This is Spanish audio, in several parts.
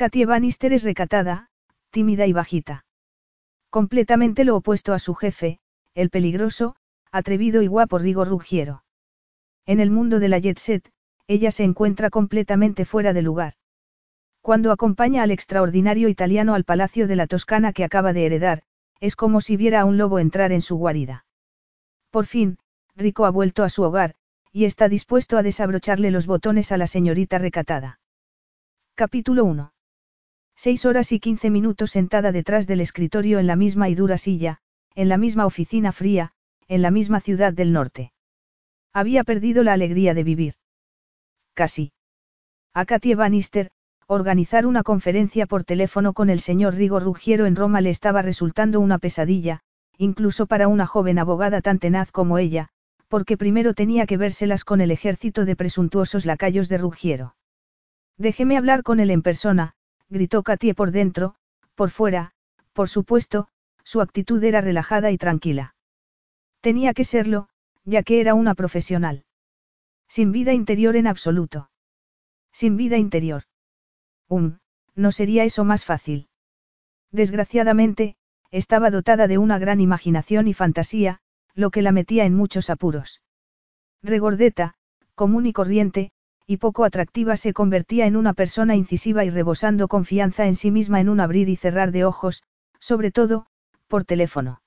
Katie Bannister es recatada, tímida y bajita. Completamente lo opuesto a su jefe, el peligroso, atrevido y guapo Rigo Ruggiero. En el mundo de la jet set, ella se encuentra completamente fuera de lugar. Cuando acompaña al extraordinario italiano al palacio de la Toscana que acaba de heredar, es como si viera a un lobo entrar en su guarida. Por fin, Rico ha vuelto a su hogar, y está dispuesto a desabrocharle los botones a la señorita recatada. Capítulo 1. Seis horas y quince minutos sentada detrás del escritorio en la misma y dura silla, en la misma oficina fría, en la misma ciudad del norte. Había perdido la alegría de vivir. Casi. A Katie Bannister, organizar una conferencia por teléfono con el señor Rigo Ruggiero en Roma le estaba resultando una pesadilla, incluso para una joven abogada tan tenaz como ella, porque primero tenía que vérselas con el ejército de presuntuosos lacayos de Ruggiero. Déjeme hablar con él en persona, gritó Katie por dentro, por fuera, por supuesto, su actitud era relajada y tranquila. Tenía que serlo, ya que era una profesional. Sin vida interior en absoluto. Sin vida interior. Um, no sería eso más fácil. Desgraciadamente, estaba dotada de una gran imaginación y fantasía, lo que la metía en muchos apuros. Regordeta, común y corriente, y poco atractiva se convertía en una persona incisiva y rebosando confianza en sí misma en un abrir y cerrar de ojos, sobre todo, por teléfono.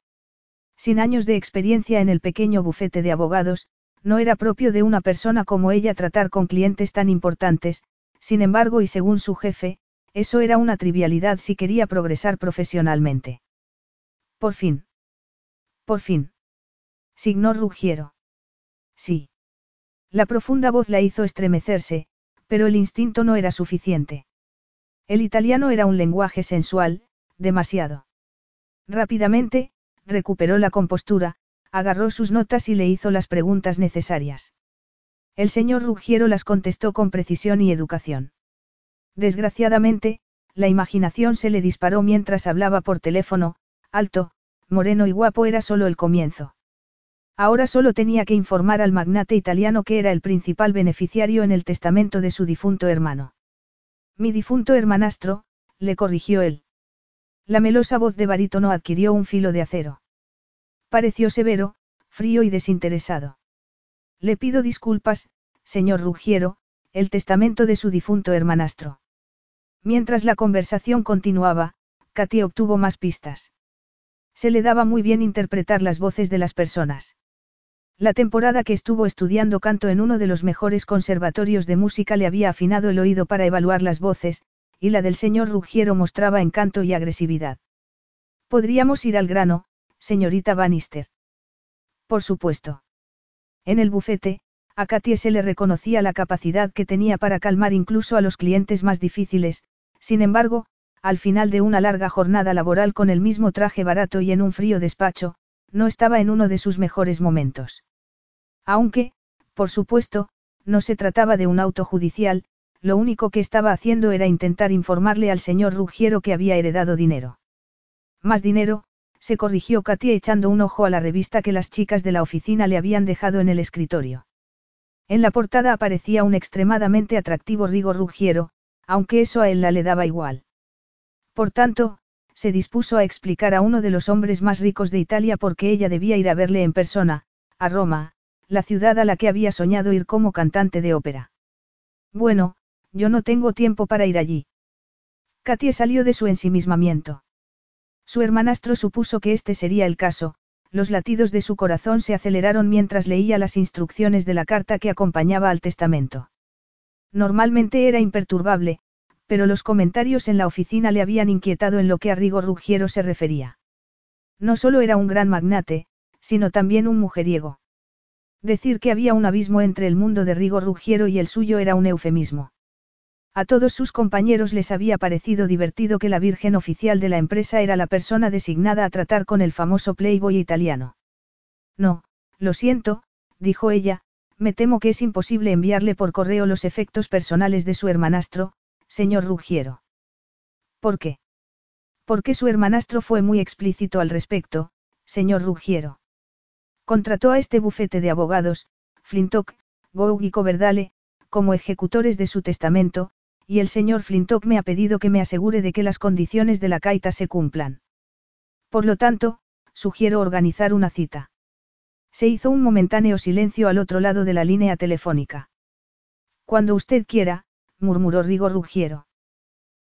Sin años de experiencia en el pequeño bufete de abogados, no era propio de una persona como ella tratar con clientes tan importantes, sin embargo y según su jefe, eso era una trivialidad si quería progresar profesionalmente. Por fin. Por fin. Signó Ruggiero. Sí. La profunda voz la hizo estremecerse, pero el instinto no era suficiente. El italiano era un lenguaje sensual, demasiado. Rápidamente, recuperó la compostura, agarró sus notas y le hizo las preguntas necesarias. El señor Ruggiero las contestó con precisión y educación. Desgraciadamente, la imaginación se le disparó mientras hablaba por teléfono, alto, moreno y guapo era solo el comienzo. Ahora solo tenía que informar al magnate italiano que era el principal beneficiario en el testamento de su difunto hermano. Mi difunto hermanastro, le corrigió él. La melosa voz de barítono adquirió un filo de acero. Pareció severo, frío y desinteresado. Le pido disculpas, señor Ruggiero, el testamento de su difunto hermanastro. Mientras la conversación continuaba, Katy obtuvo más pistas. Se le daba muy bien interpretar las voces de las personas. La temporada que estuvo estudiando canto en uno de los mejores conservatorios de música le había afinado el oído para evaluar las voces, y la del señor Ruggiero mostraba encanto y agresividad. Podríamos ir al grano, señorita Bannister. Por supuesto. En el bufete, a Katie se le reconocía la capacidad que tenía para calmar incluso a los clientes más difíciles, sin embargo, al final de una larga jornada laboral con el mismo traje barato y en un frío despacho, no estaba en uno de sus mejores momentos. Aunque, por supuesto, no se trataba de un auto judicial, lo único que estaba haciendo era intentar informarle al señor Ruggiero que había heredado dinero. Más dinero, se corrigió Katia echando un ojo a la revista que las chicas de la oficina le habían dejado en el escritorio. En la portada aparecía un extremadamente atractivo Rigo Ruggiero, aunque eso a él la le daba igual. Por tanto, se dispuso a explicar a uno de los hombres más ricos de Italia por qué ella debía ir a verle en persona, a Roma, la ciudad a la que había soñado ir como cantante de ópera. Bueno, yo no tengo tiempo para ir allí. Katie salió de su ensimismamiento. Su hermanastro supuso que este sería el caso, los latidos de su corazón se aceleraron mientras leía las instrucciones de la carta que acompañaba al testamento. Normalmente era imperturbable, pero los comentarios en la oficina le habían inquietado en lo que a Rigo Ruggiero se refería. No solo era un gran magnate, sino también un mujeriego. Decir que había un abismo entre el mundo de Rigo Ruggiero y el suyo era un eufemismo. A todos sus compañeros les había parecido divertido que la virgen oficial de la empresa era la persona designada a tratar con el famoso playboy italiano. No, lo siento, dijo ella, me temo que es imposible enviarle por correo los efectos personales de su hermanastro, señor Ruggiero. ¿Por qué? Porque su hermanastro fue muy explícito al respecto, señor Ruggiero. Contrató a este bufete de abogados, Flintock, Gough y Coverdale, como ejecutores de su testamento, y el señor Flintock me ha pedido que me asegure de que las condiciones de la caita se cumplan. Por lo tanto, sugiero organizar una cita. Se hizo un momentáneo silencio al otro lado de la línea telefónica. Cuando usted quiera, murmuró Rigo Ruggiero.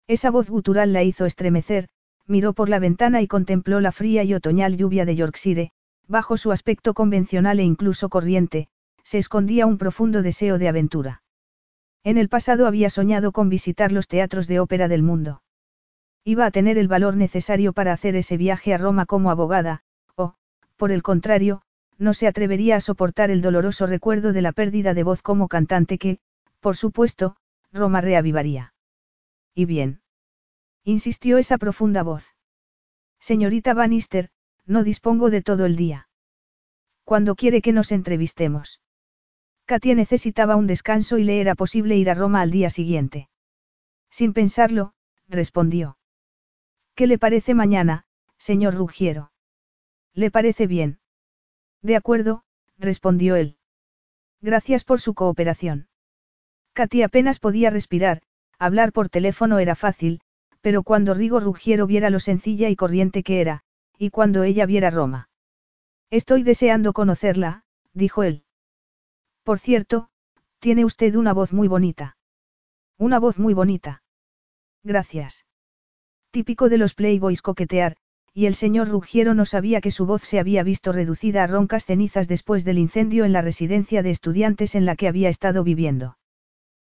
Esa voz gutural la hizo estremecer, miró por la ventana y contempló la fría y otoñal lluvia de Yorkshire, bajo su aspecto convencional e incluso corriente, se escondía un profundo deseo de aventura. En el pasado había soñado con visitar los teatros de ópera del mundo. Iba a tener el valor necesario para hacer ese viaje a Roma como abogada, o, por el contrario, no se atrevería a soportar el doloroso recuerdo de la pérdida de voz como cantante que, por supuesto, Roma reavivaría. ¿Y bien? insistió esa profunda voz. Señorita Bannister, no dispongo de todo el día. ¿Cuándo quiere que nos entrevistemos? Katia necesitaba un descanso y le era posible ir a Roma al día siguiente. Sin pensarlo, respondió. ¿Qué le parece mañana, señor Ruggiero? ¿Le parece bien? De acuerdo, respondió él. Gracias por su cooperación. Katy apenas podía respirar, hablar por teléfono era fácil, pero cuando Rigo Ruggiero viera lo sencilla y corriente que era, y cuando ella viera Roma. Estoy deseando conocerla, dijo él. Por cierto, tiene usted una voz muy bonita. Una voz muy bonita. Gracias. Típico de los Playboys coquetear, y el señor Ruggiero no sabía que su voz se había visto reducida a roncas cenizas después del incendio en la residencia de estudiantes en la que había estado viviendo.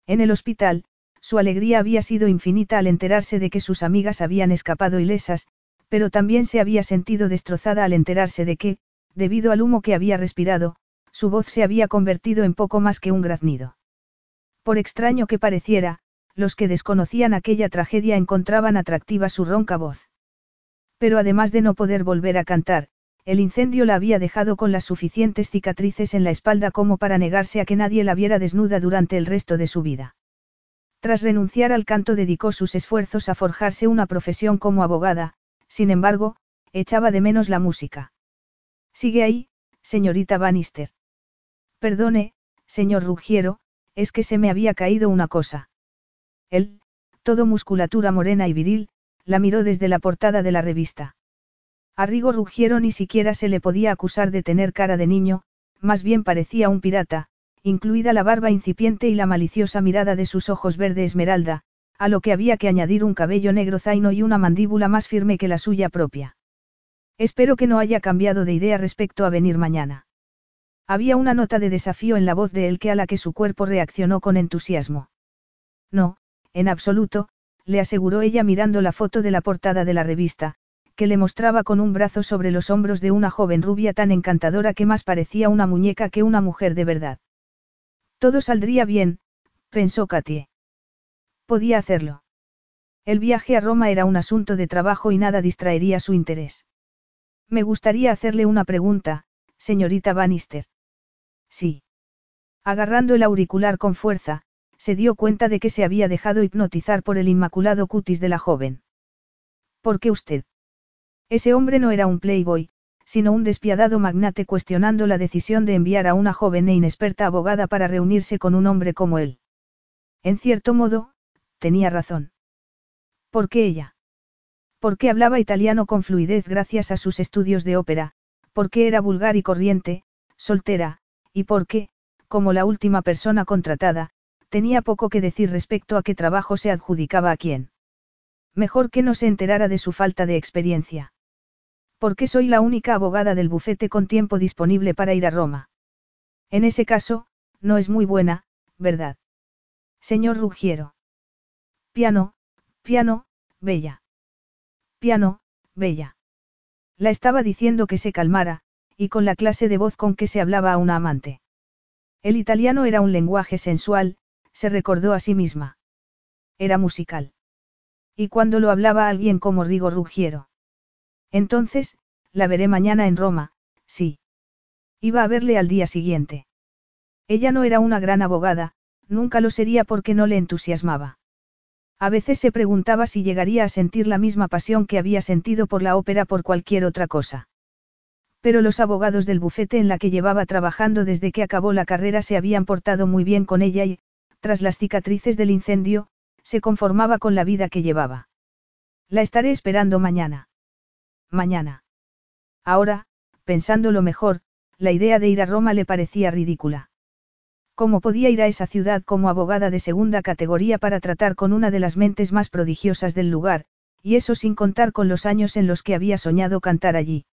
En el hospital, su alegría había sido infinita al enterarse de que sus amigas habían escapado ilesas, pero también se había sentido destrozada al enterarse de que, debido al humo que había respirado, su voz se había convertido en poco más que un graznido. Por extraño que pareciera, los que desconocían aquella tragedia encontraban atractiva su ronca voz. Pero además de no poder volver a cantar, el incendio la había dejado con las suficientes cicatrices en la espalda como para negarse a que nadie la viera desnuda durante el resto de su vida. Tras renunciar al canto dedicó sus esfuerzos a forjarse una profesión como abogada, sin embargo, echaba de menos la música. Sigue ahí, señorita Bannister. Perdone, señor Ruggiero, es que se me había caído una cosa. Él, todo musculatura morena y viril, la miró desde la portada de la revista. A Rigo Ruggiero ni siquiera se le podía acusar de tener cara de niño, más bien parecía un pirata, incluida la barba incipiente y la maliciosa mirada de sus ojos verde esmeralda, a lo que había que añadir un cabello negro zaino y una mandíbula más firme que la suya propia. Espero que no haya cambiado de idea respecto a venir mañana. Había una nota de desafío en la voz de él que a la que su cuerpo reaccionó con entusiasmo. No, en absoluto, le aseguró ella mirando la foto de la portada de la revista, que le mostraba con un brazo sobre los hombros de una joven rubia tan encantadora que más parecía una muñeca que una mujer de verdad. Todo saldría bien, pensó Katie. Podía hacerlo. El viaje a Roma era un asunto de trabajo y nada distraería su interés. Me gustaría hacerle una pregunta, señorita Bannister. Sí. Agarrando el auricular con fuerza, se dio cuenta de que se había dejado hipnotizar por el inmaculado cutis de la joven. ¿Por qué usted? Ese hombre no era un playboy, sino un despiadado magnate cuestionando la decisión de enviar a una joven e inexperta abogada para reunirse con un hombre como él. En cierto modo, tenía razón. ¿Por qué ella? Porque hablaba italiano con fluidez gracias a sus estudios de ópera, porque era vulgar y corriente, soltera, y porque, como la última persona contratada, tenía poco que decir respecto a qué trabajo se adjudicaba a quién. Mejor que no se enterara de su falta de experiencia. Porque soy la única abogada del bufete con tiempo disponible para ir a Roma. En ese caso, no es muy buena, ¿verdad? Señor Ruggiero. Piano, piano, bella. Piano, bella. La estaba diciendo que se calmara, y con la clase de voz con que se hablaba a una amante. El italiano era un lenguaje sensual, se recordó a sí misma. Era musical. Y cuando lo hablaba alguien como Rigo Ruggiero. Entonces, la veré mañana en Roma, sí. Iba a verle al día siguiente. Ella no era una gran abogada, nunca lo sería porque no le entusiasmaba. A veces se preguntaba si llegaría a sentir la misma pasión que había sentido por la ópera por cualquier otra cosa. Pero los abogados del bufete en la que llevaba trabajando desde que acabó la carrera se habían portado muy bien con ella y, tras las cicatrices del incendio, se conformaba con la vida que llevaba. La estaré esperando mañana. Mañana. Ahora, pensándolo mejor, la idea de ir a Roma le parecía ridícula. ¿Cómo podía ir a esa ciudad como abogada de segunda categoría para tratar con una de las mentes más prodigiosas del lugar, y eso sin contar con los años en los que había soñado cantar allí?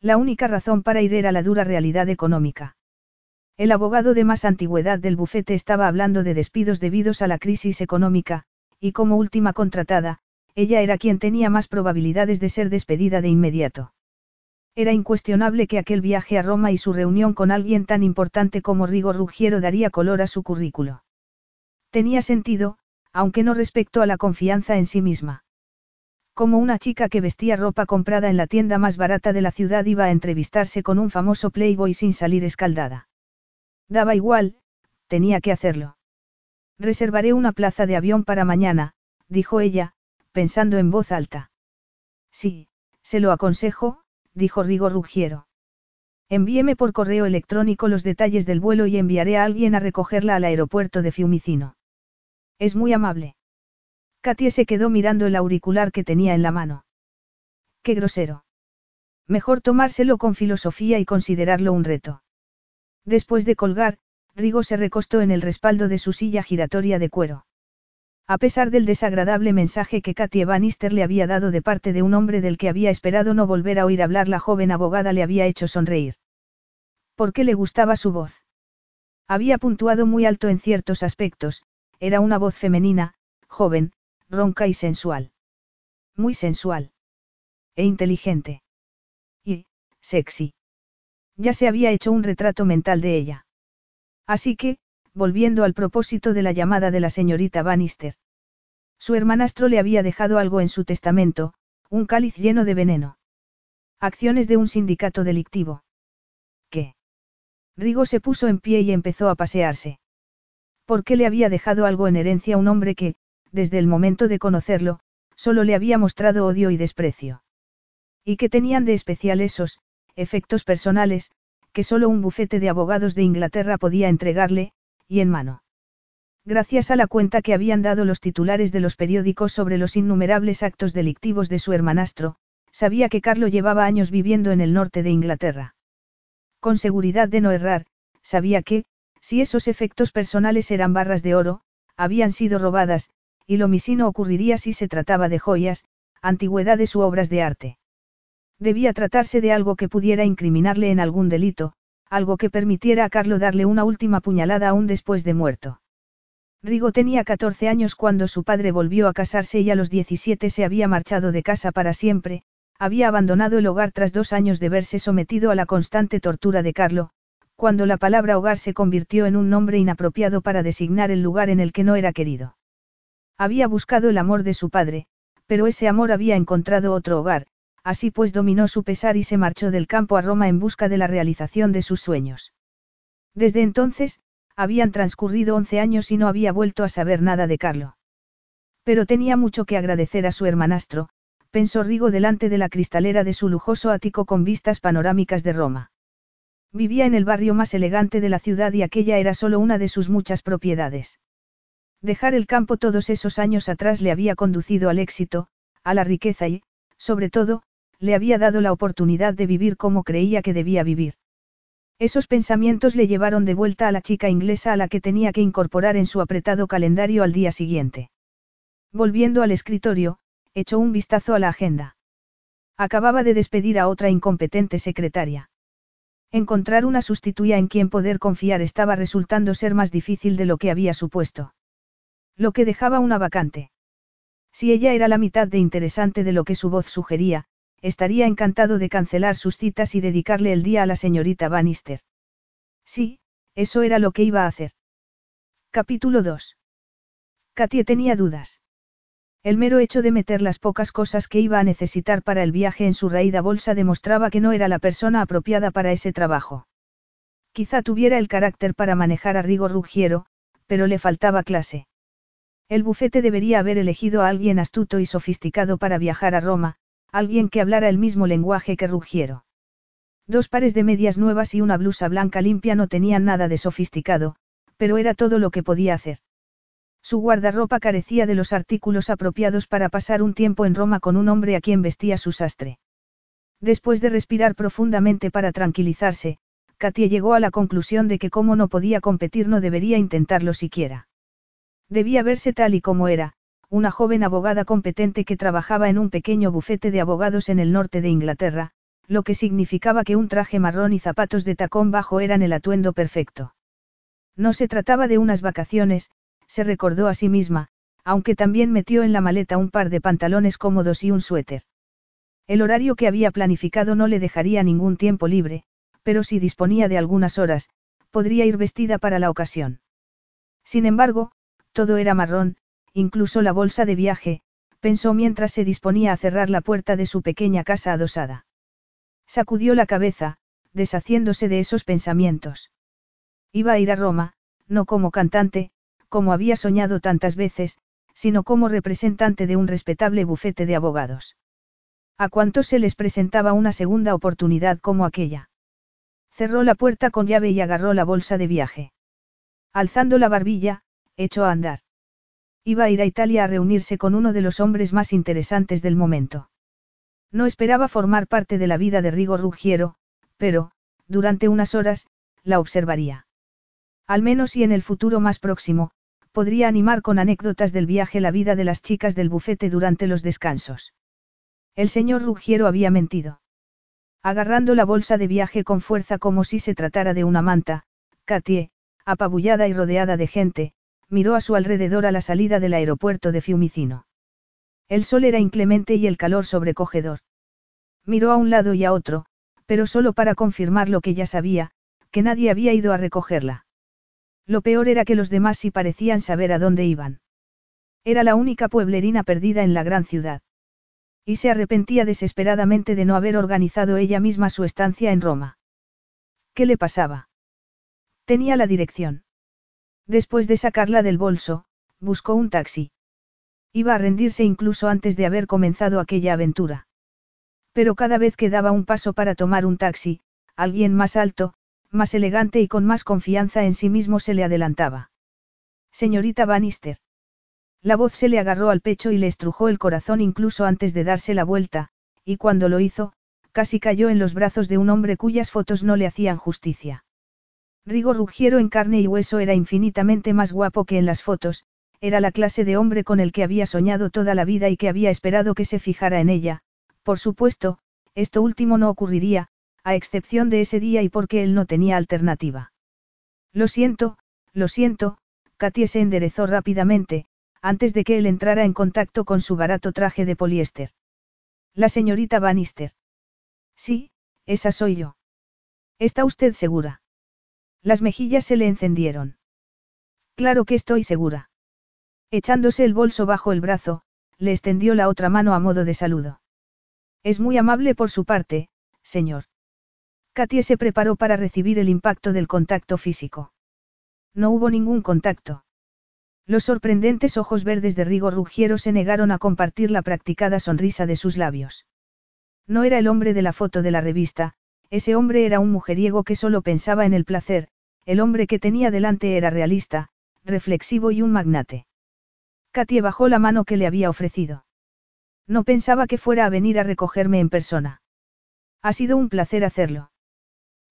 La única razón para ir era la dura realidad económica. El abogado de más antigüedad del bufete estaba hablando de despidos debidos a la crisis económica, y como última contratada, ella era quien tenía más probabilidades de ser despedida de inmediato. Era incuestionable que aquel viaje a Roma y su reunión con alguien tan importante como Rigo Ruggiero daría color a su currículo. Tenía sentido, aunque no respecto a la confianza en sí misma. Como una chica que vestía ropa comprada en la tienda más barata de la ciudad iba a entrevistarse con un famoso playboy sin salir escaldada. Daba igual, tenía que hacerlo. Reservaré una plaza de avión para mañana, dijo ella, pensando en voz alta. Sí, se lo aconsejo, dijo Rigo Ruggiero. Envíeme por correo electrónico los detalles del vuelo y enviaré a alguien a recogerla al aeropuerto de Fiumicino. Es muy amable. Katie se quedó mirando el auricular que tenía en la mano. Qué grosero. Mejor tomárselo con filosofía y considerarlo un reto. Después de colgar, Rigo se recostó en el respaldo de su silla giratoria de cuero. A pesar del desagradable mensaje que Katie Bannister le había dado de parte de un hombre del que había esperado no volver a oír hablar, la joven abogada le había hecho sonreír. ¿Por qué le gustaba su voz? Había puntuado muy alto en ciertos aspectos, era una voz femenina, joven, ronca y sensual. Muy sensual. E inteligente. Y, sexy. Ya se había hecho un retrato mental de ella. Así que, volviendo al propósito de la llamada de la señorita Bannister. Su hermanastro le había dejado algo en su testamento, un cáliz lleno de veneno. Acciones de un sindicato delictivo. ¿Qué? Rigo se puso en pie y empezó a pasearse. ¿Por qué le había dejado algo en herencia un hombre que, desde el momento de conocerlo, solo le había mostrado odio y desprecio? ¿Y qué tenían de especial esos, efectos personales, que solo un bufete de abogados de Inglaterra podía entregarle, y en mano. Gracias a la cuenta que habían dado los titulares de los periódicos sobre los innumerables actos delictivos de su hermanastro, sabía que Carlo llevaba años viviendo en el norte de Inglaterra. Con seguridad de no errar, sabía que, si esos efectos personales eran barras de oro, habían sido robadas, y lo misino ocurriría si se trataba de joyas, antigüedades u obras de arte. Debía tratarse de algo que pudiera incriminarle en algún delito, algo que permitiera a Carlo darle una última puñalada aún después de muerto. Rigo tenía 14 años cuando su padre volvió a casarse y a los 17 se había marchado de casa para siempre, había abandonado el hogar tras dos años de verse sometido a la constante tortura de Carlo, cuando la palabra hogar se convirtió en un nombre inapropiado para designar el lugar en el que no era querido. Había buscado el amor de su padre, pero ese amor había encontrado otro hogar, así pues dominó su pesar y se marchó del campo a Roma en busca de la realización de sus sueños. Desde entonces, habían transcurrido once años y no había vuelto a saber nada de Carlo. Pero tenía mucho que agradecer a su hermanastro, pensó Rigo delante de la cristalera de su lujoso ático con vistas panorámicas de Roma. Vivía en el barrio más elegante de la ciudad y aquella era solo una de sus muchas propiedades. Dejar el campo todos esos años atrás le había conducido al éxito, a la riqueza y, sobre todo, le había dado la oportunidad de vivir como creía que debía vivir. Esos pensamientos le llevaron de vuelta a la chica inglesa a la que tenía que incorporar en su apretado calendario al día siguiente. Volviendo al escritorio, echó un vistazo a la agenda. Acababa de despedir a otra incompetente secretaria. Encontrar una sustituya en quien poder confiar estaba resultando ser más difícil de lo que había supuesto. Lo que dejaba una vacante. Si ella era la mitad de interesante de lo que su voz sugería, estaría encantado de cancelar sus citas y dedicarle el día a la señorita Bannister. Sí, eso era lo que iba a hacer. Capítulo 2. Katie tenía dudas. El mero hecho de meter las pocas cosas que iba a necesitar para el viaje en su raída bolsa demostraba que no era la persona apropiada para ese trabajo. Quizá tuviera el carácter para manejar a Rigo Ruggiero, pero le faltaba clase. El bufete debería haber elegido a alguien astuto y sofisticado para viajar a Roma, alguien que hablara el mismo lenguaje que Ruggiero. Dos pares de medias nuevas y una blusa blanca limpia no tenían nada de sofisticado, pero era todo lo que podía hacer. Su guardarropa carecía de los artículos apropiados para pasar un tiempo en Roma con un hombre a quien vestía su sastre. Después de respirar profundamente para tranquilizarse, Katia llegó a la conclusión de que como no podía competir no debería intentarlo siquiera. Debía verse tal y como era, una joven abogada competente que trabajaba en un pequeño bufete de abogados en el norte de Inglaterra, lo que significaba que un traje marrón y zapatos de tacón bajo eran el atuendo perfecto. No se trataba de unas vacaciones, se recordó a sí misma, aunque también metió en la maleta un par de pantalones cómodos y un suéter. El horario que había planificado no le dejaría ningún tiempo libre, pero si disponía de algunas horas, podría ir vestida para la ocasión. Sin embargo, todo era marrón, incluso la bolsa de viaje, pensó mientras se disponía a cerrar la puerta de su pequeña casa adosada. Sacudió la cabeza, deshaciéndose de esos pensamientos. Iba a ir a Roma, no como cantante, como había soñado tantas veces, sino como representante de un respetable bufete de abogados. ¿A cuántos se les presentaba una segunda oportunidad como aquella? Cerró la puerta con llave y agarró la bolsa de viaje. Alzando la barbilla, echó a andar. Iba a ir a Italia a reunirse con uno de los hombres más interesantes del momento. No esperaba formar parte de la vida de Rigo Ruggiero, pero, durante unas horas, la observaría. Al menos y en el futuro más próximo, podría animar con anécdotas del viaje la vida de las chicas del bufete durante los descansos. El señor Ruggiero había mentido. Agarrando la bolsa de viaje con fuerza como si se tratara de una manta, Katie, apabullada y rodeada de gente, miró a su alrededor a la salida del aeropuerto de Fiumicino. El sol era inclemente y el calor sobrecogedor. Miró a un lado y a otro, pero solo para confirmar lo que ya sabía, que nadie había ido a recogerla. Lo peor era que los demás sí parecían saber a dónde iban. Era la única pueblerina perdida en la gran ciudad. Y se arrepentía desesperadamente de no haber organizado ella misma su estancia en Roma. ¿Qué le pasaba? Tenía la dirección. Después de sacarla del bolso, buscó un taxi. Iba a rendirse incluso antes de haber comenzado aquella aventura. Pero cada vez que daba un paso para tomar un taxi, alguien más alto, más elegante y con más confianza en sí mismo se le adelantaba. Señorita Bannister. La voz se le agarró al pecho y le estrujó el corazón incluso antes de darse la vuelta, y cuando lo hizo, casi cayó en los brazos de un hombre cuyas fotos no le hacían justicia. Rigo Ruggiero en carne y hueso era infinitamente más guapo que en las fotos, era la clase de hombre con el que había soñado toda la vida y que había esperado que se fijara en ella, por supuesto, esto último no ocurriría, a excepción de ese día y porque él no tenía alternativa. Lo siento, lo siento, Katie se enderezó rápidamente, antes de que él entrara en contacto con su barato traje de poliéster. La señorita Bannister. Sí, esa soy yo. ¿Está usted segura? Las mejillas se le encendieron. Claro que estoy segura. Echándose el bolso bajo el brazo, le extendió la otra mano a modo de saludo. Es muy amable por su parte, señor. Katie se preparó para recibir el impacto del contacto físico. No hubo ningún contacto. Los sorprendentes ojos verdes de Rigo Ruggiero se negaron a compartir la practicada sonrisa de sus labios. No era el hombre de la foto de la revista, ese hombre era un mujeriego que solo pensaba en el placer, el hombre que tenía delante era realista, reflexivo y un magnate. Katie bajó la mano que le había ofrecido. No pensaba que fuera a venir a recogerme en persona. Ha sido un placer hacerlo.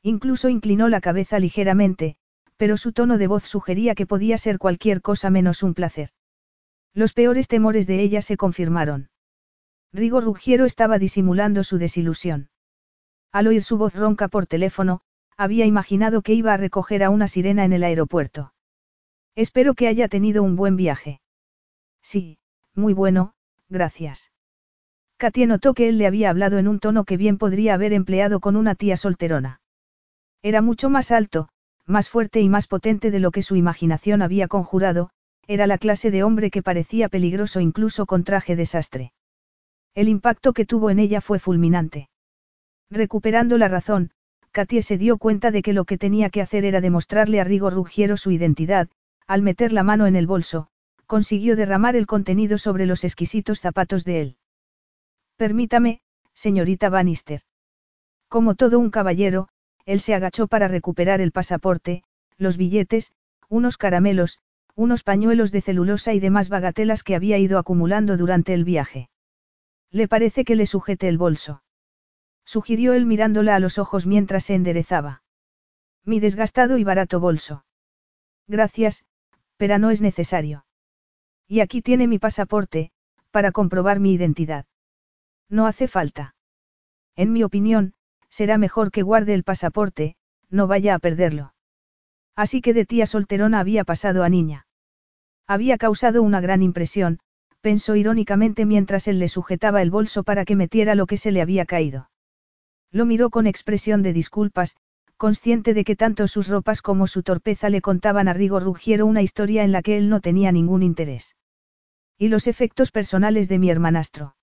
Incluso inclinó la cabeza ligeramente, pero su tono de voz sugería que podía ser cualquier cosa menos un placer. Los peores temores de ella se confirmaron. Rigo Ruggiero estaba disimulando su desilusión. Al oír su voz ronca por teléfono, había imaginado que iba a recoger a una sirena en el aeropuerto. Espero que haya tenido un buen viaje. Sí, muy bueno, gracias. Katia notó que él le había hablado en un tono que bien podría haber empleado con una tía solterona. Era mucho más alto, más fuerte y más potente de lo que su imaginación había conjurado, era la clase de hombre que parecía peligroso incluso con traje desastre. El impacto que tuvo en ella fue fulminante. Recuperando la razón, Katie se dio cuenta de que lo que tenía que hacer era demostrarle a Rigo Ruggiero su identidad, al meter la mano en el bolso, consiguió derramar el contenido sobre los exquisitos zapatos de él. Permítame, señorita Bannister. Como todo un caballero, él se agachó para recuperar el pasaporte, los billetes, unos caramelos, unos pañuelos de celulosa y demás bagatelas que había ido acumulando durante el viaje. ¿Le parece que le sujete el bolso? Sugirió él mirándola a los ojos mientras se enderezaba. Mi desgastado y barato bolso. Gracias, pero no es necesario. Y aquí tiene mi pasaporte, para comprobar mi identidad. No hace falta. En mi opinión, será mejor que guarde el pasaporte, no vaya a perderlo. Así que de tía solterona había pasado a niña. Había causado una gran impresión, pensó irónicamente mientras él le sujetaba el bolso para que metiera lo que se le había caído. Lo miró con expresión de disculpas, consciente de que tanto sus ropas como su torpeza le contaban a Rigo Ruggiero una historia en la que él no tenía ningún interés. ¿Y los efectos personales de mi hermanastro?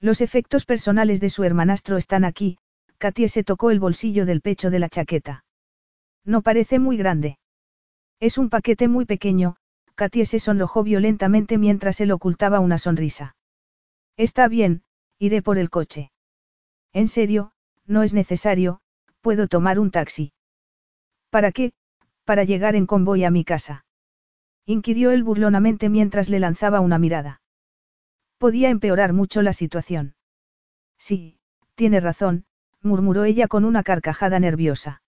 Los efectos personales de su hermanastro están aquí, Katie se tocó el bolsillo del pecho de la chaqueta. No parece muy grande. Es un paquete muy pequeño, Katie se sonrojó violentamente mientras él ocultaba una sonrisa. Está bien, iré por el coche. En serio, no es necesario, puedo tomar un taxi. ¿Para qué? Para llegar en convoy a mi casa. Inquirió él burlonamente mientras le lanzaba una mirada. Podía empeorar mucho la situación. Sí, tiene razón, murmuró ella con una carcajada nerviosa.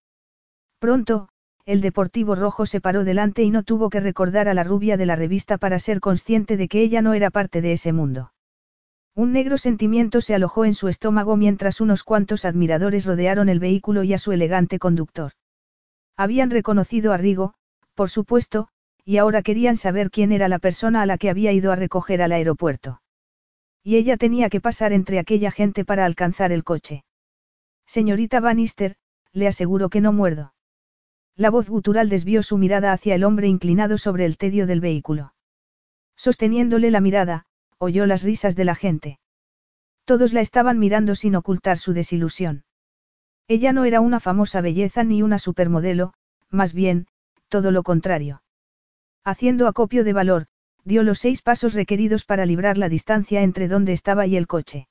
Pronto, el Deportivo Rojo se paró delante y no tuvo que recordar a la rubia de la revista para ser consciente de que ella no era parte de ese mundo. Un negro sentimiento se alojó en su estómago mientras unos cuantos admiradores rodearon el vehículo y a su elegante conductor. Habían reconocido a Rigo, por supuesto, y ahora querían saber quién era la persona a la que había ido a recoger al aeropuerto. Y ella tenía que pasar entre aquella gente para alcanzar el coche. Señorita Bannister, le aseguro que no muerdo. La voz gutural desvió su mirada hacia el hombre inclinado sobre el tedio del vehículo. Sosteniéndole la mirada, oyó las risas de la gente. Todos la estaban mirando sin ocultar su desilusión. Ella no era una famosa belleza ni una supermodelo, más bien, todo lo contrario. Haciendo acopio de valor, dio los seis pasos requeridos para librar la distancia entre donde estaba y el coche.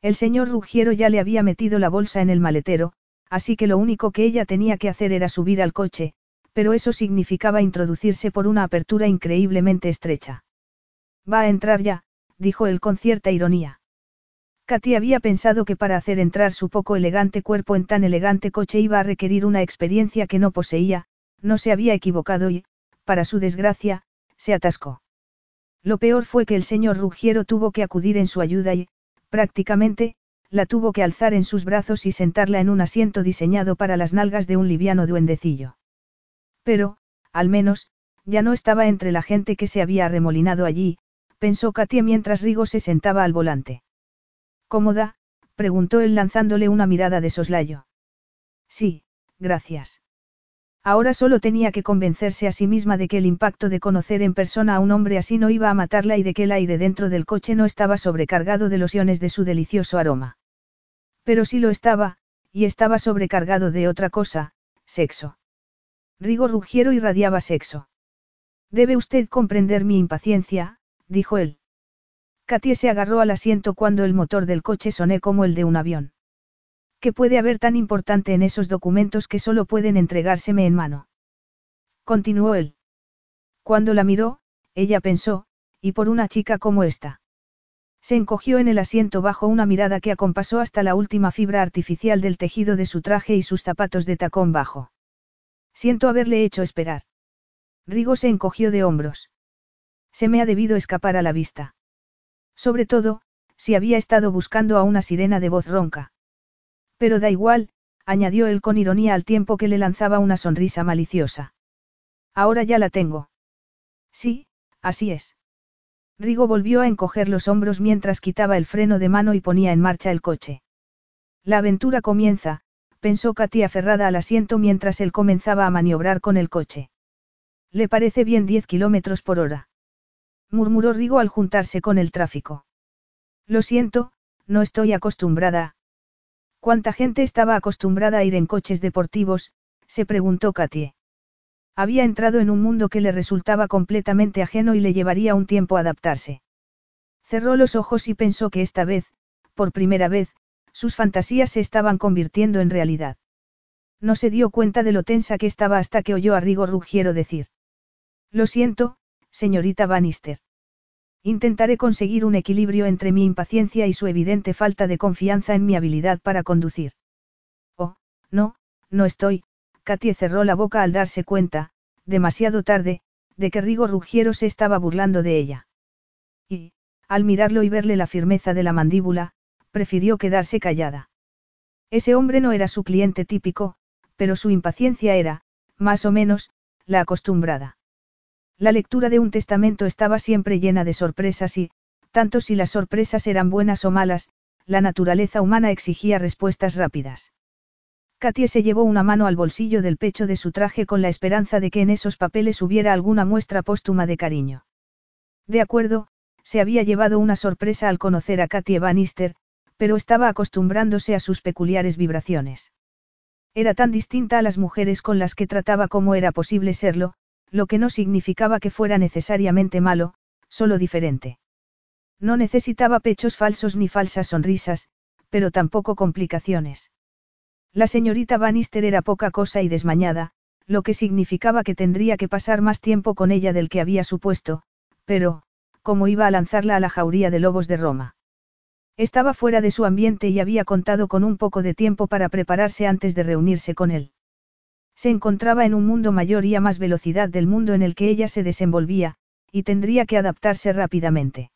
El señor Ruggiero ya le había metido la bolsa en el maletero, así que lo único que ella tenía que hacer era subir al coche, pero eso significaba introducirse por una apertura increíblemente estrecha. Va a entrar ya, dijo él con cierta ironía. Katy había pensado que para hacer entrar su poco elegante cuerpo en tan elegante coche iba a requerir una experiencia que no poseía, no se había equivocado y, para su desgracia, se atascó. Lo peor fue que el señor Ruggiero tuvo que acudir en su ayuda y, prácticamente, la tuvo que alzar en sus brazos y sentarla en un asiento diseñado para las nalgas de un liviano duendecillo. Pero, al menos, ya no estaba entre la gente que se había arremolinado allí, pensó Katia mientras Rigo se sentaba al volante. ¿Cómoda? preguntó él lanzándole una mirada de soslayo. Sí, gracias. Ahora solo tenía que convencerse a sí misma de que el impacto de conocer en persona a un hombre así no iba a matarla y de que el aire dentro del coche no estaba sobrecargado de los iones de su delicioso aroma. Pero sí lo estaba, y estaba sobrecargado de otra cosa, sexo. Rigo Ruggiero irradiaba sexo. Debe usted comprender mi impaciencia, dijo él. Katie se agarró al asiento cuando el motor del coche soné como el de un avión. ¿Qué puede haber tan importante en esos documentos que solo pueden entregárseme en mano? Continuó él. Cuando la miró, ella pensó, y por una chica como esta. Se encogió en el asiento bajo una mirada que acompasó hasta la última fibra artificial del tejido de su traje y sus zapatos de tacón bajo. Siento haberle hecho esperar. Rigo se encogió de hombros. Se me ha debido escapar a la vista. Sobre todo, si había estado buscando a una sirena de voz ronca. Pero da igual, añadió él con ironía al tiempo que le lanzaba una sonrisa maliciosa. Ahora ya la tengo. Sí, así es. Rigo volvió a encoger los hombros mientras quitaba el freno de mano y ponía en marcha el coche. La aventura comienza, pensó Katy aferrada al asiento mientras él comenzaba a maniobrar con el coche. Le parece bien 10 kilómetros por hora. Murmuró Rigo al juntarse con el tráfico. Lo siento, no estoy acostumbrada. ¿Cuánta gente estaba acostumbrada a ir en coches deportivos? se preguntó Katie. Había entrado en un mundo que le resultaba completamente ajeno y le llevaría un tiempo adaptarse. Cerró los ojos y pensó que esta vez, por primera vez, sus fantasías se estaban convirtiendo en realidad. No se dio cuenta de lo tensa que estaba hasta que oyó a Rigo Ruggiero decir. Lo siento, señorita Bannister. Intentaré conseguir un equilibrio entre mi impaciencia y su evidente falta de confianza en mi habilidad para conducir. Oh, no, no estoy, Katie cerró la boca al darse cuenta, demasiado tarde, de que Rigo Ruggiero se estaba burlando de ella. Y, al mirarlo y verle la firmeza de la mandíbula, prefirió quedarse callada. Ese hombre no era su cliente típico, pero su impaciencia era, más o menos, la acostumbrada. La lectura de un testamento estaba siempre llena de sorpresas y, tanto si las sorpresas eran buenas o malas, la naturaleza humana exigía respuestas rápidas. Katie se llevó una mano al bolsillo del pecho de su traje con la esperanza de que en esos papeles hubiera alguna muestra póstuma de cariño. De acuerdo, se había llevado una sorpresa al conocer a Katie Bannister, pero estaba acostumbrándose a sus peculiares vibraciones. Era tan distinta a las mujeres con las que trataba como era posible serlo, lo que no significaba que fuera necesariamente malo, solo diferente. No necesitaba pechos falsos ni falsas sonrisas, pero tampoco complicaciones. La señorita Bannister era poca cosa y desmañada, lo que significaba que tendría que pasar más tiempo con ella del que había supuesto, pero, ¿cómo iba a lanzarla a la jauría de lobos de Roma? Estaba fuera de su ambiente y había contado con un poco de tiempo para prepararse antes de reunirse con él. Se encontraba en un mundo mayor y a más velocidad del mundo en el que ella se desenvolvía, y tendría que adaptarse rápidamente.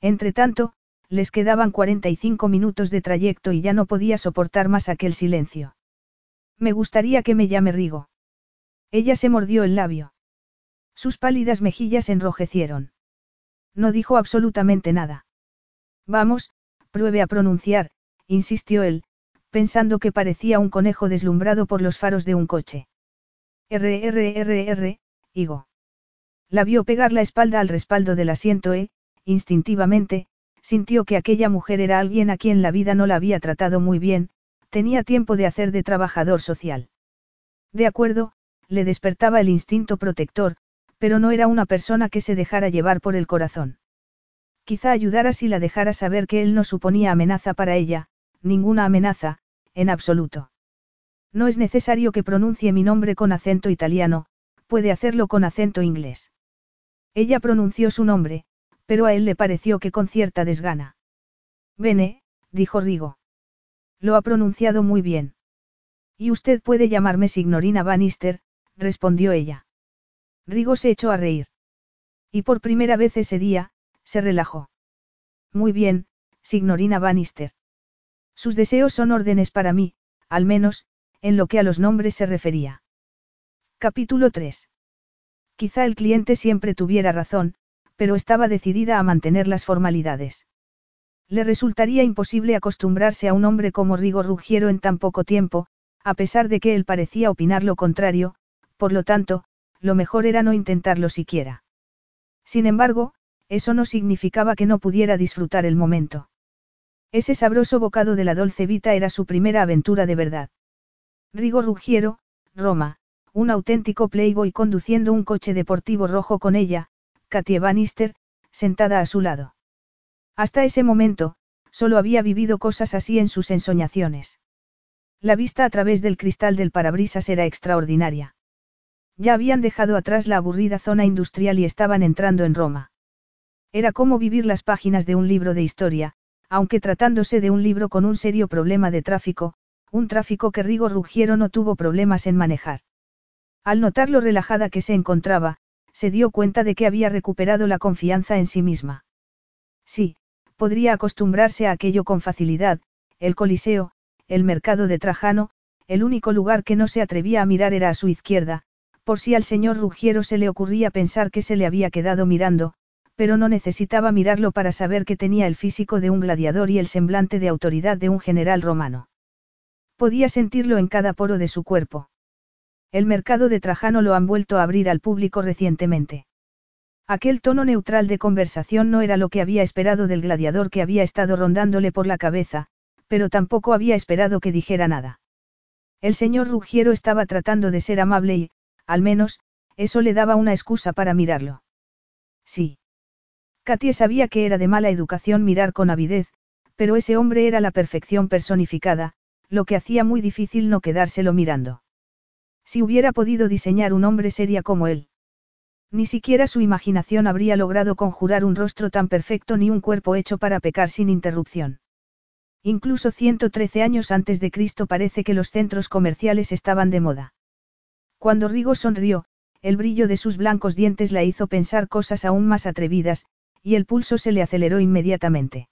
Entretanto, les quedaban 45 minutos de trayecto y ya no podía soportar más aquel silencio. Me gustaría que me llame Rigo. Ella se mordió el labio. Sus pálidas mejillas enrojecieron. No dijo absolutamente nada. Vamos, pruebe a pronunciar, insistió él, pensando que parecía un conejo deslumbrado por los faros de un coche. RRRR, Higo. La vio pegar la espalda al respaldo del asiento e, instintivamente, sintió que aquella mujer era alguien a quien la vida no la había tratado muy bien, tenía tiempo de hacer de trabajador social. De acuerdo, le despertaba el instinto protector, pero no era una persona que se dejara llevar por el corazón. Quizá ayudara si la dejara saber que él no suponía amenaza para ella, ninguna amenaza, en absoluto. No es necesario que pronuncie mi nombre con acento italiano, puede hacerlo con acento inglés. Ella pronunció su nombre, pero a él le pareció que con cierta desgana. Bene, dijo Rigo. Lo ha pronunciado muy bien. Y usted puede llamarme Signorina Bannister, respondió ella. Rigo se echó a reír. Y por primera vez ese día, se relajó. Muy bien, signorina Bannister. Sus deseos son órdenes para mí, al menos, en lo que a los nombres se refería. Capítulo 3. Quizá el cliente siempre tuviera razón, pero estaba decidida a mantener las formalidades. Le resultaría imposible acostumbrarse a un hombre como Rigo Ruggiero en tan poco tiempo, a pesar de que él parecía opinar lo contrario, por lo tanto, lo mejor era no intentarlo siquiera. Sin embargo, eso no significaba que no pudiera disfrutar el momento. Ese sabroso bocado de la Dolce Vita era su primera aventura de verdad. Rigo Ruggiero, Roma, un auténtico playboy conduciendo un coche deportivo rojo con ella, Katie Bannister, sentada a su lado. Hasta ese momento, solo había vivido cosas así en sus ensoñaciones. La vista a través del cristal del parabrisas era extraordinaria. Ya habían dejado atrás la aburrida zona industrial y estaban entrando en Roma. Era como vivir las páginas de un libro de historia, aunque tratándose de un libro con un serio problema de tráfico, un tráfico que Rigo Ruggiero no tuvo problemas en manejar. Al notar lo relajada que se encontraba, se dio cuenta de que había recuperado la confianza en sí misma. Sí, podría acostumbrarse a aquello con facilidad, el Coliseo, el mercado de Trajano, el único lugar que no se atrevía a mirar era a su izquierda, por si al señor Ruggiero se le ocurría pensar que se le había quedado mirando, pero no necesitaba mirarlo para saber que tenía el físico de un gladiador y el semblante de autoridad de un general romano. Podía sentirlo en cada poro de su cuerpo. El mercado de Trajano lo han vuelto a abrir al público recientemente. Aquel tono neutral de conversación no era lo que había esperado del gladiador que había estado rondándole por la cabeza, pero tampoco había esperado que dijera nada. El señor Ruggiero estaba tratando de ser amable y, al menos, eso le daba una excusa para mirarlo. Sí. Katie sabía que era de mala educación mirar con avidez, pero ese hombre era la perfección personificada, lo que hacía muy difícil no quedárselo mirando. Si hubiera podido diseñar un hombre seria como él. Ni siquiera su imaginación habría logrado conjurar un rostro tan perfecto ni un cuerpo hecho para pecar sin interrupción. Incluso 113 años antes de Cristo parece que los centros comerciales estaban de moda. Cuando Rigo sonrió, el brillo de sus blancos dientes la hizo pensar cosas aún más atrevidas, y el pulso se le aceleró inmediatamente.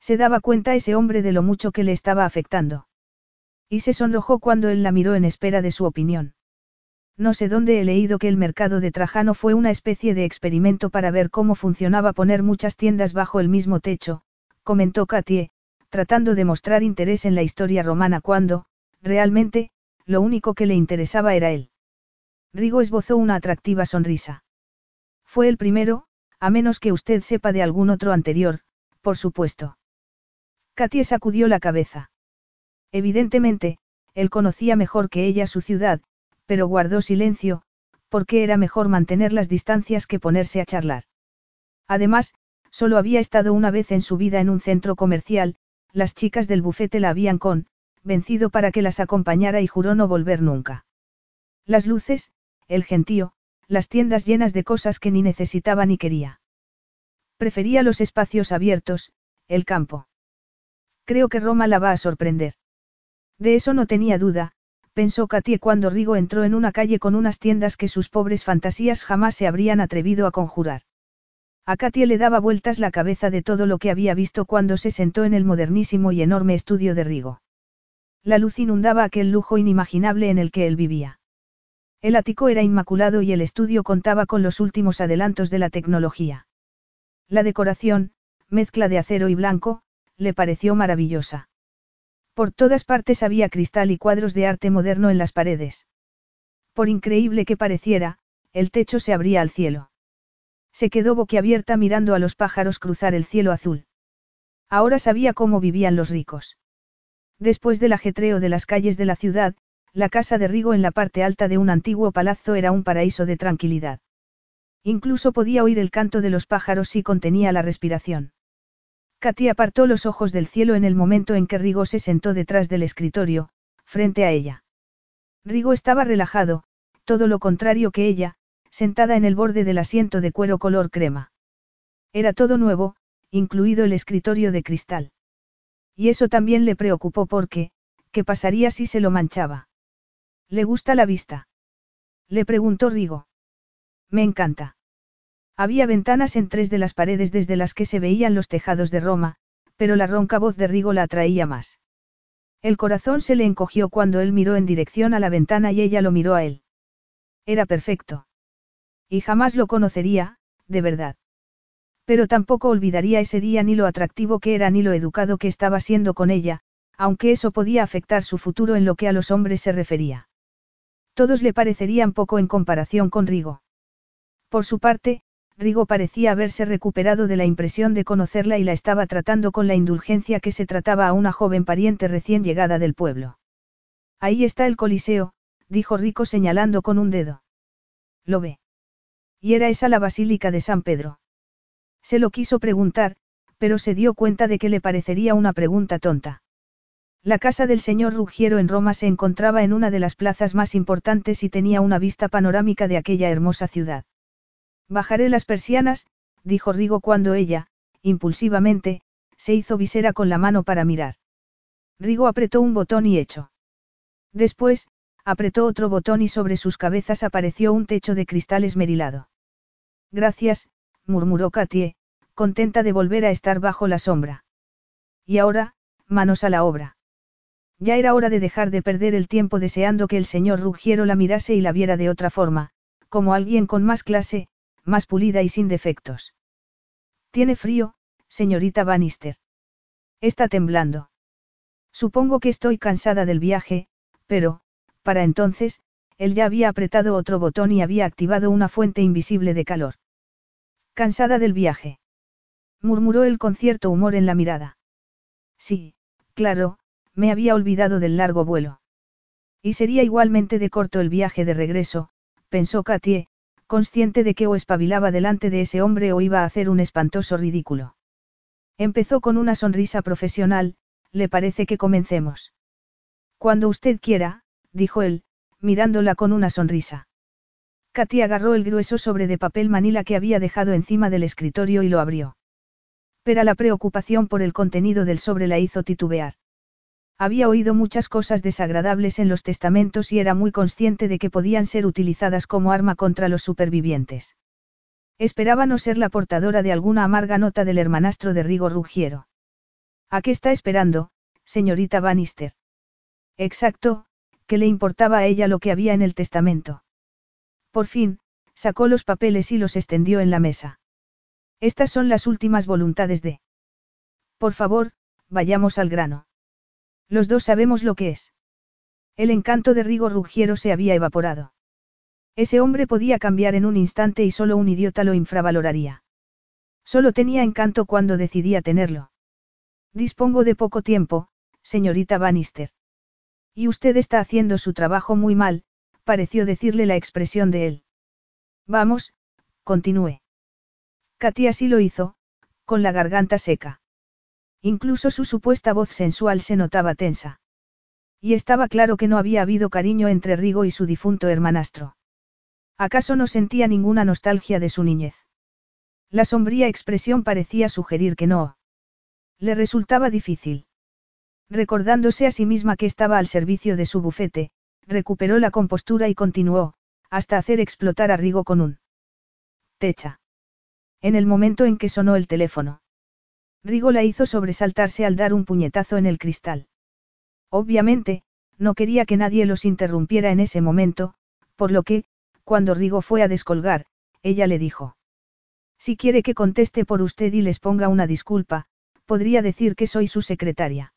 Se daba cuenta ese hombre de lo mucho que le estaba afectando. Y se sonrojó cuando él la miró en espera de su opinión. No sé dónde he leído que el mercado de Trajano fue una especie de experimento para ver cómo funcionaba poner muchas tiendas bajo el mismo techo, comentó Katie, tratando de mostrar interés en la historia romana cuando, realmente, lo único que le interesaba era él. Rigo esbozó una atractiva sonrisa. Fue el primero, a menos que usted sepa de algún otro anterior, por supuesto. Katie sacudió la cabeza. Evidentemente, él conocía mejor que ella su ciudad, pero guardó silencio, porque era mejor mantener las distancias que ponerse a charlar. Además, solo había estado una vez en su vida en un centro comercial, las chicas del bufete la habían con, vencido para que las acompañara y juró no volver nunca. Las luces, el gentío, las tiendas llenas de cosas que ni necesitaba ni quería. Prefería los espacios abiertos, el campo. Creo que Roma la va a sorprender. De eso no tenía duda, pensó Katie cuando Rigo entró en una calle con unas tiendas que sus pobres fantasías jamás se habrían atrevido a conjurar. A Katie le daba vueltas la cabeza de todo lo que había visto cuando se sentó en el modernísimo y enorme estudio de Rigo. La luz inundaba aquel lujo inimaginable en el que él vivía. El ático era inmaculado y el estudio contaba con los últimos adelantos de la tecnología. La decoración, mezcla de acero y blanco, le pareció maravillosa. Por todas partes había cristal y cuadros de arte moderno en las paredes. Por increíble que pareciera, el techo se abría al cielo. Se quedó boquiabierta mirando a los pájaros cruzar el cielo azul. Ahora sabía cómo vivían los ricos. Después del ajetreo de las calles de la ciudad, la casa de Rigo en la parte alta de un antiguo palazzo era un paraíso de tranquilidad. Incluso podía oír el canto de los pájaros si contenía la respiración. Katy apartó los ojos del cielo en el momento en que Rigo se sentó detrás del escritorio, frente a ella. Rigo estaba relajado, todo lo contrario que ella, sentada en el borde del asiento de cuero color crema. Era todo nuevo, incluido el escritorio de cristal. Y eso también le preocupó porque, ¿qué pasaría si se lo manchaba? ¿Le gusta la vista? Le preguntó Rigo. Me encanta. Había ventanas en tres de las paredes desde las que se veían los tejados de Roma, pero la ronca voz de Rigo la atraía más. El corazón se le encogió cuando él miró en dirección a la ventana y ella lo miró a él. Era perfecto. Y jamás lo conocería, de verdad. Pero tampoco olvidaría ese día ni lo atractivo que era ni lo educado que estaba siendo con ella, aunque eso podía afectar su futuro en lo que a los hombres se refería. Todos le parecerían poco en comparación con Rigo. Por su parte, Rigo parecía haberse recuperado de la impresión de conocerla y la estaba tratando con la indulgencia que se trataba a una joven pariente recién llegada del pueblo. Ahí está el Coliseo, dijo Rico señalando con un dedo. ¿Lo ve? Y era esa la Basílica de San Pedro. Se lo quiso preguntar, pero se dio cuenta de que le parecería una pregunta tonta. La casa del señor Ruggiero en Roma se encontraba en una de las plazas más importantes y tenía una vista panorámica de aquella hermosa ciudad. Bajaré las persianas, dijo Rigo cuando ella, impulsivamente, se hizo visera con la mano para mirar. Rigo apretó un botón y echó. Después, apretó otro botón y sobre sus cabezas apareció un techo de cristal esmerilado. Gracias, murmuró Katie, contenta de volver a estar bajo la sombra. Y ahora, manos a la obra. Ya era hora de dejar de perder el tiempo deseando que el señor Ruggiero la mirase y la viera de otra forma, como alguien con más clase, más pulida y sin defectos. Tiene frío, señorita Bannister. Está temblando. Supongo que estoy cansada del viaje, pero, para entonces, él ya había apretado otro botón y había activado una fuente invisible de calor. Cansada del viaje. Murmuró él con cierto humor en la mirada. Sí, claro, me había olvidado del largo vuelo. Y sería igualmente de corto el viaje de regreso, pensó Katie, consciente de que o espabilaba delante de ese hombre o iba a hacer un espantoso ridículo. Empezó con una sonrisa profesional, ¿le parece que comencemos? Cuando usted quiera, dijo él, mirándola con una sonrisa. Katy agarró el grueso sobre de papel manila que había dejado encima del escritorio y lo abrió. Pero la preocupación por el contenido del sobre la hizo titubear. Había oído muchas cosas desagradables en los testamentos y era muy consciente de que podían ser utilizadas como arma contra los supervivientes. Esperaba no ser la portadora de alguna amarga nota del hermanastro de Rigo Ruggiero. ¿A qué está esperando, señorita Bannister? Exacto, que le importaba a ella lo que había en el testamento. Por fin, sacó los papeles y los extendió en la mesa. Estas son las últimas voluntades de... Por favor, vayamos al grano. Los dos sabemos lo que es. El encanto de Rigo Ruggiero se había evaporado. Ese hombre podía cambiar en un instante y solo un idiota lo infravaloraría. Solo tenía encanto cuando decidía tenerlo. Dispongo de poco tiempo, señorita Bannister. Y usted está haciendo su trabajo muy mal, pareció decirle la expresión de él. Vamos, continúe. Katy así lo hizo, con la garganta seca. Incluso su supuesta voz sensual se notaba tensa. Y estaba claro que no había habido cariño entre Rigo y su difunto hermanastro. ¿Acaso no sentía ninguna nostalgia de su niñez? La sombría expresión parecía sugerir que no. Le resultaba difícil. Recordándose a sí misma que estaba al servicio de su bufete, recuperó la compostura y continuó, hasta hacer explotar a Rigo con un techa. En el momento en que sonó el teléfono. Rigo la hizo sobresaltarse al dar un puñetazo en el cristal. Obviamente, no quería que nadie los interrumpiera en ese momento, por lo que, cuando Rigo fue a descolgar, ella le dijo. Si quiere que conteste por usted y les ponga una disculpa, podría decir que soy su secretaria.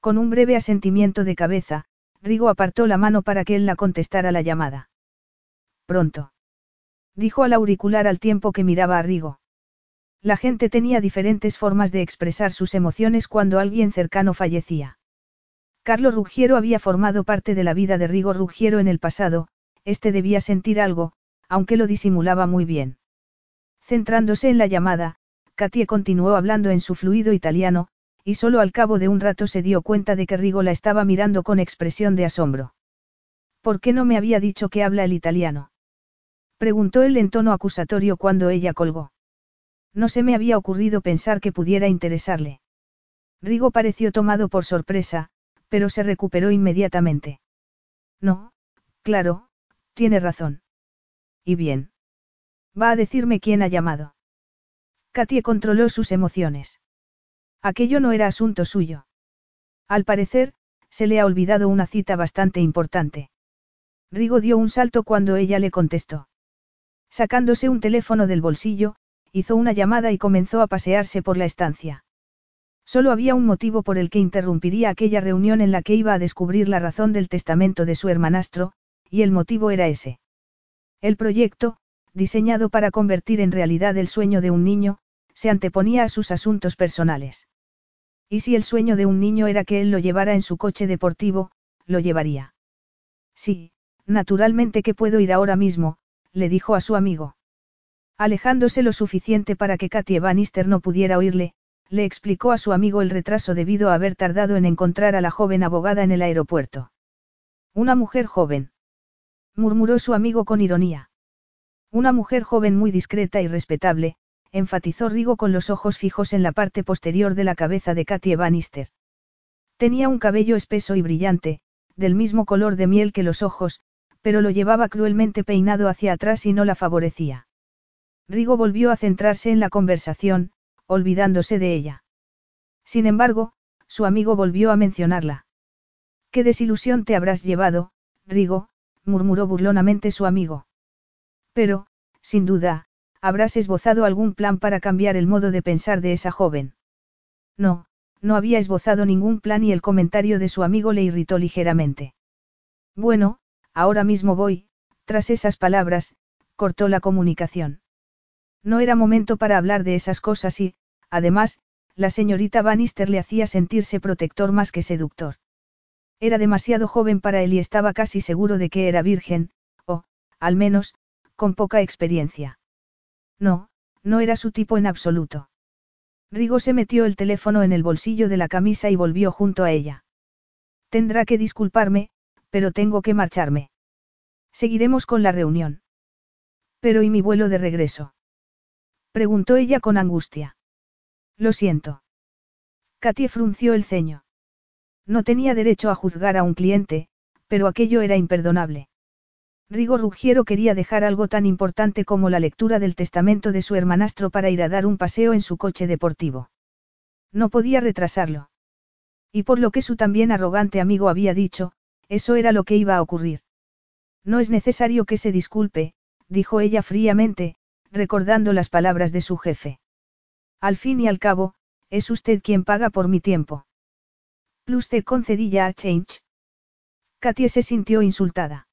Con un breve asentimiento de cabeza, Rigo apartó la mano para que él la contestara la llamada. Pronto. Dijo al auricular al tiempo que miraba a Rigo. La gente tenía diferentes formas de expresar sus emociones cuando alguien cercano fallecía. Carlos Ruggiero había formado parte de la vida de Rigo Ruggiero en el pasado, este debía sentir algo, aunque lo disimulaba muy bien. Centrándose en la llamada, Katie continuó hablando en su fluido italiano, y solo al cabo de un rato se dio cuenta de que Rigo la estaba mirando con expresión de asombro. ¿Por qué no me había dicho que habla el italiano? Preguntó él en tono acusatorio cuando ella colgó. No se me había ocurrido pensar que pudiera interesarle. Rigo pareció tomado por sorpresa, pero se recuperó inmediatamente. No, claro, tiene razón. ¿Y bien? Va a decirme quién ha llamado. Katie controló sus emociones. Aquello no era asunto suyo. Al parecer, se le ha olvidado una cita bastante importante. Rigo dio un salto cuando ella le contestó. Sacándose un teléfono del bolsillo, hizo una llamada y comenzó a pasearse por la estancia. Solo había un motivo por el que interrumpiría aquella reunión en la que iba a descubrir la razón del testamento de su hermanastro, y el motivo era ese. El proyecto, diseñado para convertir en realidad el sueño de un niño, se anteponía a sus asuntos personales. Y si el sueño de un niño era que él lo llevara en su coche deportivo, lo llevaría. Sí, naturalmente que puedo ir ahora mismo, le dijo a su amigo. Alejándose lo suficiente para que Katie Bannister no pudiera oírle, le explicó a su amigo el retraso debido a haber tardado en encontrar a la joven abogada en el aeropuerto. Una mujer joven murmuró su amigo con ironía. Una mujer joven muy discreta y respetable, enfatizó Rigo con los ojos fijos en la parte posterior de la cabeza de Katie Bannister. Tenía un cabello espeso y brillante, del mismo color de miel que los ojos, pero lo llevaba cruelmente peinado hacia atrás y no la favorecía. Rigo volvió a centrarse en la conversación, olvidándose de ella. Sin embargo, su amigo volvió a mencionarla. ¿Qué desilusión te habrás llevado, Rigo? murmuró burlonamente su amigo. Pero, sin duda, habrás esbozado algún plan para cambiar el modo de pensar de esa joven. No, no había esbozado ningún plan y el comentario de su amigo le irritó ligeramente. Bueno, ahora mismo voy, tras esas palabras, cortó la comunicación. No era momento para hablar de esas cosas y, además, la señorita Bannister le hacía sentirse protector más que seductor. Era demasiado joven para él y estaba casi seguro de que era virgen, o, al menos, con poca experiencia. No, no era su tipo en absoluto. Rigo se metió el teléfono en el bolsillo de la camisa y volvió junto a ella. Tendrá que disculparme, pero tengo que marcharme. Seguiremos con la reunión. Pero ¿y mi vuelo de regreso? Preguntó ella con angustia. Lo siento. Katie frunció el ceño. No tenía derecho a juzgar a un cliente, pero aquello era imperdonable. Rigo Ruggiero quería dejar algo tan importante como la lectura del testamento de su hermanastro para ir a dar un paseo en su coche deportivo. No podía retrasarlo. Y por lo que su también arrogante amigo había dicho, eso era lo que iba a ocurrir. No es necesario que se disculpe, dijo ella fríamente, recordando las palabras de su jefe. Al fin y al cabo, es usted quien paga por mi tiempo. Plus concedí ya a Change. Katie se sintió insultada.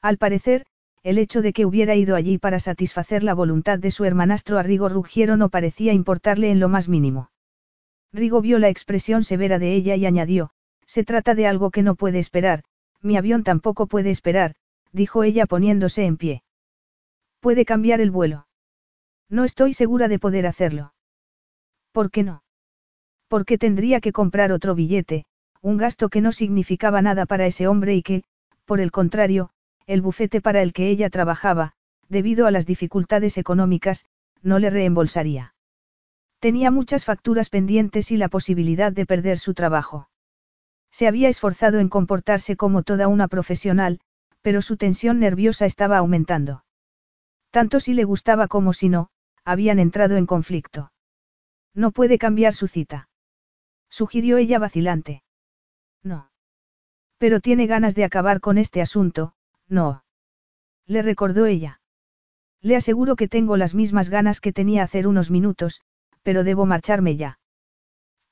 Al parecer, el hecho de que hubiera ido allí para satisfacer la voluntad de su hermanastro a Rigo Ruggiero no parecía importarle en lo más mínimo. Rigo vio la expresión severa de ella y añadió, se trata de algo que no puede esperar, mi avión tampoco puede esperar, dijo ella poniéndose en pie. Puede cambiar el vuelo. No estoy segura de poder hacerlo. ¿Por qué no? Porque tendría que comprar otro billete, un gasto que no significaba nada para ese hombre y que, por el contrario, el bufete para el que ella trabajaba, debido a las dificultades económicas, no le reembolsaría. Tenía muchas facturas pendientes y la posibilidad de perder su trabajo. Se había esforzado en comportarse como toda una profesional, pero su tensión nerviosa estaba aumentando. Tanto si le gustaba como si no, habían entrado en conflicto. No puede cambiar su cita. Sugirió ella vacilante. No. Pero tiene ganas de acabar con este asunto, no. Le recordó ella. Le aseguro que tengo las mismas ganas que tenía hacer unos minutos, pero debo marcharme ya.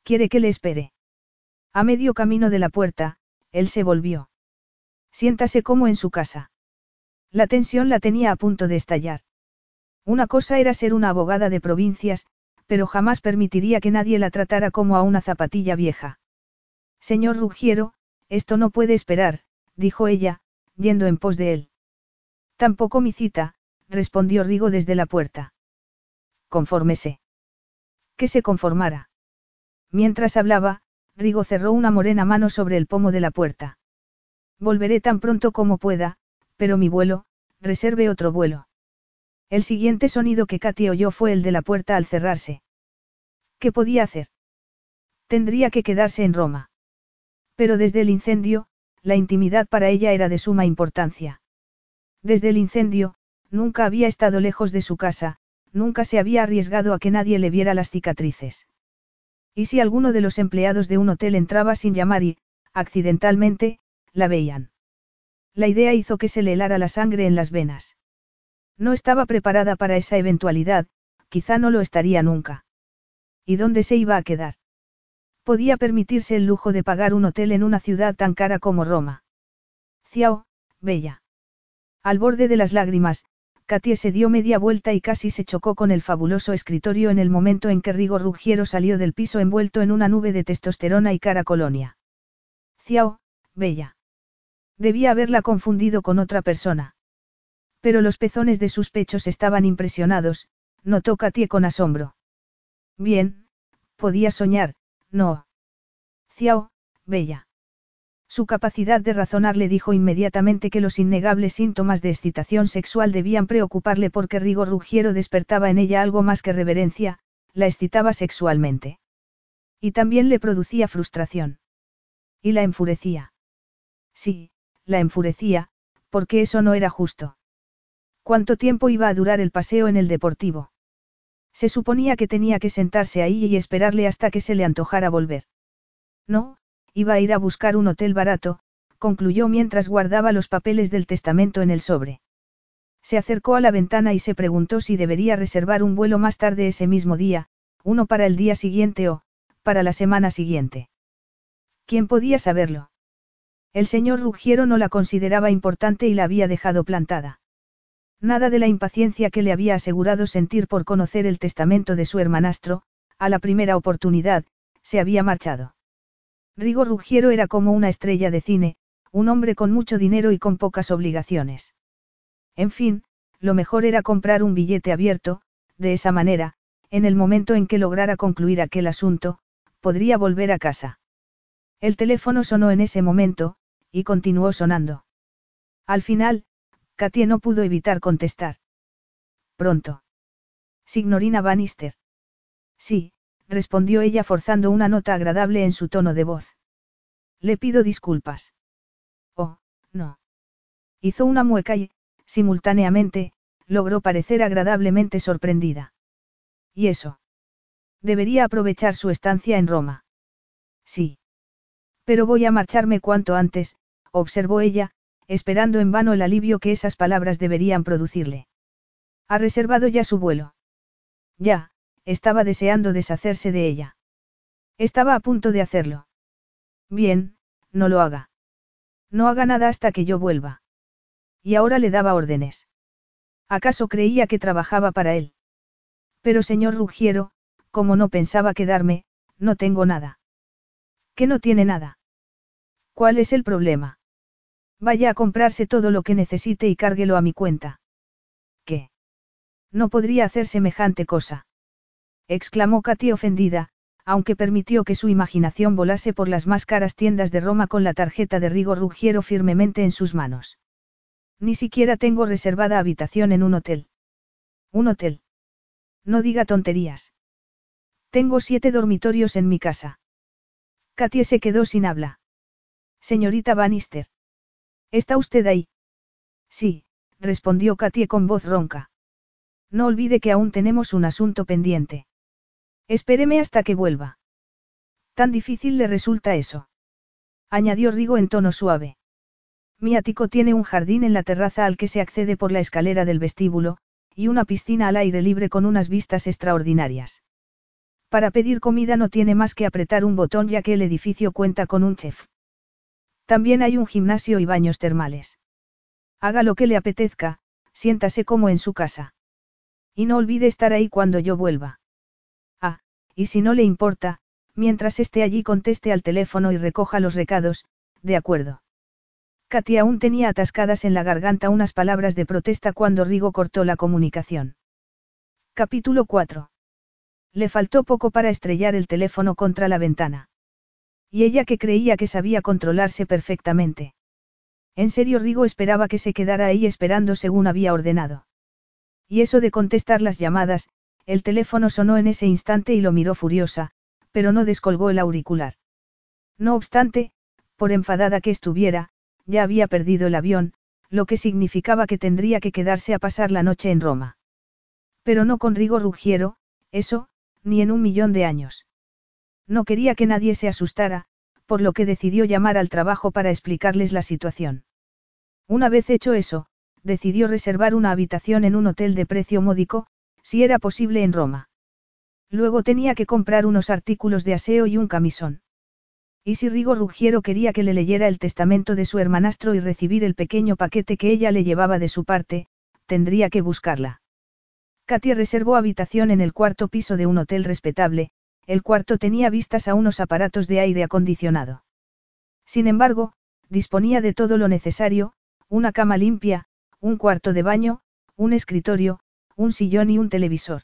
¿Quiere que le espere? A medio camino de la puerta, él se volvió. Siéntase como en su casa. La tensión la tenía a punto de estallar. Una cosa era ser una abogada de provincias, pero jamás permitiría que nadie la tratara como a una zapatilla vieja. Señor Ruggiero, esto no puede esperar, dijo ella, yendo en pos de él. Tampoco mi cita, respondió Rigo desde la puerta. Confórmese. Que se conformara. Mientras hablaba, Rigo cerró una morena mano sobre el pomo de la puerta. Volveré tan pronto como pueda, pero mi vuelo, reserve otro vuelo. El siguiente sonido que Katy oyó fue el de la puerta al cerrarse. ¿Qué podía hacer? Tendría que quedarse en Roma. Pero desde el incendio, la intimidad para ella era de suma importancia. Desde el incendio, nunca había estado lejos de su casa, nunca se había arriesgado a que nadie le viera las cicatrices. ¿Y si alguno de los empleados de un hotel entraba sin llamar y, accidentalmente, la veían? La idea hizo que se le helara la sangre en las venas. No estaba preparada para esa eventualidad, quizá no lo estaría nunca. ¿Y dónde se iba a quedar? Podía permitirse el lujo de pagar un hotel en una ciudad tan cara como Roma. Ciao, bella. Al borde de las lágrimas, Katie se dio media vuelta y casi se chocó con el fabuloso escritorio en el momento en que Rigo Ruggiero salió del piso envuelto en una nube de testosterona y cara colonia. Ciao, bella. Debía haberla confundido con otra persona. Pero los pezones de sus pechos estaban impresionados, notó Katie con asombro. Bien, podía soñar, no. Ciao, bella. Su capacidad de razonar le dijo inmediatamente que los innegables síntomas de excitación sexual debían preocuparle porque Rigo Ruggiero despertaba en ella algo más que reverencia, la excitaba sexualmente. Y también le producía frustración. Y la enfurecía. Sí, la enfurecía, porque eso no era justo. ¿Cuánto tiempo iba a durar el paseo en el deportivo? Se suponía que tenía que sentarse ahí y esperarle hasta que se le antojara volver. No, iba a ir a buscar un hotel barato, concluyó mientras guardaba los papeles del testamento en el sobre. Se acercó a la ventana y se preguntó si debería reservar un vuelo más tarde ese mismo día, uno para el día siguiente o, para la semana siguiente. ¿Quién podía saberlo? El señor Ruggiero no la consideraba importante y la había dejado plantada. Nada de la impaciencia que le había asegurado sentir por conocer el testamento de su hermanastro, a la primera oportunidad, se había marchado. Rigo Ruggiero era como una estrella de cine, un hombre con mucho dinero y con pocas obligaciones. En fin, lo mejor era comprar un billete abierto, de esa manera, en el momento en que lograra concluir aquel asunto, podría volver a casa. El teléfono sonó en ese momento, y continuó sonando. Al final, Katie no pudo evitar contestar. Pronto. Signorina Bannister. Sí, respondió ella forzando una nota agradable en su tono de voz. Le pido disculpas. Oh, no. Hizo una mueca y, simultáneamente, logró parecer agradablemente sorprendida. ¿Y eso? Debería aprovechar su estancia en Roma. Sí. Pero voy a marcharme cuanto antes, observó ella, esperando en vano el alivio que esas palabras deberían producirle. ¿Ha reservado ya su vuelo? Ya, estaba deseando deshacerse de ella. Estaba a punto de hacerlo. Bien, no lo haga. No haga nada hasta que yo vuelva. Y ahora le daba órdenes. ¿Acaso creía que trabajaba para él? Pero señor Ruggiero, como no pensaba quedarme, no tengo nada. ¿Qué no tiene nada? ¿Cuál es el problema? Vaya a comprarse todo lo que necesite y cárguelo a mi cuenta. ¿Qué? No podría hacer semejante cosa. Exclamó Katy ofendida, aunque permitió que su imaginación volase por las más caras tiendas de Roma con la tarjeta de Rigo Ruggiero firmemente en sus manos. Ni siquiera tengo reservada habitación en un hotel. ¿Un hotel? No diga tonterías. Tengo siete dormitorios en mi casa. Katie se quedó sin habla. Señorita Bannister. ¿Está usted ahí? Sí, respondió Katie con voz ronca. No olvide que aún tenemos un asunto pendiente. Espéreme hasta que vuelva. Tan difícil le resulta eso. Añadió Rigo en tono suave. Mi ático tiene un jardín en la terraza al que se accede por la escalera del vestíbulo, y una piscina al aire libre con unas vistas extraordinarias. Para pedir comida no tiene más que apretar un botón ya que el edificio cuenta con un chef. También hay un gimnasio y baños termales. Haga lo que le apetezca, siéntase como en su casa. Y no olvide estar ahí cuando yo vuelva. Ah, y si no le importa, mientras esté allí conteste al teléfono y recoja los recados, de acuerdo. Katy aún tenía atascadas en la garganta unas palabras de protesta cuando Rigo cortó la comunicación. Capítulo 4. Le faltó poco para estrellar el teléfono contra la ventana. Y ella que creía que sabía controlarse perfectamente. En serio Rigo esperaba que se quedara ahí esperando según había ordenado. Y eso de contestar las llamadas, el teléfono sonó en ese instante y lo miró furiosa, pero no descolgó el auricular. No obstante, por enfadada que estuviera, ya había perdido el avión, lo que significaba que tendría que quedarse a pasar la noche en Roma. Pero no con Rigo Ruggiero, eso, ni en un millón de años. No quería que nadie se asustara, por lo que decidió llamar al trabajo para explicarles la situación. Una vez hecho eso, decidió reservar una habitación en un hotel de precio módico, si era posible en Roma. Luego tenía que comprar unos artículos de aseo y un camisón. Y si Rigo Ruggiero quería que le leyera el testamento de su hermanastro y recibir el pequeño paquete que ella le llevaba de su parte, tendría que buscarla. Katy reservó habitación en el cuarto piso de un hotel respetable, el cuarto tenía vistas a unos aparatos de aire acondicionado. Sin embargo, disponía de todo lo necesario, una cama limpia, un cuarto de baño, un escritorio, un sillón y un televisor.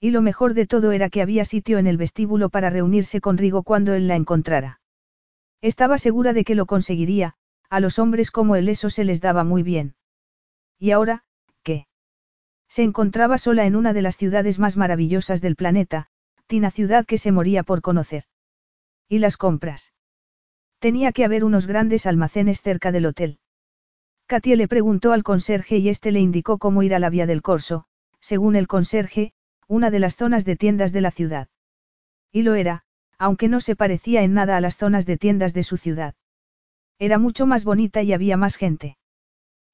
Y lo mejor de todo era que había sitio en el vestíbulo para reunirse con Rigo cuando él la encontrara. Estaba segura de que lo conseguiría, a los hombres como él eso se les daba muy bien. ¿Y ahora, qué? Se encontraba sola en una de las ciudades más maravillosas del planeta, Tina ciudad que se moría por conocer. ¿Y las compras? Tenía que haber unos grandes almacenes cerca del hotel. Katia le preguntó al conserje y este le indicó cómo ir a la vía del corso, según el conserje, una de las zonas de tiendas de la ciudad. Y lo era, aunque no se parecía en nada a las zonas de tiendas de su ciudad. Era mucho más bonita y había más gente.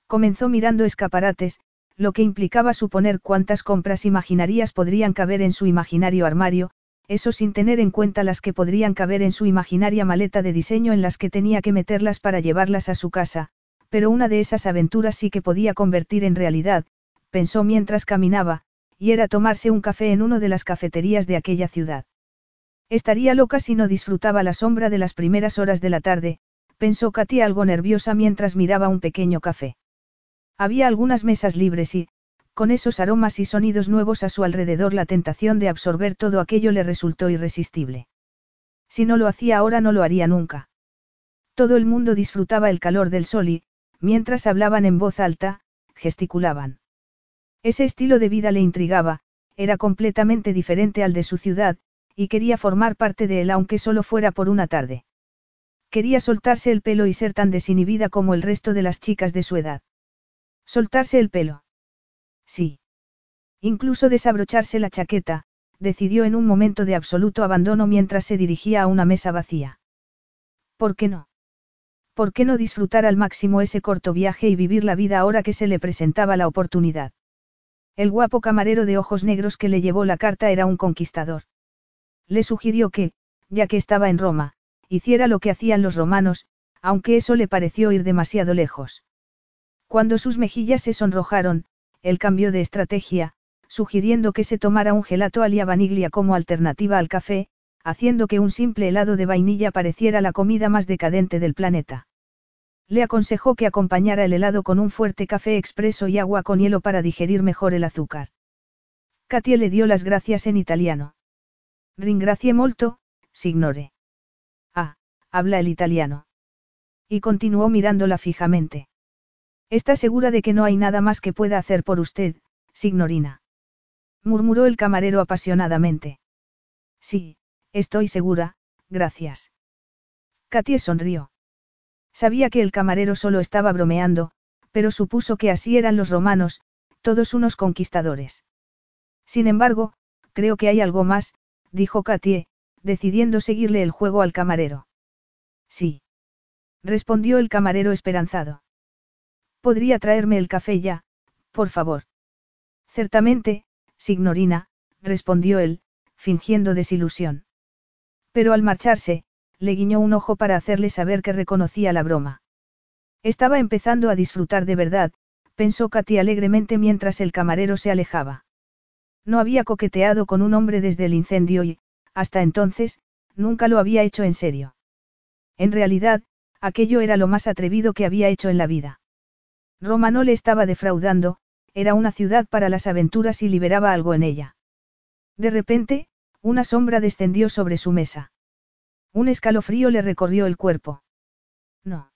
Comenzó mirando escaparates, lo que implicaba suponer cuántas compras imaginarias podrían caber en su imaginario armario, eso sin tener en cuenta las que podrían caber en su imaginaria maleta de diseño en las que tenía que meterlas para llevarlas a su casa, pero una de esas aventuras sí que podía convertir en realidad, pensó mientras caminaba, y era tomarse un café en una de las cafeterías de aquella ciudad. Estaría loca si no disfrutaba la sombra de las primeras horas de la tarde, pensó Katy algo nerviosa mientras miraba un pequeño café. Había algunas mesas libres y, con esos aromas y sonidos nuevos a su alrededor la tentación de absorber todo aquello le resultó irresistible. Si no lo hacía ahora no lo haría nunca. Todo el mundo disfrutaba el calor del sol y, mientras hablaban en voz alta, gesticulaban. Ese estilo de vida le intrigaba, era completamente diferente al de su ciudad, y quería formar parte de él aunque solo fuera por una tarde. Quería soltarse el pelo y ser tan desinhibida como el resto de las chicas de su edad. Soltarse el pelo. Sí. Incluso desabrocharse la chaqueta, decidió en un momento de absoluto abandono mientras se dirigía a una mesa vacía. ¿Por qué no? ¿Por qué no disfrutar al máximo ese corto viaje y vivir la vida ahora que se le presentaba la oportunidad? El guapo camarero de ojos negros que le llevó la carta era un conquistador. Le sugirió que, ya que estaba en Roma, hiciera lo que hacían los romanos, aunque eso le pareció ir demasiado lejos. Cuando sus mejillas se sonrojaron, él cambió de estrategia, sugiriendo que se tomara un gelato alia vaniglia como alternativa al café, haciendo que un simple helado de vainilla pareciera la comida más decadente del planeta. Le aconsejó que acompañara el helado con un fuerte café expreso y agua con hielo para digerir mejor el azúcar. Katia le dio las gracias en italiano. Ringrazie molto, signore. Ah, habla el italiano. Y continuó mirándola fijamente. ¿Está segura de que no hay nada más que pueda hacer por usted, signorina? murmuró el camarero apasionadamente. Sí, estoy segura, gracias. Katie sonrió. Sabía que el camarero solo estaba bromeando, pero supuso que así eran los romanos, todos unos conquistadores. Sin embargo, creo que hay algo más, dijo Katie, decidiendo seguirle el juego al camarero. Sí. Respondió el camarero esperanzado. ¿Podría traerme el café ya, por favor? Ciertamente, signorina, respondió él, fingiendo desilusión. Pero al marcharse, le guiñó un ojo para hacerle saber que reconocía la broma. Estaba empezando a disfrutar de verdad, pensó Katy alegremente mientras el camarero se alejaba. No había coqueteado con un hombre desde el incendio y, hasta entonces, nunca lo había hecho en serio. En realidad, aquello era lo más atrevido que había hecho en la vida. Roma no le estaba defraudando, era una ciudad para las aventuras y liberaba algo en ella. De repente, una sombra descendió sobre su mesa. Un escalofrío le recorrió el cuerpo. No.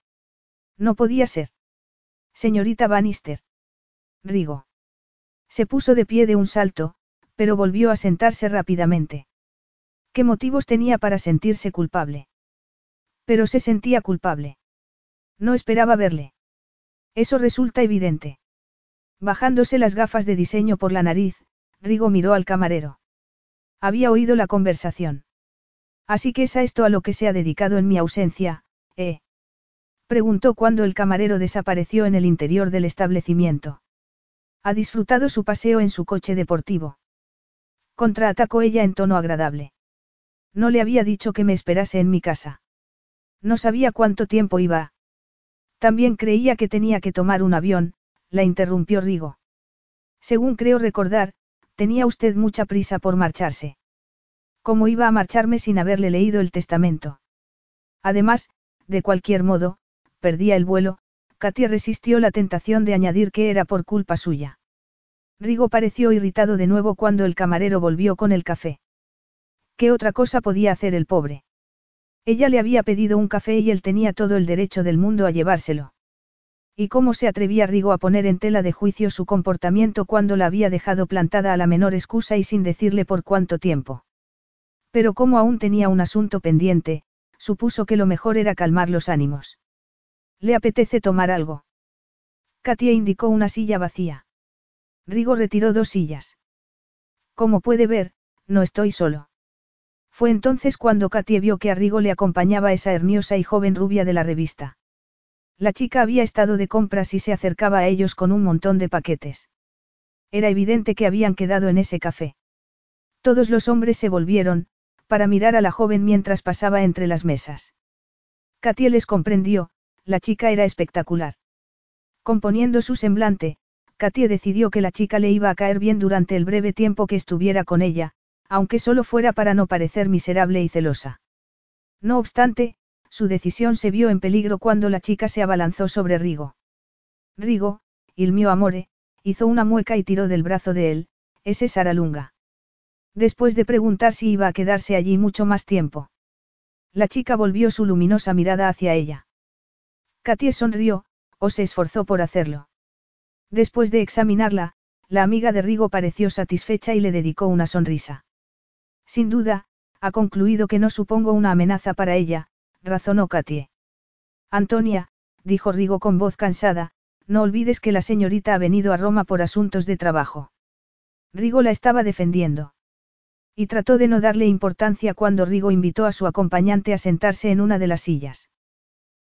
No podía ser. Señorita Bannister. Rigo. Se puso de pie de un salto, pero volvió a sentarse rápidamente. ¿Qué motivos tenía para sentirse culpable? Pero se sentía culpable. No esperaba verle. Eso resulta evidente. Bajándose las gafas de diseño por la nariz, Rigo miró al camarero. Había oído la conversación. Así que es a esto a lo que se ha dedicado en mi ausencia, ¿eh? Preguntó cuando el camarero desapareció en el interior del establecimiento. Ha disfrutado su paseo en su coche deportivo. Contraatacó ella en tono agradable. No le había dicho que me esperase en mi casa. No sabía cuánto tiempo iba. También creía que tenía que tomar un avión, la interrumpió Rigo. Según creo recordar, tenía usted mucha prisa por marcharse. ¿Cómo iba a marcharme sin haberle leído el testamento? Además, de cualquier modo, perdía el vuelo, Katia resistió la tentación de añadir que era por culpa suya. Rigo pareció irritado de nuevo cuando el camarero volvió con el café. ¿Qué otra cosa podía hacer el pobre? Ella le había pedido un café y él tenía todo el derecho del mundo a llevárselo. ¿Y cómo se atrevía Rigo a poner en tela de juicio su comportamiento cuando la había dejado plantada a la menor excusa y sin decirle por cuánto tiempo? Pero como aún tenía un asunto pendiente, supuso que lo mejor era calmar los ánimos. ¿Le apetece tomar algo? Katia indicó una silla vacía. Rigo retiró dos sillas. Como puede ver, no estoy solo. Fue entonces cuando Katie vio que a le acompañaba esa herniosa y joven rubia de la revista. La chica había estado de compras y se acercaba a ellos con un montón de paquetes. Era evidente que habían quedado en ese café. Todos los hombres se volvieron, para mirar a la joven mientras pasaba entre las mesas. Katie les comprendió, la chica era espectacular. Componiendo su semblante, Katie decidió que la chica le iba a caer bien durante el breve tiempo que estuviera con ella, aunque solo fuera para no parecer miserable y celosa. No obstante, su decisión se vio en peligro cuando la chica se abalanzó sobre Rigo. Rigo, il mio amore, hizo una mueca y tiró del brazo de él, ese Saralunga. Después de preguntar si iba a quedarse allí mucho más tiempo. La chica volvió su luminosa mirada hacia ella. Katie sonrió, o se esforzó por hacerlo. Después de examinarla, la amiga de Rigo pareció satisfecha y le dedicó una sonrisa. Sin duda, ha concluido que no supongo una amenaza para ella, razonó Katie. Antonia, dijo Rigo con voz cansada, no olvides que la señorita ha venido a Roma por asuntos de trabajo. Rigo la estaba defendiendo. Y trató de no darle importancia cuando Rigo invitó a su acompañante a sentarse en una de las sillas.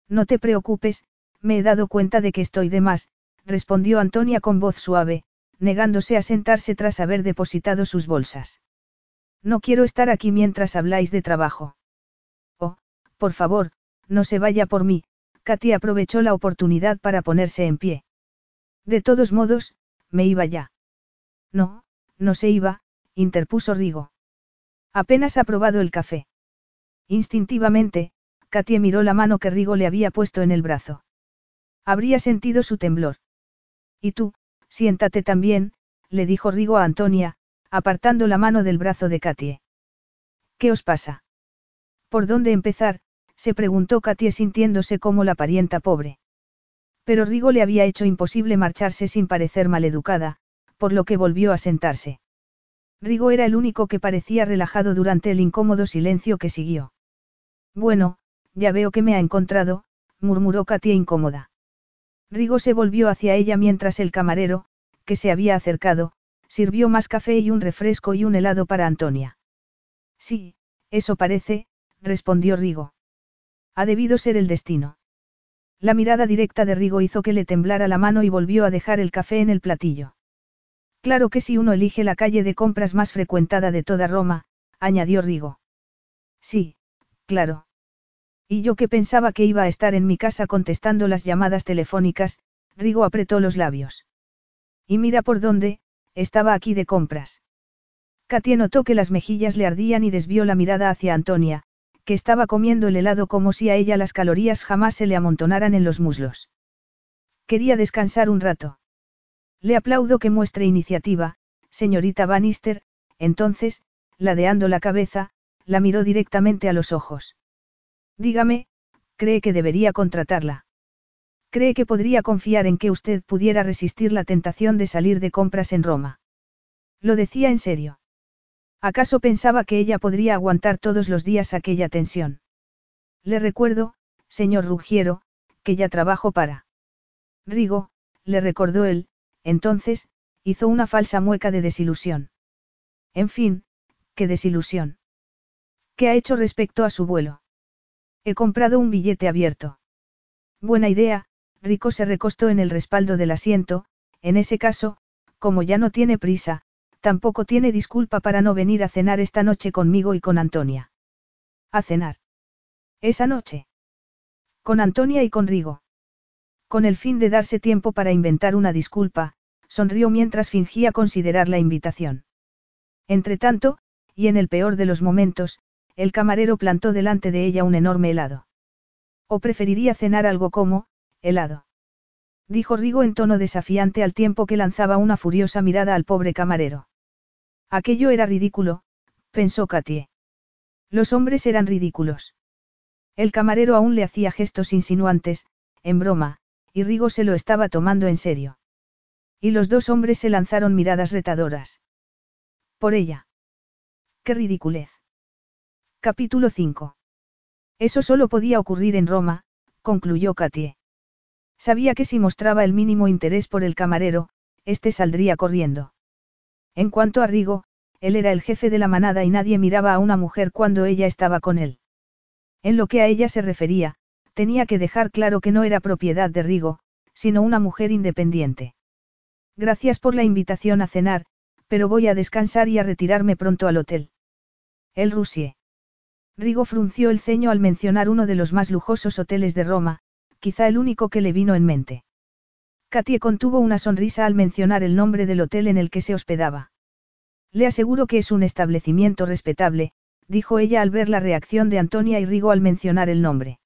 No te preocupes, me he dado cuenta de que estoy de más, respondió Antonia con voz suave, negándose a sentarse tras haber depositado sus bolsas. No quiero estar aquí mientras habláis de trabajo. Oh, por favor, no se vaya por mí, Katy aprovechó la oportunidad para ponerse en pie. De todos modos, me iba ya. No, no se iba, interpuso Rigo. Apenas ha probado el café. Instintivamente, Katy miró la mano que Rigo le había puesto en el brazo. Habría sentido su temblor. Y tú, siéntate también, le dijo Rigo a Antonia, apartando la mano del brazo de Katie. ¿Qué os pasa? ¿Por dónde empezar? se preguntó Katie sintiéndose como la parienta pobre. Pero Rigo le había hecho imposible marcharse sin parecer maleducada, por lo que volvió a sentarse. Rigo era el único que parecía relajado durante el incómodo silencio que siguió. Bueno, ya veo que me ha encontrado, murmuró Katia incómoda. Rigo se volvió hacia ella mientras el camarero, que se había acercado, sirvió más café y un refresco y un helado para Antonia. Sí, eso parece, respondió Rigo. Ha debido ser el destino. La mirada directa de Rigo hizo que le temblara la mano y volvió a dejar el café en el platillo. Claro que si uno elige la calle de compras más frecuentada de toda Roma, añadió Rigo. Sí, claro. Y yo que pensaba que iba a estar en mi casa contestando las llamadas telefónicas, Rigo apretó los labios. Y mira por dónde, estaba aquí de compras. Katia notó que las mejillas le ardían y desvió la mirada hacia Antonia, que estaba comiendo el helado como si a ella las calorías jamás se le amontonaran en los muslos. Quería descansar un rato. Le aplaudo que muestre iniciativa, señorita Bannister, entonces, ladeando la cabeza, la miró directamente a los ojos. Dígame, ¿cree que debería contratarla? ¿Cree que podría confiar en que usted pudiera resistir la tentación de salir de compras en Roma? Lo decía en serio. ¿Acaso pensaba que ella podría aguantar todos los días aquella tensión? Le recuerdo, señor Ruggiero, que ya trabajo para. Rigo, le recordó él, entonces, hizo una falsa mueca de desilusión. En fin, qué desilusión. ¿Qué ha hecho respecto a su vuelo? He comprado un billete abierto. Buena idea, Rico se recostó en el respaldo del asiento, en ese caso, como ya no tiene prisa, tampoco tiene disculpa para no venir a cenar esta noche conmigo y con Antonia. ¿A cenar? Esa noche. Con Antonia y con Rigo. Con el fin de darse tiempo para inventar una disculpa, sonrió mientras fingía considerar la invitación. Entretanto, y en el peor de los momentos, el camarero plantó delante de ella un enorme helado. ¿O preferiría cenar algo como, helado? Dijo Rigo en tono desafiante al tiempo que lanzaba una furiosa mirada al pobre camarero. Aquello era ridículo, pensó Katie. Los hombres eran ridículos. El camarero aún le hacía gestos insinuantes, en broma, y Rigo se lo estaba tomando en serio. Y los dos hombres se lanzaron miradas retadoras. Por ella. ¡Qué ridiculez! Capítulo 5. Eso solo podía ocurrir en Roma, concluyó Katie. Sabía que si mostraba el mínimo interés por el camarero, éste saldría corriendo. En cuanto a Rigo, él era el jefe de la manada y nadie miraba a una mujer cuando ella estaba con él. En lo que a ella se refería, tenía que dejar claro que no era propiedad de Rigo, sino una mujer independiente. Gracias por la invitación a cenar, pero voy a descansar y a retirarme pronto al hotel. El Rusie. Rigo frunció el ceño al mencionar uno de los más lujosos hoteles de Roma, quizá el único que le vino en mente. Katie contuvo una sonrisa al mencionar el nombre del hotel en el que se hospedaba. Le aseguro que es un establecimiento respetable, dijo ella al ver la reacción de Antonia y Rigo al mencionar el nombre.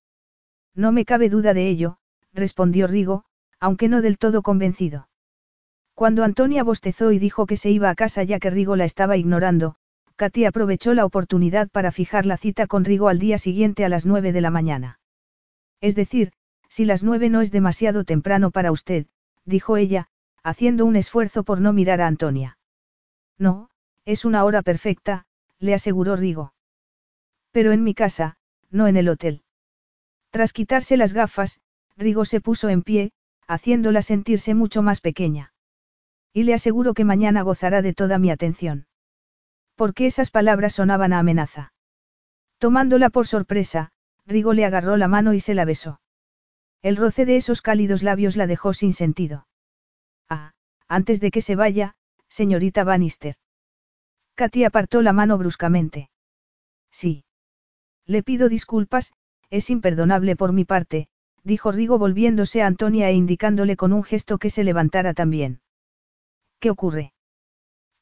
No me cabe duda de ello, respondió Rigo, aunque no del todo convencido. Cuando Antonia bostezó y dijo que se iba a casa ya que Rigo la estaba ignorando, Katy aprovechó la oportunidad para fijar la cita con Rigo al día siguiente a las nueve de la mañana. Es decir, si las nueve no es demasiado temprano para usted, dijo ella, haciendo un esfuerzo por no mirar a Antonia. No, es una hora perfecta, le aseguró Rigo. Pero en mi casa, no en el hotel. Tras quitarse las gafas, Rigo se puso en pie, haciéndola sentirse mucho más pequeña. Y le aseguro que mañana gozará de toda mi atención. Porque esas palabras sonaban a amenaza. Tomándola por sorpresa, Rigo le agarró la mano y se la besó. El roce de esos cálidos labios la dejó sin sentido. Ah, antes de que se vaya, señorita Bannister. Katy apartó la mano bruscamente. Sí. Le pido disculpas, es imperdonable por mi parte, dijo Rigo volviéndose a Antonia e indicándole con un gesto que se levantara también. ¿Qué ocurre?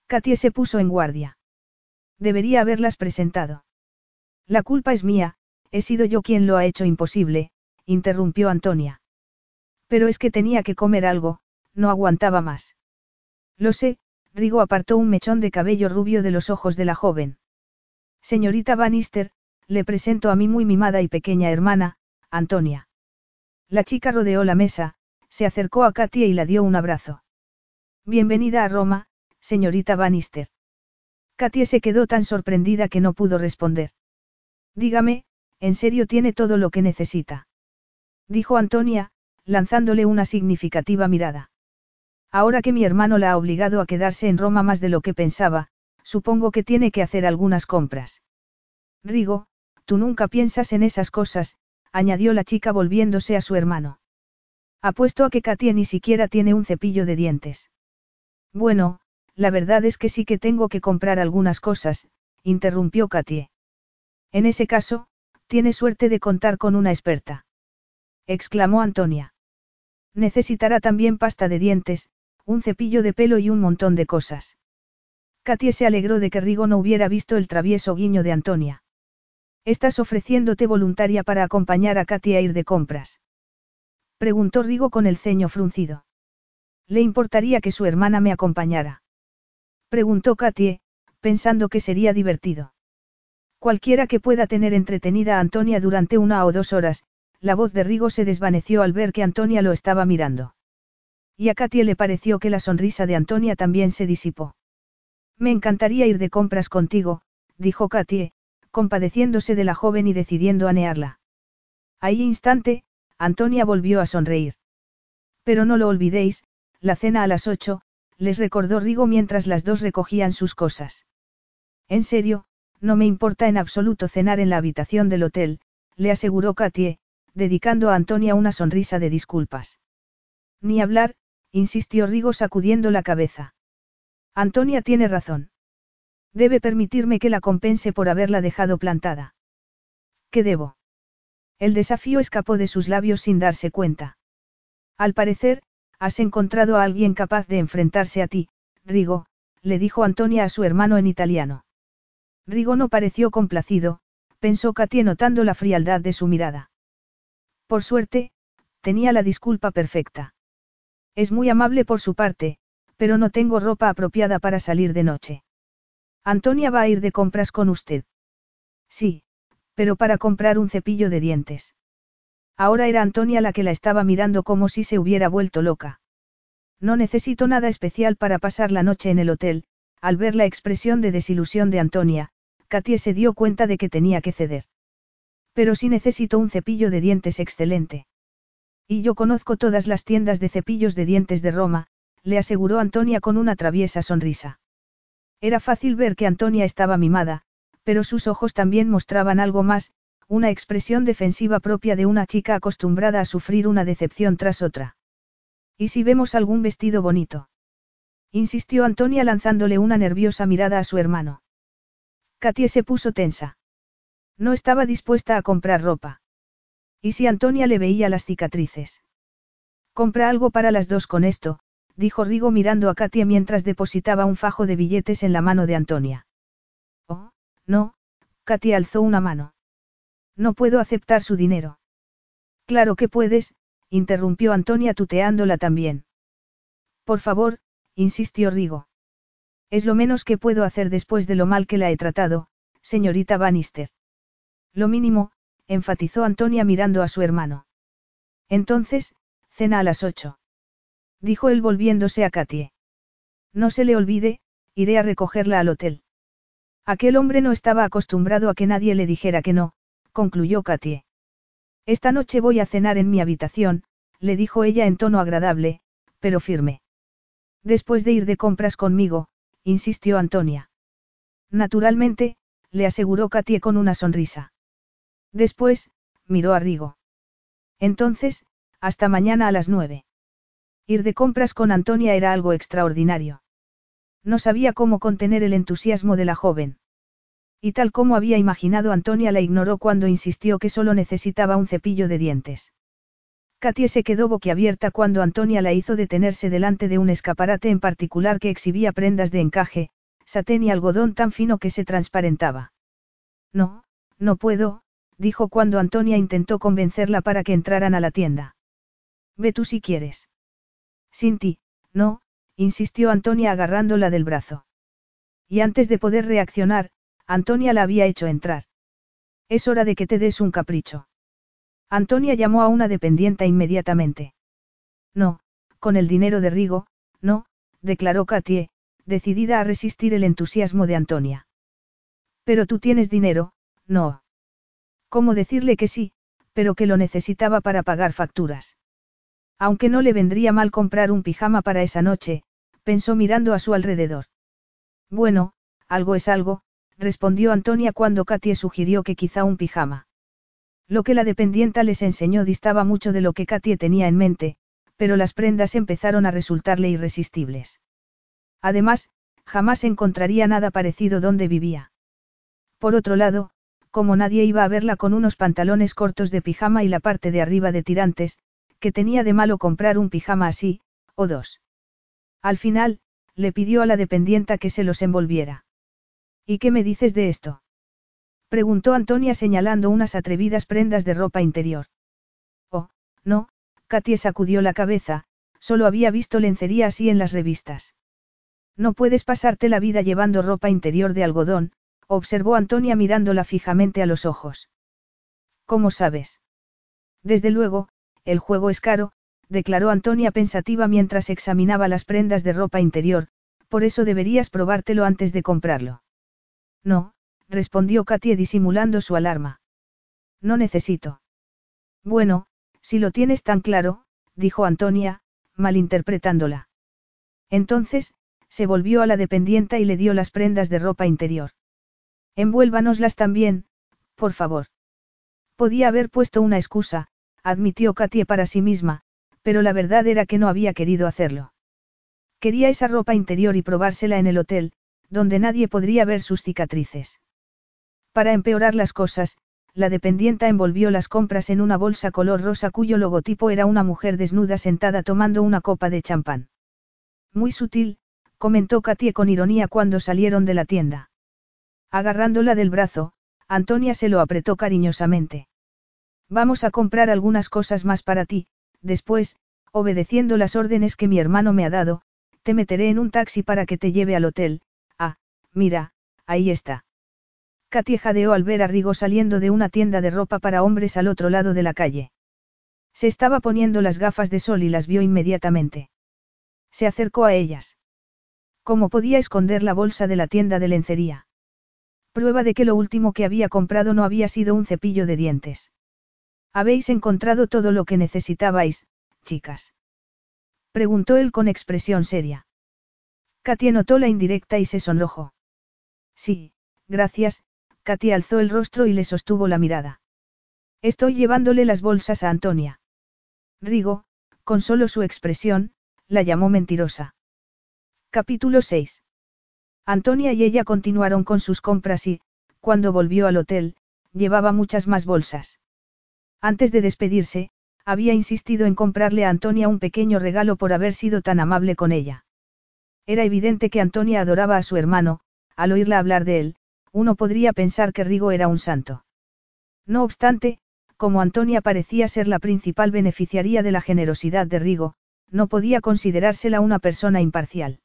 Katie se puso en guardia. Debería haberlas presentado. La culpa es mía, he sido yo quien lo ha hecho imposible, interrumpió Antonia. Pero es que tenía que comer algo, no aguantaba más. Lo sé, Rigo apartó un mechón de cabello rubio de los ojos de la joven. Señorita Bannister, le presento a mi muy mimada y pequeña hermana, Antonia. La chica rodeó la mesa, se acercó a Katia y la dio un abrazo. Bienvenida a Roma, señorita Bannister. Katia se quedó tan sorprendida que no pudo responder. Dígame, ¿en serio tiene todo lo que necesita? Dijo Antonia, lanzándole una significativa mirada. Ahora que mi hermano la ha obligado a quedarse en Roma más de lo que pensaba, supongo que tiene que hacer algunas compras. Rigo, tú nunca piensas en esas cosas, añadió la chica volviéndose a su hermano. Apuesto a que Katia ni siquiera tiene un cepillo de dientes. Bueno, la verdad es que sí que tengo que comprar algunas cosas, interrumpió Katie. En ese caso, tiene suerte de contar con una experta. Exclamó Antonia. Necesitará también pasta de dientes, un cepillo de pelo y un montón de cosas. Katie se alegró de que Rigo no hubiera visto el travieso guiño de Antonia. ¿Estás ofreciéndote voluntaria para acompañar a Katy a ir de compras? Preguntó Rigo con el ceño fruncido. ¿Le importaría que su hermana me acompañara? Preguntó Katie, pensando que sería divertido. Cualquiera que pueda tener entretenida a Antonia durante una o dos horas, la voz de Rigo se desvaneció al ver que Antonia lo estaba mirando. Y a Katie le pareció que la sonrisa de Antonia también se disipó. Me encantaría ir de compras contigo, dijo Katie, compadeciéndose de la joven y decidiendo anearla. Ahí instante, Antonia volvió a sonreír. Pero no lo olvidéis, la cena a las ocho, les recordó Rigo mientras las dos recogían sus cosas. En serio, no me importa en absoluto cenar en la habitación del hotel, le aseguró Katie, dedicando a Antonia una sonrisa de disculpas. Ni hablar, insistió Rigo sacudiendo la cabeza. Antonia tiene razón. Debe permitirme que la compense por haberla dejado plantada. ¿Qué debo? El desafío escapó de sus labios sin darse cuenta. Al parecer, has encontrado a alguien capaz de enfrentarse a ti, Rigo, le dijo Antonia a su hermano en italiano. Rigo no pareció complacido, pensó Katie notando la frialdad de su mirada. Por suerte, tenía la disculpa perfecta. Es muy amable por su parte, pero no tengo ropa apropiada para salir de noche. Antonia va a ir de compras con usted. Sí, pero para comprar un cepillo de dientes. Ahora era Antonia la que la estaba mirando como si se hubiera vuelto loca. No necesito nada especial para pasar la noche en el hotel, al ver la expresión de desilusión de Antonia, Katie se dio cuenta de que tenía que ceder. Pero sí necesito un cepillo de dientes excelente. Y yo conozco todas las tiendas de cepillos de dientes de Roma, le aseguró Antonia con una traviesa sonrisa. Era fácil ver que Antonia estaba mimada, pero sus ojos también mostraban algo más, una expresión defensiva propia de una chica acostumbrada a sufrir una decepción tras otra. ¿Y si vemos algún vestido bonito? insistió Antonia lanzándole una nerviosa mirada a su hermano. Katie se puso tensa. No estaba dispuesta a comprar ropa. ¿Y si Antonia le veía las cicatrices? Compra algo para las dos con esto, dijo Rigo mirando a Katia mientras depositaba un fajo de billetes en la mano de Antonia. Oh, no, Katia alzó una mano. No puedo aceptar su dinero. Claro que puedes, interrumpió Antonia tuteándola también. Por favor, insistió Rigo. Es lo menos que puedo hacer después de lo mal que la he tratado, señorita Bannister. Lo mínimo, enfatizó Antonia mirando a su hermano. Entonces, cena a las ocho. Dijo él volviéndose a Katie. No se le olvide, iré a recogerla al hotel. Aquel hombre no estaba acostumbrado a que nadie le dijera que no, concluyó Katie. Esta noche voy a cenar en mi habitación, le dijo ella en tono agradable, pero firme. Después de ir de compras conmigo, insistió Antonia. Naturalmente, le aseguró Katie con una sonrisa. Después, miró a Rigo. Entonces, hasta mañana a las nueve. Ir de compras con Antonia era algo extraordinario. No sabía cómo contener el entusiasmo de la joven. Y tal como había imaginado Antonia la ignoró cuando insistió que solo necesitaba un cepillo de dientes. Katie se quedó boquiabierta cuando Antonia la hizo detenerse delante de un escaparate en particular que exhibía prendas de encaje, satén y algodón tan fino que se transparentaba. No, no puedo, dijo cuando Antonia intentó convencerla para que entraran a la tienda. Ve tú si quieres. Sin ti, no, insistió Antonia agarrándola del brazo. Y antes de poder reaccionar, Antonia la había hecho entrar. Es hora de que te des un capricho. Antonia llamó a una dependienta inmediatamente. No, con el dinero de Rigo, no, declaró Katie, decidida a resistir el entusiasmo de Antonia. Pero tú tienes dinero, no. ¿Cómo decirle que sí, pero que lo necesitaba para pagar facturas? Aunque no le vendría mal comprar un pijama para esa noche, pensó mirando a su alrededor. Bueno, algo es algo, respondió Antonia cuando Katie sugirió que quizá un pijama. Lo que la dependienta les enseñó distaba mucho de lo que Katie tenía en mente, pero las prendas empezaron a resultarle irresistibles. Además, jamás encontraría nada parecido donde vivía. Por otro lado, como nadie iba a verla con unos pantalones cortos de pijama y la parte de arriba de tirantes, que tenía de malo comprar un pijama así, o dos. Al final, le pidió a la dependienta que se los envolviera. ¿Y qué me dices de esto? preguntó Antonia señalando unas atrevidas prendas de ropa interior. Oh, no, Katie sacudió la cabeza, solo había visto lencería así en las revistas. No puedes pasarte la vida llevando ropa interior de algodón, observó Antonia mirándola fijamente a los ojos. ¿Cómo sabes? Desde luego, el juego es caro, declaró Antonia pensativa mientras examinaba las prendas de ropa interior, por eso deberías probártelo antes de comprarlo. No, respondió Katie disimulando su alarma. No necesito. Bueno, si lo tienes tan claro, dijo Antonia, malinterpretándola. Entonces, se volvió a la dependienta y le dio las prendas de ropa interior. Envuélvanoslas también, por favor. Podía haber puesto una excusa, admitió Katie para sí misma, pero la verdad era que no había querido hacerlo. Quería esa ropa interior y probársela en el hotel, donde nadie podría ver sus cicatrices. Para empeorar las cosas, la dependienta envolvió las compras en una bolsa color rosa cuyo logotipo era una mujer desnuda sentada tomando una copa de champán. Muy sutil, comentó Katie con ironía cuando salieron de la tienda. Agarrándola del brazo, Antonia se lo apretó cariñosamente. Vamos a comprar algunas cosas más para ti, después, obedeciendo las órdenes que mi hermano me ha dado, te meteré en un taxi para que te lleve al hotel. Ah, mira, ahí está. Katy jadeó al ver a Rigo saliendo de una tienda de ropa para hombres al otro lado de la calle. Se estaba poniendo las gafas de sol y las vio inmediatamente. Se acercó a ellas. ¿Cómo podía esconder la bolsa de la tienda de lencería? Prueba de que lo último que había comprado no había sido un cepillo de dientes. Habéis encontrado todo lo que necesitabais, chicas. Preguntó él con expresión seria. Katia notó la indirecta y se sonrojó. Sí, gracias, Katia alzó el rostro y le sostuvo la mirada. Estoy llevándole las bolsas a Antonia. Rigo, con solo su expresión, la llamó mentirosa. Capítulo 6. Antonia y ella continuaron con sus compras y, cuando volvió al hotel, llevaba muchas más bolsas. Antes de despedirse, había insistido en comprarle a Antonia un pequeño regalo por haber sido tan amable con ella. Era evidente que Antonia adoraba a su hermano, al oírla hablar de él, uno podría pensar que Rigo era un santo. No obstante, como Antonia parecía ser la principal beneficiaria de la generosidad de Rigo, no podía considerársela una persona imparcial.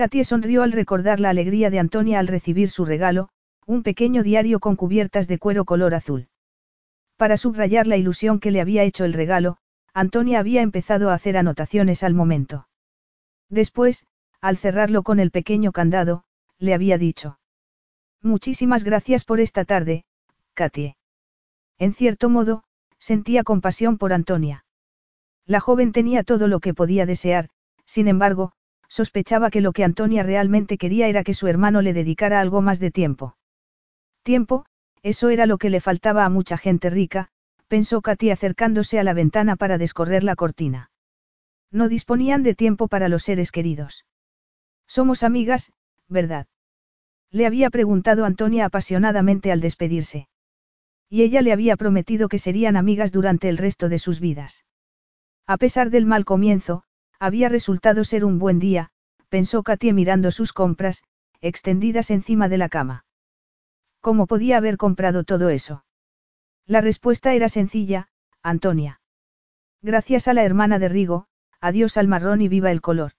Katie sonrió al recordar la alegría de Antonia al recibir su regalo, un pequeño diario con cubiertas de cuero color azul. Para subrayar la ilusión que le había hecho el regalo, Antonia había empezado a hacer anotaciones al momento. Después, al cerrarlo con el pequeño candado, le había dicho. Muchísimas gracias por esta tarde, Katie. En cierto modo, sentía compasión por Antonia. La joven tenía todo lo que podía desear, sin embargo, sospechaba que lo que Antonia realmente quería era que su hermano le dedicara algo más de tiempo. Tiempo, eso era lo que le faltaba a mucha gente rica, pensó Katy acercándose a la ventana para descorrer la cortina. No disponían de tiempo para los seres queridos. Somos amigas, ¿verdad? Le había preguntado Antonia apasionadamente al despedirse. Y ella le había prometido que serían amigas durante el resto de sus vidas. A pesar del mal comienzo, había resultado ser un buen día, pensó Katie mirando sus compras, extendidas encima de la cama. ¿Cómo podía haber comprado todo eso? La respuesta era sencilla, Antonia. Gracias a la hermana de Rigo, adiós al marrón y viva el color.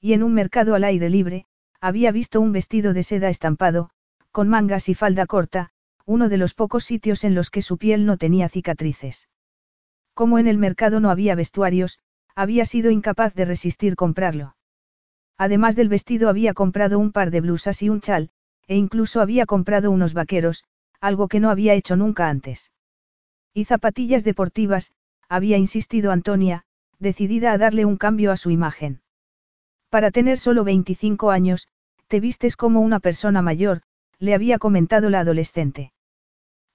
Y en un mercado al aire libre, había visto un vestido de seda estampado, con mangas y falda corta, uno de los pocos sitios en los que su piel no tenía cicatrices. Como en el mercado no había vestuarios, había sido incapaz de resistir comprarlo. Además del vestido había comprado un par de blusas y un chal, e incluso había comprado unos vaqueros, algo que no había hecho nunca antes. Y zapatillas deportivas, había insistido Antonia, decidida a darle un cambio a su imagen. Para tener solo 25 años, te vistes como una persona mayor, le había comentado la adolescente.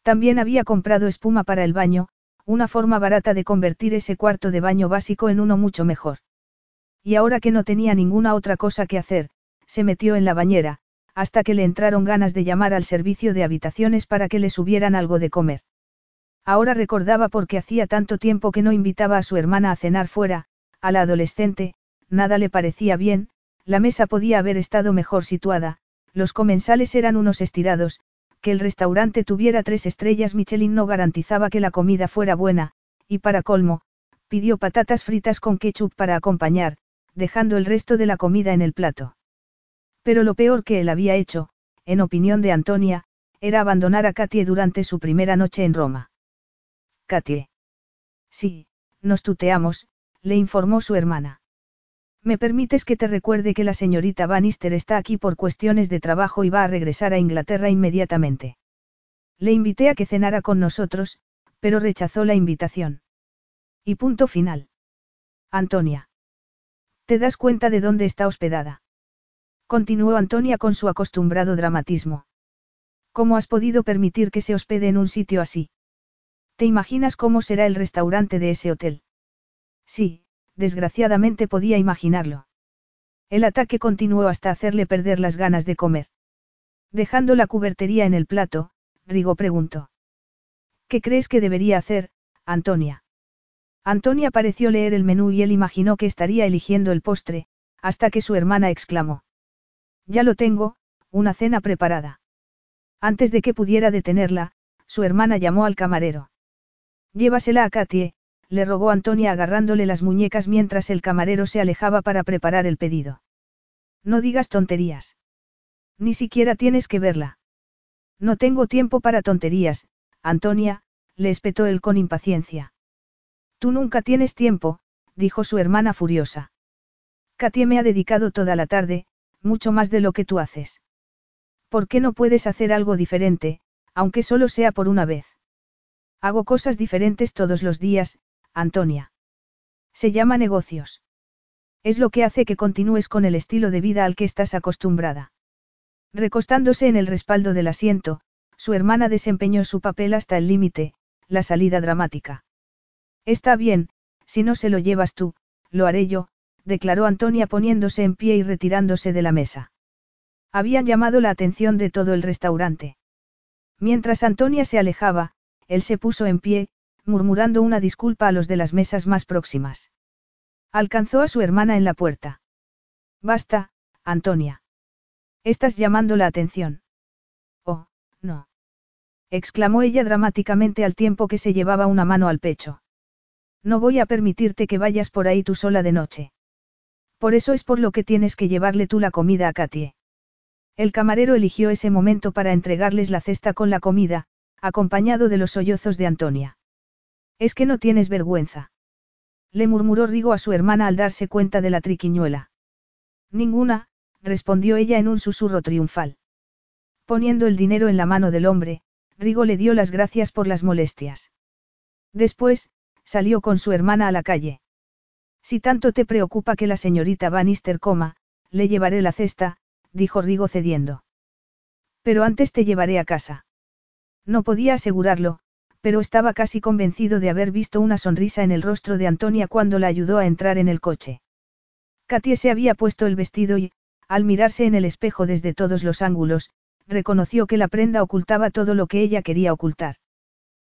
También había comprado espuma para el baño, una forma barata de convertir ese cuarto de baño básico en uno mucho mejor. Y ahora que no tenía ninguna otra cosa que hacer, se metió en la bañera, hasta que le entraron ganas de llamar al servicio de habitaciones para que le subieran algo de comer. Ahora recordaba por qué hacía tanto tiempo que no invitaba a su hermana a cenar fuera, a la adolescente, nada le parecía bien, la mesa podía haber estado mejor situada, los comensales eran unos estirados, que el restaurante tuviera tres estrellas Michelin no garantizaba que la comida fuera buena, y para colmo, pidió patatas fritas con ketchup para acompañar, dejando el resto de la comida en el plato. Pero lo peor que él había hecho, en opinión de Antonia, era abandonar a Katie durante su primera noche en Roma. Katie. Sí, nos tuteamos, le informó su hermana. ¿Me permites que te recuerde que la señorita Bannister está aquí por cuestiones de trabajo y va a regresar a Inglaterra inmediatamente? Le invité a que cenara con nosotros, pero rechazó la invitación. Y punto final. Antonia. ¿Te das cuenta de dónde está hospedada? Continuó Antonia con su acostumbrado dramatismo. ¿Cómo has podido permitir que se hospede en un sitio así? ¿Te imaginas cómo será el restaurante de ese hotel? Sí, desgraciadamente podía imaginarlo. El ataque continuó hasta hacerle perder las ganas de comer. Dejando la cubertería en el plato, Rigo preguntó. ¿Qué crees que debería hacer, Antonia? Antonia pareció leer el menú y él imaginó que estaría eligiendo el postre, hasta que su hermana exclamó. Ya lo tengo, una cena preparada. Antes de que pudiera detenerla, su hermana llamó al camarero. Llévasela a Katie, le rogó Antonia agarrándole las muñecas mientras el camarero se alejaba para preparar el pedido. No digas tonterías. Ni siquiera tienes que verla. No tengo tiempo para tonterías, Antonia, le espetó él con impaciencia. Tú nunca tienes tiempo, dijo su hermana furiosa. Katie me ha dedicado toda la tarde, mucho más de lo que tú haces. ¿Por qué no puedes hacer algo diferente, aunque solo sea por una vez? Hago cosas diferentes todos los días, Antonia. Se llama negocios. Es lo que hace que continúes con el estilo de vida al que estás acostumbrada. Recostándose en el respaldo del asiento, su hermana desempeñó su papel hasta el límite, la salida dramática. Está bien, si no se lo llevas tú, lo haré yo, declaró Antonia poniéndose en pie y retirándose de la mesa. Habían llamado la atención de todo el restaurante. Mientras Antonia se alejaba, él se puso en pie, murmurando una disculpa a los de las mesas más próximas. Alcanzó a su hermana en la puerta. Basta, Antonia. Estás llamando la atención. Oh, no. exclamó ella dramáticamente al tiempo que se llevaba una mano al pecho. No voy a permitirte que vayas por ahí tú sola de noche. Por eso es por lo que tienes que llevarle tú la comida a Katie. El camarero eligió ese momento para entregarles la cesta con la comida, acompañado de los sollozos de Antonia. Es que no tienes vergüenza. Le murmuró Rigo a su hermana al darse cuenta de la triquiñuela. Ninguna, respondió ella en un susurro triunfal. Poniendo el dinero en la mano del hombre, Rigo le dio las gracias por las molestias. Después, salió con su hermana a la calle. Si tanto te preocupa que la señorita Bannister coma, le llevaré la cesta, dijo Rigo cediendo. Pero antes te llevaré a casa. No podía asegurarlo, pero estaba casi convencido de haber visto una sonrisa en el rostro de Antonia cuando la ayudó a entrar en el coche. Katie se había puesto el vestido y, al mirarse en el espejo desde todos los ángulos, reconoció que la prenda ocultaba todo lo que ella quería ocultar.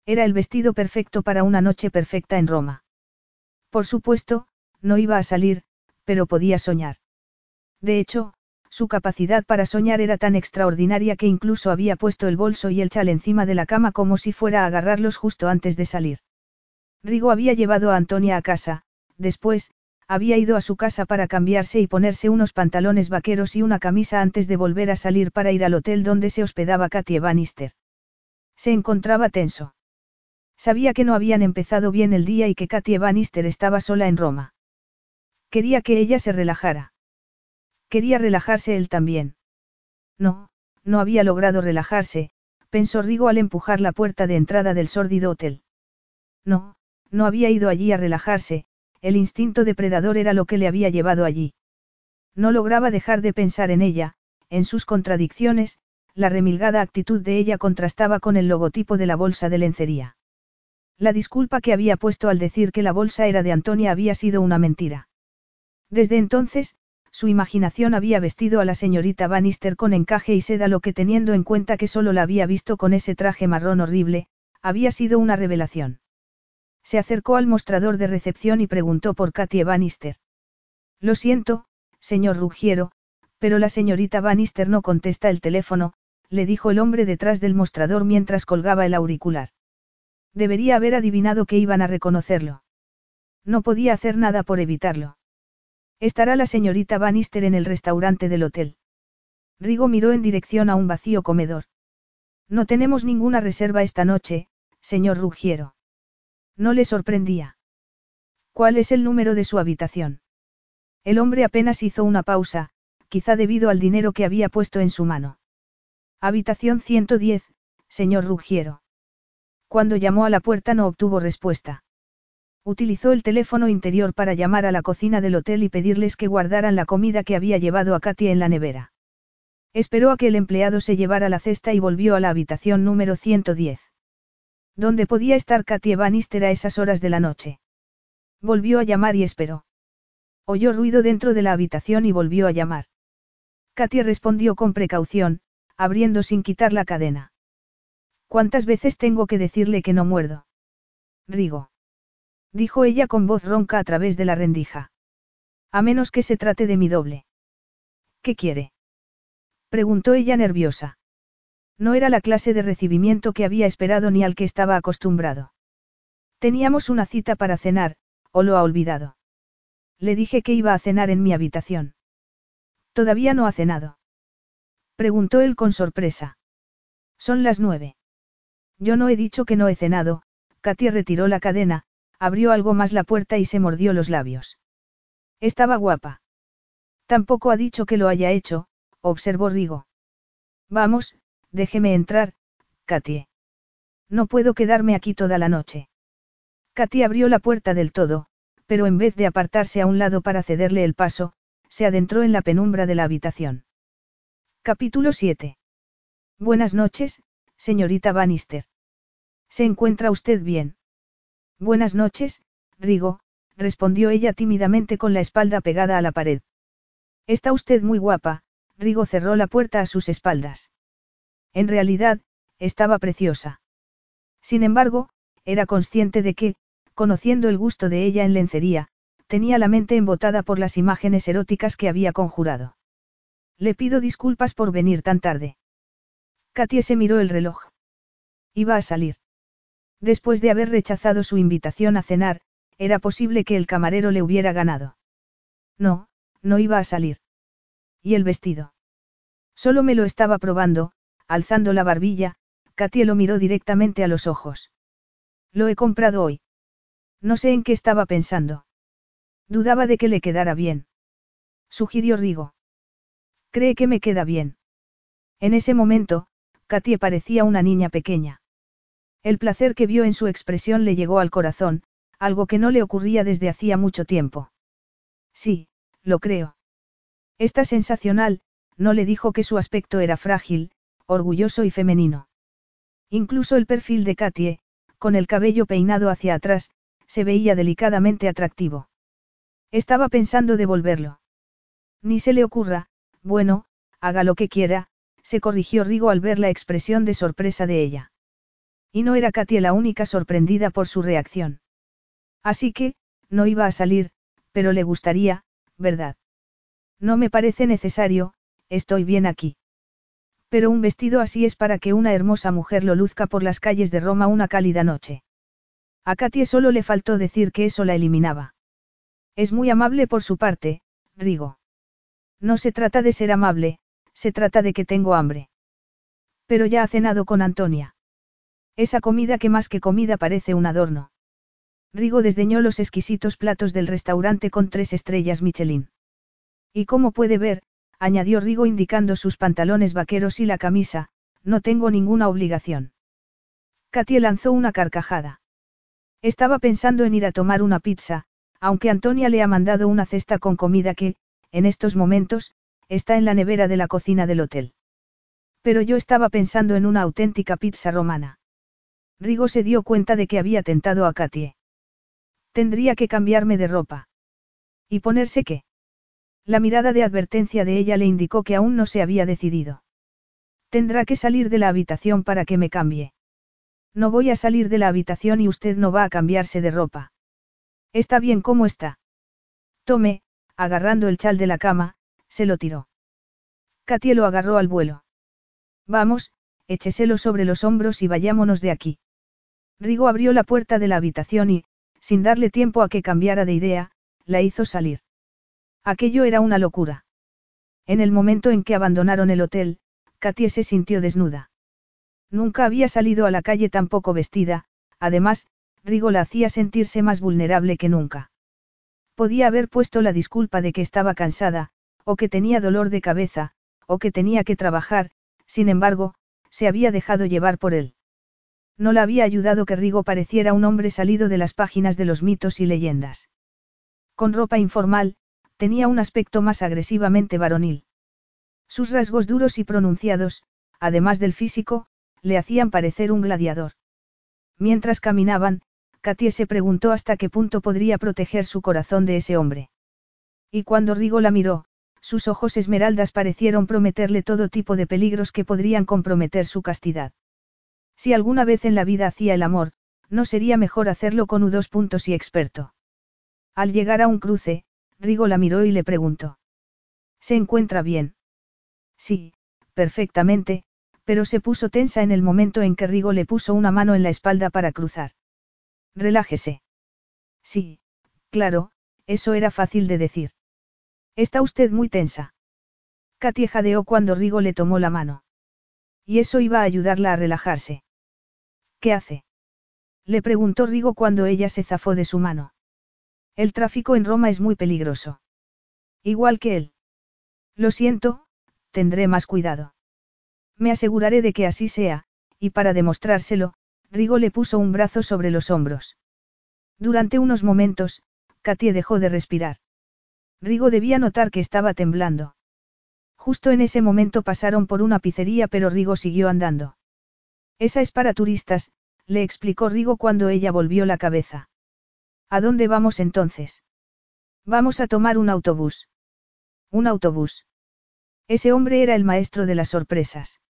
Era el vestido perfecto para una noche perfecta en Roma. Por supuesto, no iba a salir, pero podía soñar. De hecho, su capacidad para soñar era tan extraordinaria que incluso había puesto el bolso y el chal encima de la cama como si fuera a agarrarlos justo antes de salir. Rigo había llevado a Antonia a casa, después, había ido a su casa para cambiarse y ponerse unos pantalones vaqueros y una camisa antes de volver a salir para ir al hotel donde se hospedaba Katie Bannister. Se encontraba tenso. Sabía que no habían empezado bien el día y que Katie Bannister estaba sola en Roma. Quería que ella se relajara. Quería relajarse él también. No, no había logrado relajarse, pensó Rigo al empujar la puerta de entrada del sórdido hotel. No, no había ido allí a relajarse, el instinto depredador era lo que le había llevado allí. No lograba dejar de pensar en ella, en sus contradicciones, la remilgada actitud de ella contrastaba con el logotipo de la bolsa de lencería. La disculpa que había puesto al decir que la bolsa era de Antonia había sido una mentira. Desde entonces, su imaginación había vestido a la señorita Bannister con encaje y seda lo que teniendo en cuenta que solo la había visto con ese traje marrón horrible, había sido una revelación. Se acercó al mostrador de recepción y preguntó por Katie Bannister. Lo siento, señor Ruggiero, pero la señorita Bannister no contesta el teléfono, le dijo el hombre detrás del mostrador mientras colgaba el auricular. Debería haber adivinado que iban a reconocerlo. No podía hacer nada por evitarlo. Estará la señorita Bannister en el restaurante del hotel. Rigo miró en dirección a un vacío comedor. No tenemos ninguna reserva esta noche, señor Ruggiero. No le sorprendía. ¿Cuál es el número de su habitación? El hombre apenas hizo una pausa, quizá debido al dinero que había puesto en su mano. Habitación 110, señor Ruggiero. Cuando llamó a la puerta no obtuvo respuesta. Utilizó el teléfono interior para llamar a la cocina del hotel y pedirles que guardaran la comida que había llevado a Katia en la nevera. Esperó a que el empleado se llevara la cesta y volvió a la habitación número 110. ¿Dónde podía estar Katia Bannister a esas horas de la noche? Volvió a llamar y esperó. Oyó ruido dentro de la habitación y volvió a llamar. Katia respondió con precaución, abriendo sin quitar la cadena. ¿Cuántas veces tengo que decirle que no muerdo? Rigo dijo ella con voz ronca a través de la rendija. A menos que se trate de mi doble. ¿Qué quiere? preguntó ella nerviosa. No era la clase de recibimiento que había esperado ni al que estaba acostumbrado. Teníamos una cita para cenar, o lo ha olvidado. Le dije que iba a cenar en mi habitación. Todavía no ha cenado. Preguntó él con sorpresa. Son las nueve. Yo no he dicho que no he cenado, Katia retiró la cadena, abrió algo más la puerta y se mordió los labios. Estaba guapa. Tampoco ha dicho que lo haya hecho, observó Rigo. Vamos, déjeme entrar, Katie. No puedo quedarme aquí toda la noche. Katie abrió la puerta del todo, pero en vez de apartarse a un lado para cederle el paso, se adentró en la penumbra de la habitación. Capítulo 7. Buenas noches, señorita Bannister. ¿Se encuentra usted bien? Buenas noches, Rigo, respondió ella tímidamente con la espalda pegada a la pared. Está usted muy guapa, Rigo cerró la puerta a sus espaldas. En realidad, estaba preciosa. Sin embargo, era consciente de que, conociendo el gusto de ella en lencería, tenía la mente embotada por las imágenes eróticas que había conjurado. Le pido disculpas por venir tan tarde. Katie se miró el reloj. Iba a salir. Después de haber rechazado su invitación a cenar, era posible que el camarero le hubiera ganado. No, no iba a salir. ¿Y el vestido? Solo me lo estaba probando, alzando la barbilla, Katie lo miró directamente a los ojos. Lo he comprado hoy. No sé en qué estaba pensando. Dudaba de que le quedara bien. Sugirió Rigo. ¿Cree que me queda bien? En ese momento, Katie parecía una niña pequeña. El placer que vio en su expresión le llegó al corazón, algo que no le ocurría desde hacía mucho tiempo. Sí, lo creo. Está sensacional, no le dijo que su aspecto era frágil, orgulloso y femenino. Incluso el perfil de Katie, con el cabello peinado hacia atrás, se veía delicadamente atractivo. Estaba pensando devolverlo. Ni se le ocurra, bueno, haga lo que quiera, se corrigió Rigo al ver la expresión de sorpresa de ella. Y no era Katia la única sorprendida por su reacción. Así que, no iba a salir, pero le gustaría, ¿verdad? No me parece necesario, estoy bien aquí. Pero un vestido así es para que una hermosa mujer lo luzca por las calles de Roma una cálida noche. A Katia solo le faltó decir que eso la eliminaba. Es muy amable por su parte, Rigo. No se trata de ser amable, se trata de que tengo hambre. Pero ya ha cenado con Antonia. Esa comida que más que comida parece un adorno. Rigo desdeñó los exquisitos platos del restaurante con tres estrellas Michelin. Y como puede ver, añadió Rigo indicando sus pantalones vaqueros y la camisa, no tengo ninguna obligación. Katie lanzó una carcajada. Estaba pensando en ir a tomar una pizza, aunque Antonia le ha mandado una cesta con comida que, en estos momentos, está en la nevera de la cocina del hotel. Pero yo estaba pensando en una auténtica pizza romana. Rigo se dio cuenta de que había tentado a Katie. Tendría que cambiarme de ropa. ¿Y ponerse qué? La mirada de advertencia de ella le indicó que aún no se había decidido. Tendrá que salir de la habitación para que me cambie. No voy a salir de la habitación y usted no va a cambiarse de ropa. Está bien como está. Tome, agarrando el chal de la cama, se lo tiró. Katie lo agarró al vuelo. Vamos, écheselo sobre los hombros y vayámonos de aquí. Rigo abrió la puerta de la habitación y, sin darle tiempo a que cambiara de idea, la hizo salir. Aquello era una locura. En el momento en que abandonaron el hotel, Katie se sintió desnuda. Nunca había salido a la calle tan poco vestida, además, Rigo la hacía sentirse más vulnerable que nunca. Podía haber puesto la disculpa de que estaba cansada, o que tenía dolor de cabeza, o que tenía que trabajar, sin embargo, se había dejado llevar por él. No la había ayudado que Rigo pareciera un hombre salido de las páginas de los mitos y leyendas. Con ropa informal, tenía un aspecto más agresivamente varonil. Sus rasgos duros y pronunciados, además del físico, le hacían parecer un gladiador. Mientras caminaban, Katie se preguntó hasta qué punto podría proteger su corazón de ese hombre. Y cuando Rigo la miró, sus ojos esmeraldas parecieron prometerle todo tipo de peligros que podrían comprometer su castidad. Si alguna vez en la vida hacía el amor, no sería mejor hacerlo con U2 puntos y experto. Al llegar a un cruce, Rigo la miró y le preguntó. ¿Se encuentra bien? Sí, perfectamente, pero se puso tensa en el momento en que Rigo le puso una mano en la espalda para cruzar. Relájese. Sí, claro, eso era fácil de decir. Está usted muy tensa. Katy jadeó cuando Rigo le tomó la mano. Y eso iba a ayudarla a relajarse. ¿Qué hace? Le preguntó Rigo cuando ella se zafó de su mano. El tráfico en Roma es muy peligroso. Igual que él. Lo siento, tendré más cuidado. Me aseguraré de que así sea, y para demostrárselo, Rigo le puso un brazo sobre los hombros. Durante unos momentos, Katie dejó de respirar. Rigo debía notar que estaba temblando. Justo en ese momento pasaron por una pizzería pero Rigo siguió andando. Esa es para turistas, le explicó Rigo cuando ella volvió la cabeza. ¿A dónde vamos entonces? Vamos a tomar un autobús. Un autobús. Ese hombre era el maestro de las sorpresas.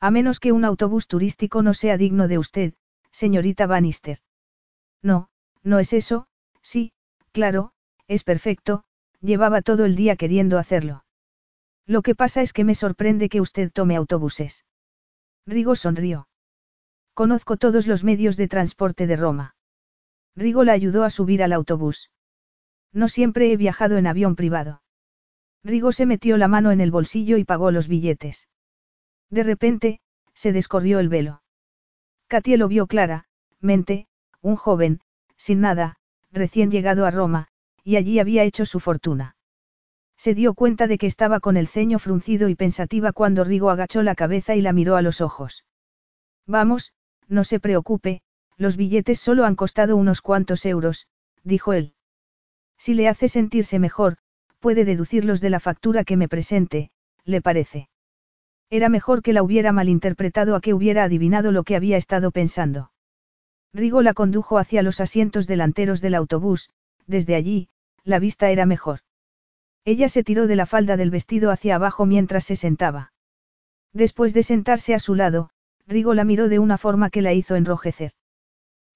A menos que un autobús turístico no sea digno de usted, señorita Bannister. No, no es eso, sí, claro, es perfecto, llevaba todo el día queriendo hacerlo. Lo que pasa es que me sorprende que usted tome autobuses. Rigo sonrió. Conozco todos los medios de transporte de Roma. Rigo la ayudó a subir al autobús. No siempre he viajado en avión privado. Rigo se metió la mano en el bolsillo y pagó los billetes. De repente, se descorrió el velo. Katia lo vio claramente, un joven, sin nada, recién llegado a Roma, y allí había hecho su fortuna. Se dio cuenta de que estaba con el ceño fruncido y pensativa cuando Rigo agachó la cabeza y la miró a los ojos. Vamos, no se preocupe, los billetes solo han costado unos cuantos euros, dijo él. Si le hace sentirse mejor, puede deducirlos de la factura que me presente, ¿le parece? Era mejor que la hubiera malinterpretado a que hubiera adivinado lo que había estado pensando. Rigo la condujo hacia los asientos delanteros del autobús, desde allí, la vista era mejor. Ella se tiró de la falda del vestido hacia abajo mientras se sentaba. Después de sentarse a su lado, Rigo la miró de una forma que la hizo enrojecer.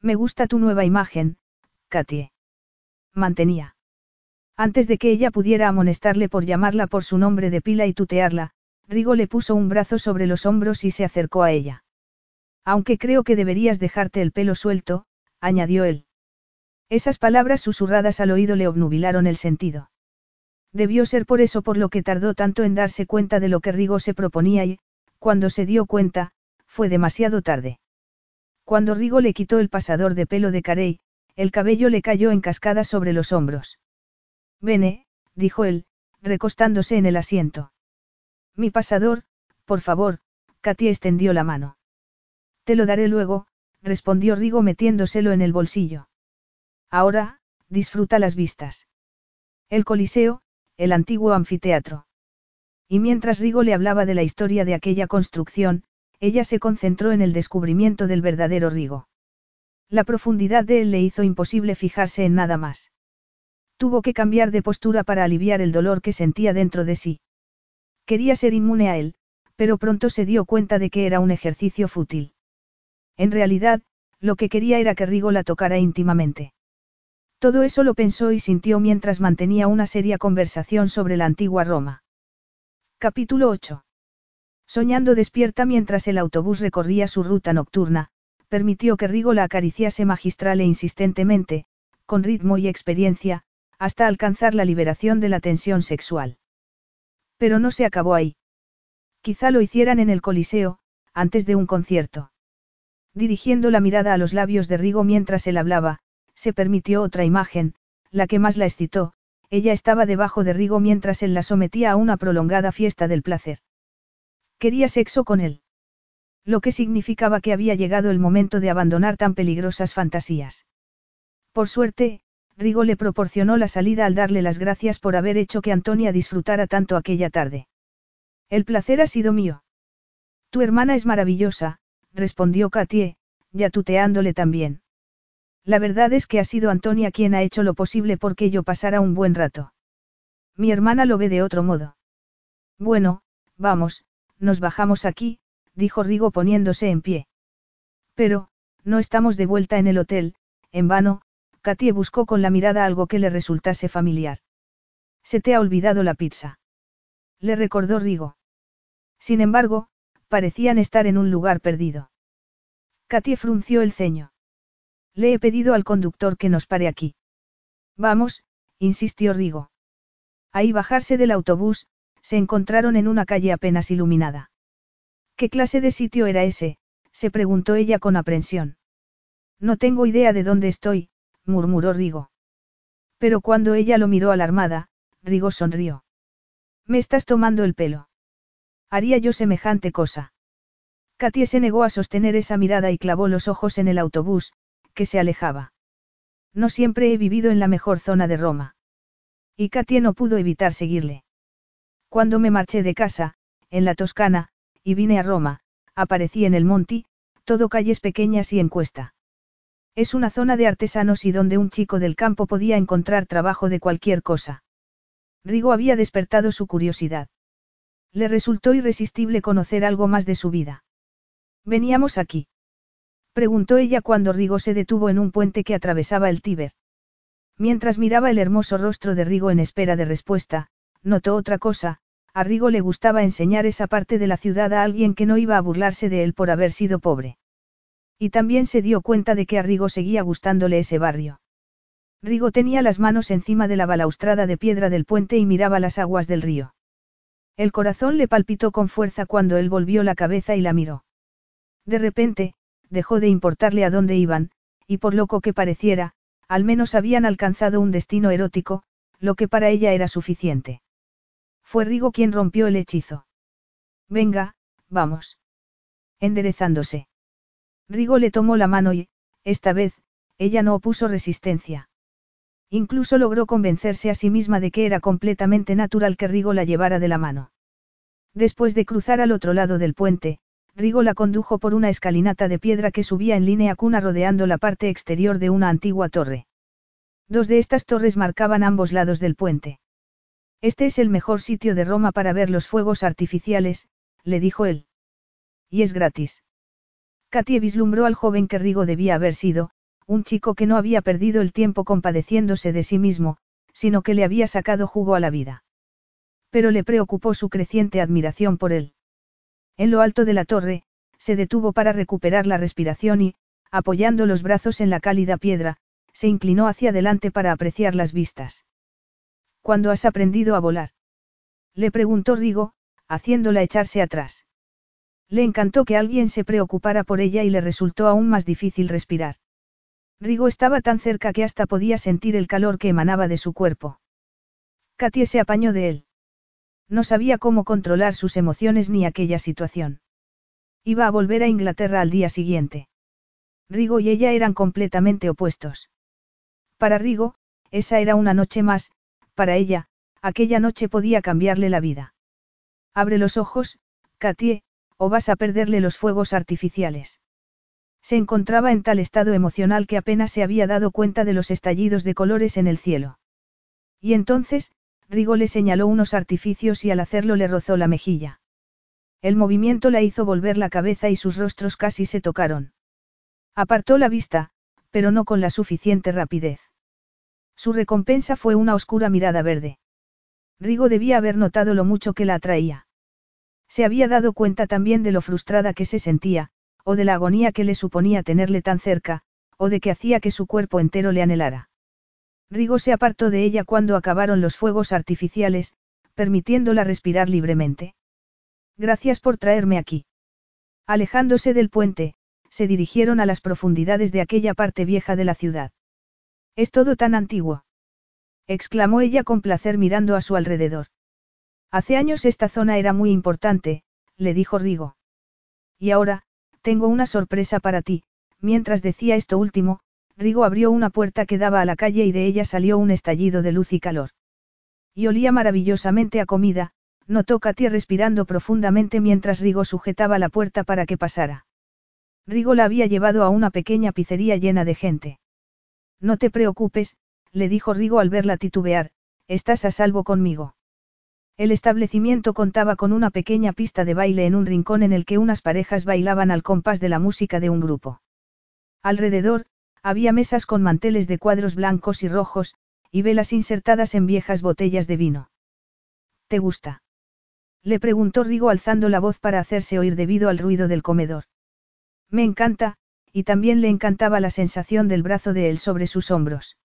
Me gusta tu nueva imagen, Katie. Mantenía. Antes de que ella pudiera amonestarle por llamarla por su nombre de pila y tutearla, Rigo le puso un brazo sobre los hombros y se acercó a ella. Aunque creo que deberías dejarte el pelo suelto, añadió él. Esas palabras susurradas al oído le obnubilaron el sentido. Debió ser por eso por lo que tardó tanto en darse cuenta de lo que Rigo se proponía y, cuando se dio cuenta, fue demasiado tarde. Cuando Rigo le quitó el pasador de pelo de Carey, el cabello le cayó en cascada sobre los hombros. Vene, dijo él, recostándose en el asiento. Mi pasador, por favor, Katy extendió la mano. Te lo daré luego, respondió Rigo metiéndoselo en el bolsillo. Ahora, disfruta las vistas. El Coliseo, el antiguo anfiteatro. Y mientras Rigo le hablaba de la historia de aquella construcción, ella se concentró en el descubrimiento del verdadero Rigo. La profundidad de él le hizo imposible fijarse en nada más. Tuvo que cambiar de postura para aliviar el dolor que sentía dentro de sí. Quería ser inmune a él, pero pronto se dio cuenta de que era un ejercicio fútil. En realidad, lo que quería era que Rigo la tocara íntimamente. Todo eso lo pensó y sintió mientras mantenía una seria conversación sobre la antigua Roma. Capítulo 8. Soñando despierta mientras el autobús recorría su ruta nocturna, permitió que Rigo la acariciase magistral e insistentemente, con ritmo y experiencia, hasta alcanzar la liberación de la tensión sexual. Pero no se acabó ahí. Quizá lo hicieran en el Coliseo, antes de un concierto. Dirigiendo la mirada a los labios de Rigo mientras él hablaba, se permitió otra imagen, la que más la excitó, ella estaba debajo de Rigo mientras él la sometía a una prolongada fiesta del placer. Quería sexo con él. Lo que significaba que había llegado el momento de abandonar tan peligrosas fantasías. Por suerte, Rigo le proporcionó la salida al darle las gracias por haber hecho que Antonia disfrutara tanto aquella tarde. El placer ha sido mío. Tu hermana es maravillosa, respondió Katie, ya tuteándole también. La verdad es que ha sido Antonia quien ha hecho lo posible porque yo pasara un buen rato. Mi hermana lo ve de otro modo. Bueno, vamos, nos bajamos aquí, dijo Rigo poniéndose en pie. Pero, no estamos de vuelta en el hotel, en vano, Katie buscó con la mirada algo que le resultase familiar. Se te ha olvidado la pizza. Le recordó Rigo. Sin embargo, parecían estar en un lugar perdido. Katie frunció el ceño. Le he pedido al conductor que nos pare aquí. Vamos, insistió Rigo. Ahí bajarse del autobús, se encontraron en una calle apenas iluminada. ¿Qué clase de sitio era ese? se preguntó ella con aprensión. No tengo idea de dónde estoy, murmuró Rigo. Pero cuando ella lo miró alarmada, Rigo sonrió. Me estás tomando el pelo. Haría yo semejante cosa. Katie se negó a sostener esa mirada y clavó los ojos en el autobús, que se alejaba. No siempre he vivido en la mejor zona de Roma. Y Katie no pudo evitar seguirle. Cuando me marché de casa, en la Toscana, y vine a Roma, aparecí en el Monti, todo calles pequeñas y encuesta. Es una zona de artesanos y donde un chico del campo podía encontrar trabajo de cualquier cosa. Rigo había despertado su curiosidad. Le resultó irresistible conocer algo más de su vida. Veníamos aquí. Preguntó ella cuando Rigo se detuvo en un puente que atravesaba el Tíber. Mientras miraba el hermoso rostro de Rigo en espera de respuesta, notó otra cosa, a Rigo le gustaba enseñar esa parte de la ciudad a alguien que no iba a burlarse de él por haber sido pobre. Y también se dio cuenta de que a Rigo seguía gustándole ese barrio. Rigo tenía las manos encima de la balaustrada de piedra del puente y miraba las aguas del río. El corazón le palpitó con fuerza cuando él volvió la cabeza y la miró. De repente, dejó de importarle a dónde iban, y por loco que pareciera, al menos habían alcanzado un destino erótico, lo que para ella era suficiente. Fue Rigo quien rompió el hechizo. Venga, vamos. Enderezándose. Rigo le tomó la mano y, esta vez, ella no opuso resistencia. Incluso logró convencerse a sí misma de que era completamente natural que Rigo la llevara de la mano. Después de cruzar al otro lado del puente, Rigo la condujo por una escalinata de piedra que subía en línea cuna rodeando la parte exterior de una antigua torre. Dos de estas torres marcaban ambos lados del puente. Este es el mejor sitio de Roma para ver los fuegos artificiales, le dijo él. Y es gratis. Katie vislumbró al joven que Rigo debía haber sido, un chico que no había perdido el tiempo compadeciéndose de sí mismo, sino que le había sacado jugo a la vida. Pero le preocupó su creciente admiración por él. En lo alto de la torre, se detuvo para recuperar la respiración y, apoyando los brazos en la cálida piedra, se inclinó hacia adelante para apreciar las vistas. ¿Cuándo has aprendido a volar? Le preguntó Rigo, haciéndola echarse atrás. Le encantó que alguien se preocupara por ella y le resultó aún más difícil respirar. Rigo estaba tan cerca que hasta podía sentir el calor que emanaba de su cuerpo. Katie se apañó de él. No sabía cómo controlar sus emociones ni aquella situación. Iba a volver a Inglaterra al día siguiente. Rigo y ella eran completamente opuestos. Para Rigo, esa era una noche más, para ella, aquella noche podía cambiarle la vida. Abre los ojos, Katie, o vas a perderle los fuegos artificiales. Se encontraba en tal estado emocional que apenas se había dado cuenta de los estallidos de colores en el cielo. Y entonces, Rigo le señaló unos artificios y al hacerlo le rozó la mejilla. El movimiento la hizo volver la cabeza y sus rostros casi se tocaron. Apartó la vista, pero no con la suficiente rapidez. Su recompensa fue una oscura mirada verde. Rigo debía haber notado lo mucho que la atraía. Se había dado cuenta también de lo frustrada que se sentía, o de la agonía que le suponía tenerle tan cerca, o de que hacía que su cuerpo entero le anhelara. Rigo se apartó de ella cuando acabaron los fuegos artificiales, permitiéndola respirar libremente. Gracias por traerme aquí. Alejándose del puente, se dirigieron a las profundidades de aquella parte vieja de la ciudad. Es todo tan antiguo. exclamó ella con placer mirando a su alrededor. Hace años esta zona era muy importante, le dijo Rigo. Y ahora, tengo una sorpresa para ti, mientras decía esto último, Rigo abrió una puerta que daba a la calle y de ella salió un estallido de luz y calor. Y olía maravillosamente a comida, notó Katia respirando profundamente mientras Rigo sujetaba la puerta para que pasara. Rigo la había llevado a una pequeña pizzería llena de gente. No te preocupes, le dijo Rigo al verla titubear, estás a salvo conmigo. El establecimiento contaba con una pequeña pista de baile en un rincón en el que unas parejas bailaban al compás de la música de un grupo. Alrededor, había mesas con manteles de cuadros blancos y rojos, y velas insertadas en viejas botellas de vino. ¿Te gusta? Le preguntó Rigo alzando la voz para hacerse oír debido al ruido del comedor. Me encanta, y también le encantaba la sensación del brazo de él sobre sus hombros.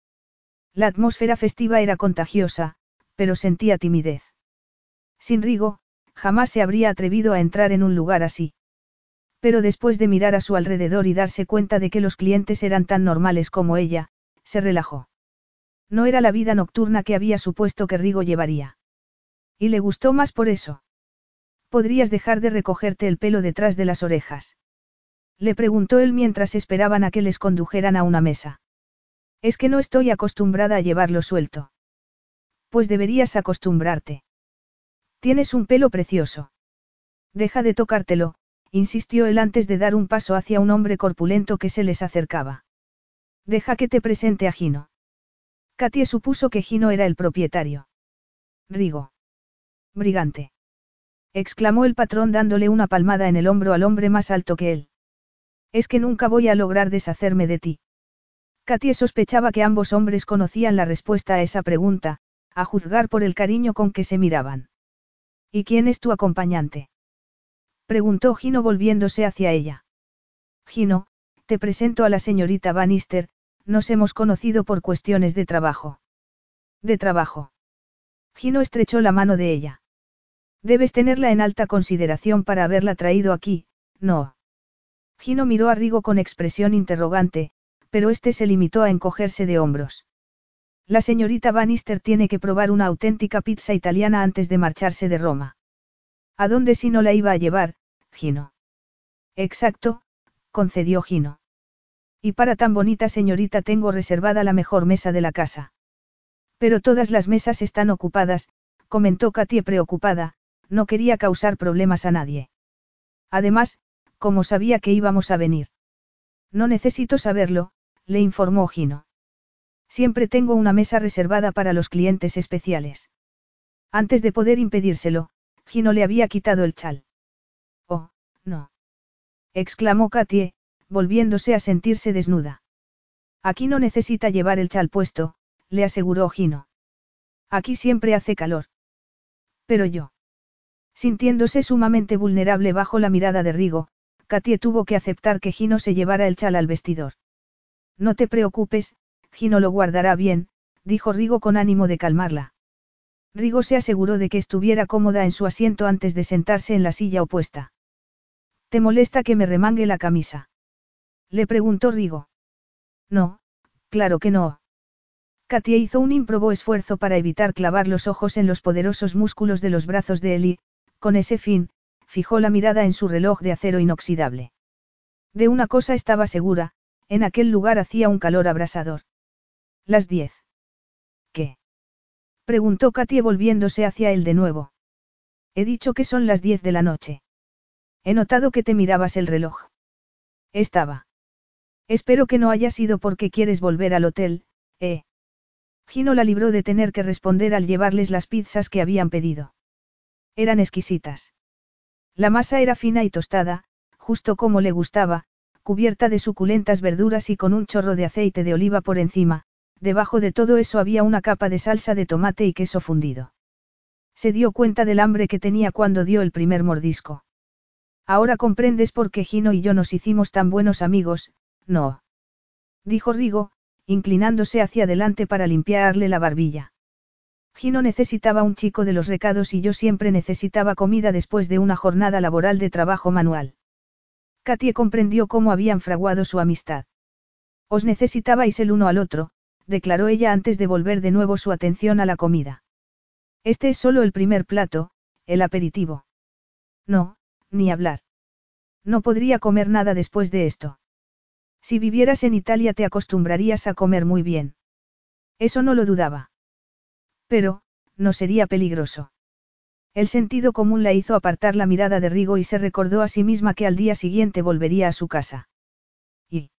La atmósfera festiva era contagiosa, pero sentía timidez. Sin Rigo, jamás se habría atrevido a entrar en un lugar así. Pero después de mirar a su alrededor y darse cuenta de que los clientes eran tan normales como ella, se relajó. No era la vida nocturna que había supuesto que Rigo llevaría. Y le gustó más por eso. ¿Podrías dejar de recogerte el pelo detrás de las orejas? Le preguntó él mientras esperaban a que les condujeran a una mesa. Es que no estoy acostumbrada a llevarlo suelto. Pues deberías acostumbrarte. Tienes un pelo precioso. Deja de tocártelo, insistió él antes de dar un paso hacia un hombre corpulento que se les acercaba. Deja que te presente a Gino. Katie supuso que Gino era el propietario. Rigo. Brigante. exclamó el patrón dándole una palmada en el hombro al hombre más alto que él. Es que nunca voy a lograr deshacerme de ti. Katie sospechaba que ambos hombres conocían la respuesta a esa pregunta, a juzgar por el cariño con que se miraban. ¿Y quién es tu acompañante? Preguntó Gino volviéndose hacia ella. Gino, te presento a la señorita Bannister, nos hemos conocido por cuestiones de trabajo. De trabajo. Gino estrechó la mano de ella. Debes tenerla en alta consideración para haberla traído aquí, no. Gino miró a Rigo con expresión interrogante, pero este se limitó a encogerse de hombros. La señorita Bannister tiene que probar una auténtica pizza italiana antes de marcharse de Roma. ¿A dónde si no la iba a llevar, Gino? Exacto, concedió Gino. Y para tan bonita señorita tengo reservada la mejor mesa de la casa. Pero todas las mesas están ocupadas, comentó Katie preocupada, no quería causar problemas a nadie. Además, como sabía que íbamos a venir. No necesito saberlo, le informó Gino. Siempre tengo una mesa reservada para los clientes especiales. Antes de poder impedírselo, Gino le había quitado el chal. No. exclamó Katie, volviéndose a sentirse desnuda. Aquí no necesita llevar el chal puesto, le aseguró Gino. Aquí siempre hace calor. Pero yo. Sintiéndose sumamente vulnerable bajo la mirada de Rigo, Katie tuvo que aceptar que Gino se llevara el chal al vestidor. No te preocupes, Gino lo guardará bien, dijo Rigo con ánimo de calmarla. Rigo se aseguró de que estuviera cómoda en su asiento antes de sentarse en la silla opuesta. ¿Te molesta que me remangue la camisa? Le preguntó Rigo. No, claro que no. Katia hizo un improbo esfuerzo para evitar clavar los ojos en los poderosos músculos de los brazos de Eli, con ese fin, fijó la mirada en su reloj de acero inoxidable. De una cosa estaba segura, en aquel lugar hacía un calor abrasador. Las diez. ¿Qué? preguntó Katie volviéndose hacia él de nuevo. He dicho que son las diez de la noche. He notado que te mirabas el reloj. Estaba. Espero que no haya sido porque quieres volver al hotel, ¿eh? Gino la libró de tener que responder al llevarles las pizzas que habían pedido. Eran exquisitas. La masa era fina y tostada, justo como le gustaba, cubierta de suculentas verduras y con un chorro de aceite de oliva por encima, debajo de todo eso había una capa de salsa de tomate y queso fundido. Se dio cuenta del hambre que tenía cuando dio el primer mordisco. Ahora comprendes por qué Gino y yo nos hicimos tan buenos amigos, no. Dijo Rigo, inclinándose hacia adelante para limpiarle la barbilla. Gino necesitaba un chico de los recados y yo siempre necesitaba comida después de una jornada laboral de trabajo manual. Katie comprendió cómo habían fraguado su amistad. Os necesitabais el uno al otro, declaró ella antes de volver de nuevo su atención a la comida. Este es solo el primer plato, el aperitivo. No, ni hablar. No podría comer nada después de esto. Si vivieras en Italia te acostumbrarías a comer muy bien. Eso no lo dudaba. Pero, no sería peligroso. El sentido común la hizo apartar la mirada de Rigo y se recordó a sí misma que al día siguiente volvería a su casa. Y.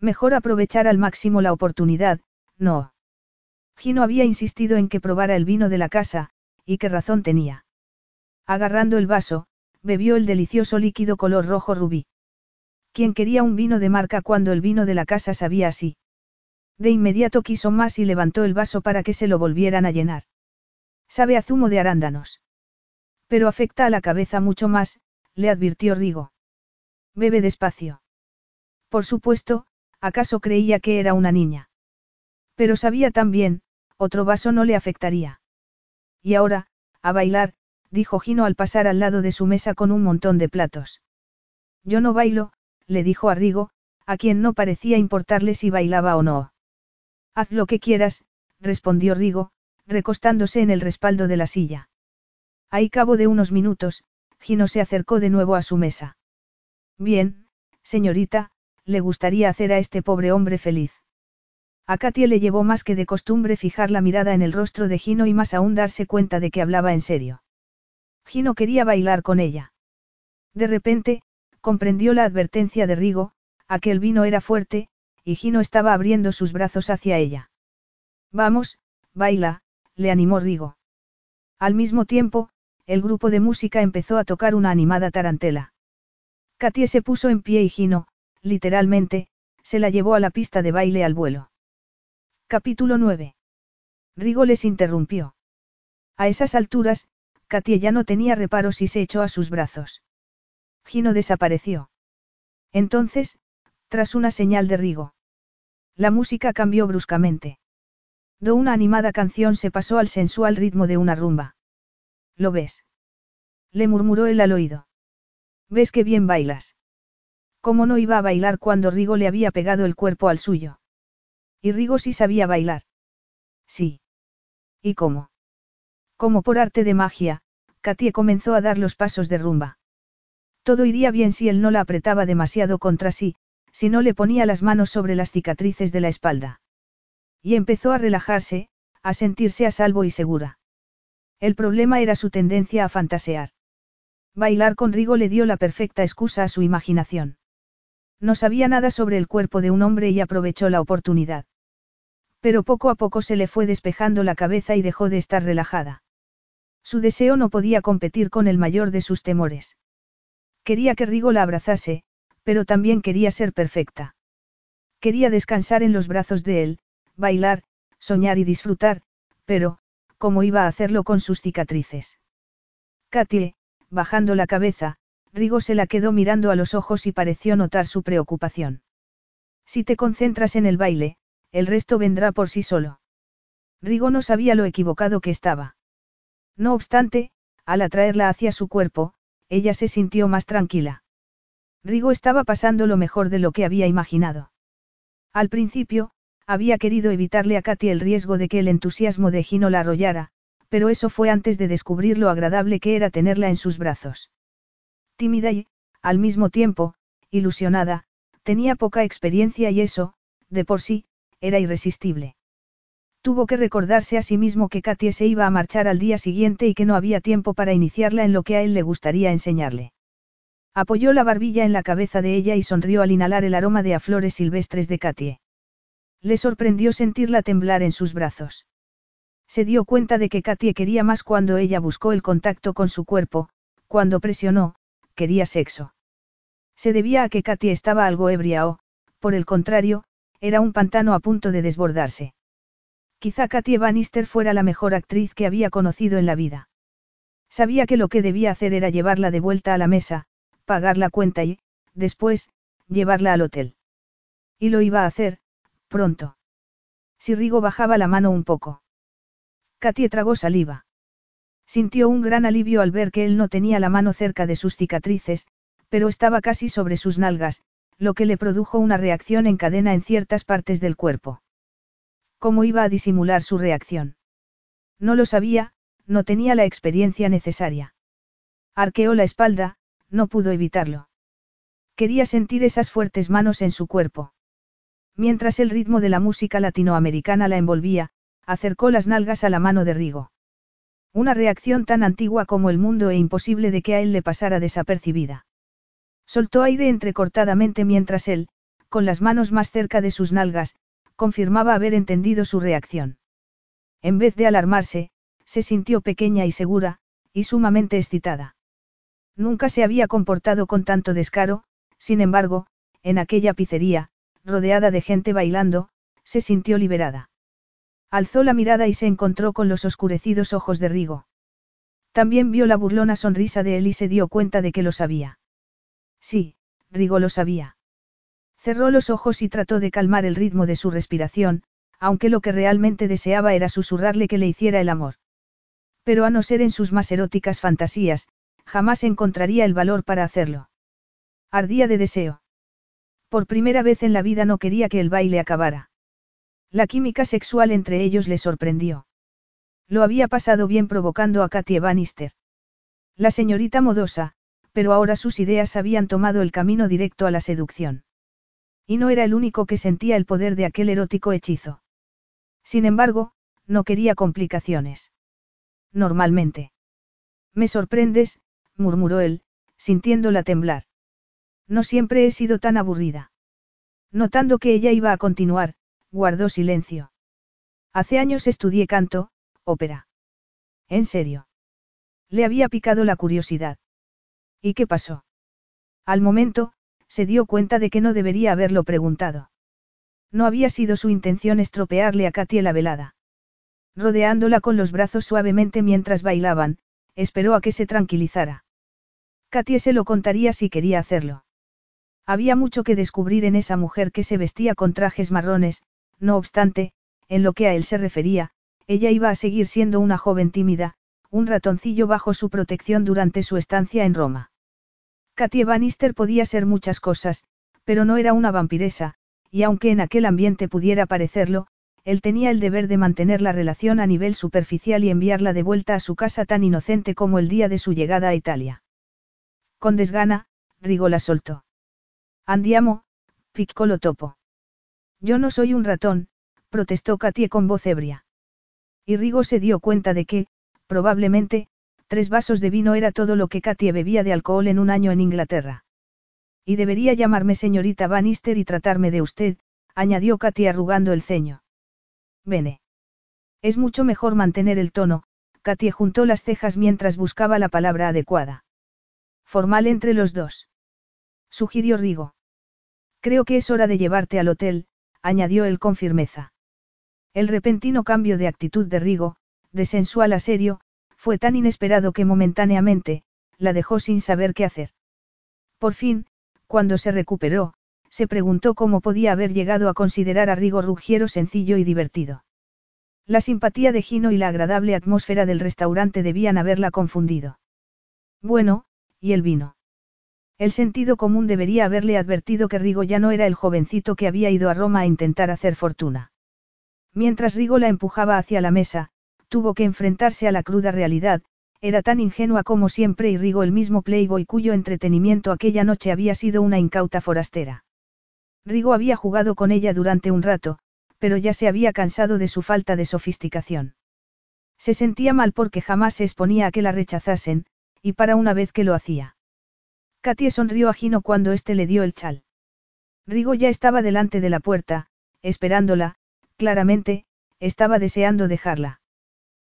Mejor aprovechar al máximo la oportunidad, no. Gino había insistido en que probara el vino de la casa, y qué razón tenía. Agarrando el vaso, bebió el delicioso líquido color rojo rubí. ¿Quién quería un vino de marca cuando el vino de la casa sabía así? De inmediato quiso más y levantó el vaso para que se lo volvieran a llenar. Sabe a zumo de arándanos. Pero afecta a la cabeza mucho más, le advirtió Rigo. Bebe despacio. Por supuesto, ¿acaso creía que era una niña? Pero sabía también, otro vaso no le afectaría. Y ahora, a bailar, dijo Gino al pasar al lado de su mesa con un montón de platos. Yo no bailo, le dijo a Rigo, a quien no parecía importarle si bailaba o no. Haz lo que quieras, respondió Rigo, recostándose en el respaldo de la silla. Ahí cabo de unos minutos, Gino se acercó de nuevo a su mesa. Bien, señorita, le gustaría hacer a este pobre hombre feliz. A Katia le llevó más que de costumbre fijar la mirada en el rostro de Gino y más aún darse cuenta de que hablaba en serio. Gino quería bailar con ella. De repente, comprendió la advertencia de Rigo, aquel vino era fuerte, y Gino estaba abriendo sus brazos hacia ella. Vamos, baila, le animó Rigo. Al mismo tiempo, el grupo de música empezó a tocar una animada tarantela. Katie se puso en pie y Gino, literalmente, se la llevó a la pista de baile al vuelo. Capítulo 9. Rigo les interrumpió. A esas alturas, Katia ya no tenía reparos y se echó a sus brazos. Gino desapareció. Entonces, tras una señal de Rigo. La música cambió bruscamente. De una animada canción se pasó al sensual ritmo de una rumba. ¿Lo ves? Le murmuró él al oído. ¿Ves qué bien bailas? ¿Cómo no iba a bailar cuando Rigo le había pegado el cuerpo al suyo? Y Rigo sí sabía bailar. Sí. ¿Y cómo? Como por arte de magia, Katie comenzó a dar los pasos de rumba. Todo iría bien si él no la apretaba demasiado contra sí, si no le ponía las manos sobre las cicatrices de la espalda. Y empezó a relajarse, a sentirse a salvo y segura. El problema era su tendencia a fantasear. Bailar con Rigo le dio la perfecta excusa a su imaginación. No sabía nada sobre el cuerpo de un hombre y aprovechó la oportunidad. Pero poco a poco se le fue despejando la cabeza y dejó de estar relajada. Su deseo no podía competir con el mayor de sus temores. Quería que Rigo la abrazase, pero también quería ser perfecta. Quería descansar en los brazos de él, bailar, soñar y disfrutar, pero, ¿cómo iba a hacerlo con sus cicatrices? Katie, bajando la cabeza, Rigo se la quedó mirando a los ojos y pareció notar su preocupación. Si te concentras en el baile, el resto vendrá por sí solo. Rigo no sabía lo equivocado que estaba. No obstante, al atraerla hacia su cuerpo, ella se sintió más tranquila. Rigo estaba pasando lo mejor de lo que había imaginado. Al principio, había querido evitarle a Katy el riesgo de que el entusiasmo de Gino la arrollara, pero eso fue antes de descubrir lo agradable que era tenerla en sus brazos. Tímida y, al mismo tiempo, ilusionada, tenía poca experiencia y eso, de por sí, era irresistible. Tuvo que recordarse a sí mismo que Katy se iba a marchar al día siguiente y que no había tiempo para iniciarla en lo que a él le gustaría enseñarle. Apoyó la barbilla en la cabeza de ella y sonrió al inhalar el aroma de a flores silvestres de Katie. Le sorprendió sentirla temblar en sus brazos. Se dio cuenta de que Katie quería más cuando ella buscó el contacto con su cuerpo, cuando presionó, quería sexo. Se debía a que Katie estaba algo ebria o, por el contrario, era un pantano a punto de desbordarse. Quizá Katie Bannister fuera la mejor actriz que había conocido en la vida. Sabía que lo que debía hacer era llevarla de vuelta a la mesa, pagar la cuenta y, después, llevarla al hotel. Y lo iba a hacer, pronto. Si Rigo bajaba la mano un poco. Katie tragó saliva. Sintió un gran alivio al ver que él no tenía la mano cerca de sus cicatrices, pero estaba casi sobre sus nalgas, lo que le produjo una reacción en cadena en ciertas partes del cuerpo. ¿Cómo iba a disimular su reacción? No lo sabía, no tenía la experiencia necesaria. Arqueó la espalda, no pudo evitarlo. Quería sentir esas fuertes manos en su cuerpo. Mientras el ritmo de la música latinoamericana la envolvía, acercó las nalgas a la mano de Rigo. Una reacción tan antigua como el mundo e imposible de que a él le pasara desapercibida. Soltó aire entrecortadamente mientras él, con las manos más cerca de sus nalgas, confirmaba haber entendido su reacción. En vez de alarmarse, se sintió pequeña y segura, y sumamente excitada. Nunca se había comportado con tanto descaro, sin embargo, en aquella pizzería, rodeada de gente bailando, se sintió liberada. Alzó la mirada y se encontró con los oscurecidos ojos de Rigo. También vio la burlona sonrisa de él y se dio cuenta de que lo sabía. Sí, Rigo lo sabía. Cerró los ojos y trató de calmar el ritmo de su respiración, aunque lo que realmente deseaba era susurrarle que le hiciera el amor. Pero a no ser en sus más eróticas fantasías, jamás encontraría el valor para hacerlo. Ardía de deseo. Por primera vez en la vida no quería que el baile acabara. La química sexual entre ellos le sorprendió. Lo había pasado bien provocando a Katie Bannister. La señorita modosa, pero ahora sus ideas habían tomado el camino directo a la seducción. Y no era el único que sentía el poder de aquel erótico hechizo. Sin embargo, no quería complicaciones. Normalmente. Me sorprendes, murmuró él, sintiéndola temblar. No siempre he sido tan aburrida. Notando que ella iba a continuar, guardó silencio. Hace años estudié canto, ópera. ¿En serio? Le había picado la curiosidad. ¿Y qué pasó? Al momento, se dio cuenta de que no debería haberlo preguntado. No había sido su intención estropearle a Katie la velada. Rodeándola con los brazos suavemente mientras bailaban, esperó a que se tranquilizara. Katie se lo contaría si quería hacerlo. Había mucho que descubrir en esa mujer que se vestía con trajes marrones, no obstante, en lo que a él se refería, ella iba a seguir siendo una joven tímida, un ratoncillo bajo su protección durante su estancia en Roma. Katie Bannister podía ser muchas cosas, pero no era una vampiresa, y aunque en aquel ambiente pudiera parecerlo, él tenía el deber de mantener la relación a nivel superficial y enviarla de vuelta a su casa tan inocente como el día de su llegada a Italia. Con desgana, Rigo la soltó. Andiamo, piccolo topo. Yo no soy un ratón, protestó Katie con voz ebria. Y Rigo se dio cuenta de que, probablemente, tres vasos de vino era todo lo que Katie bebía de alcohol en un año en Inglaterra. Y debería llamarme señorita Bannister y tratarme de usted, añadió Katie arrugando el ceño. Bene. Es mucho mejor mantener el tono, Katie juntó las cejas mientras buscaba la palabra adecuada. Formal entre los dos. Sugirió Rigo. Creo que es hora de llevarte al hotel, añadió él con firmeza. El repentino cambio de actitud de Rigo, de sensual a serio, fue tan inesperado que momentáneamente, la dejó sin saber qué hacer. Por fin, cuando se recuperó, se preguntó cómo podía haber llegado a considerar a Rigo Ruggiero sencillo y divertido. La simpatía de Gino y la agradable atmósfera del restaurante debían haberla confundido. Bueno, y el vino. El sentido común debería haberle advertido que Rigo ya no era el jovencito que había ido a Roma a intentar hacer fortuna. Mientras Rigo la empujaba hacia la mesa, tuvo que enfrentarse a la cruda realidad, era tan ingenua como siempre y Rigo el mismo playboy cuyo entretenimiento aquella noche había sido una incauta forastera. Rigo había jugado con ella durante un rato, pero ya se había cansado de su falta de sofisticación. Se sentía mal porque jamás se exponía a que la rechazasen, y para una vez que lo hacía. Katie sonrió a Gino cuando éste le dio el chal. Rigo ya estaba delante de la puerta, esperándola, Claramente, estaba deseando dejarla.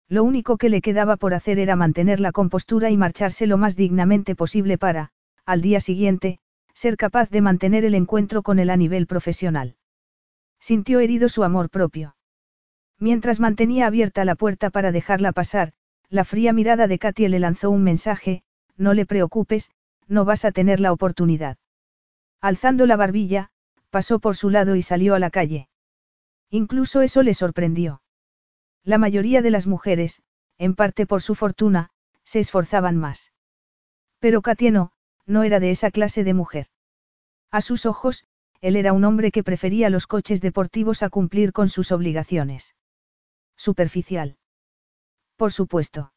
Lo único que le quedaba por hacer era mantener la compostura y marcharse lo más dignamente posible para, al día siguiente, ser capaz de mantener el encuentro con él a nivel profesional. Sintió herido su amor propio. Mientras mantenía abierta la puerta para dejarla pasar, la fría mirada de Katie le lanzó un mensaje, no le preocupes, no vas a tener la oportunidad. Alzando la barbilla, pasó por su lado y salió a la calle. Incluso eso le sorprendió. La mayoría de las mujeres, en parte por su fortuna, se esforzaban más. Pero Katia no, no era de esa clase de mujer. A sus ojos, él era un hombre que prefería los coches deportivos a cumplir con sus obligaciones. Superficial. Por supuesto.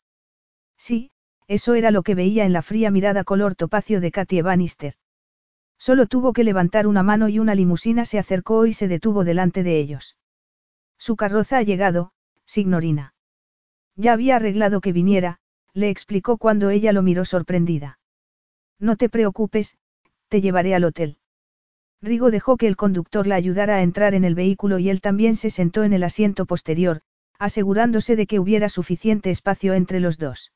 Sí, eso era lo que veía en la fría mirada color topacio de Katie Bannister. Solo tuvo que levantar una mano y una limusina se acercó y se detuvo delante de ellos. Su carroza ha llegado, signorina. Ya había arreglado que viniera, le explicó cuando ella lo miró sorprendida. No te preocupes, te llevaré al hotel. Rigo dejó que el conductor la ayudara a entrar en el vehículo y él también se sentó en el asiento posterior, asegurándose de que hubiera suficiente espacio entre los dos.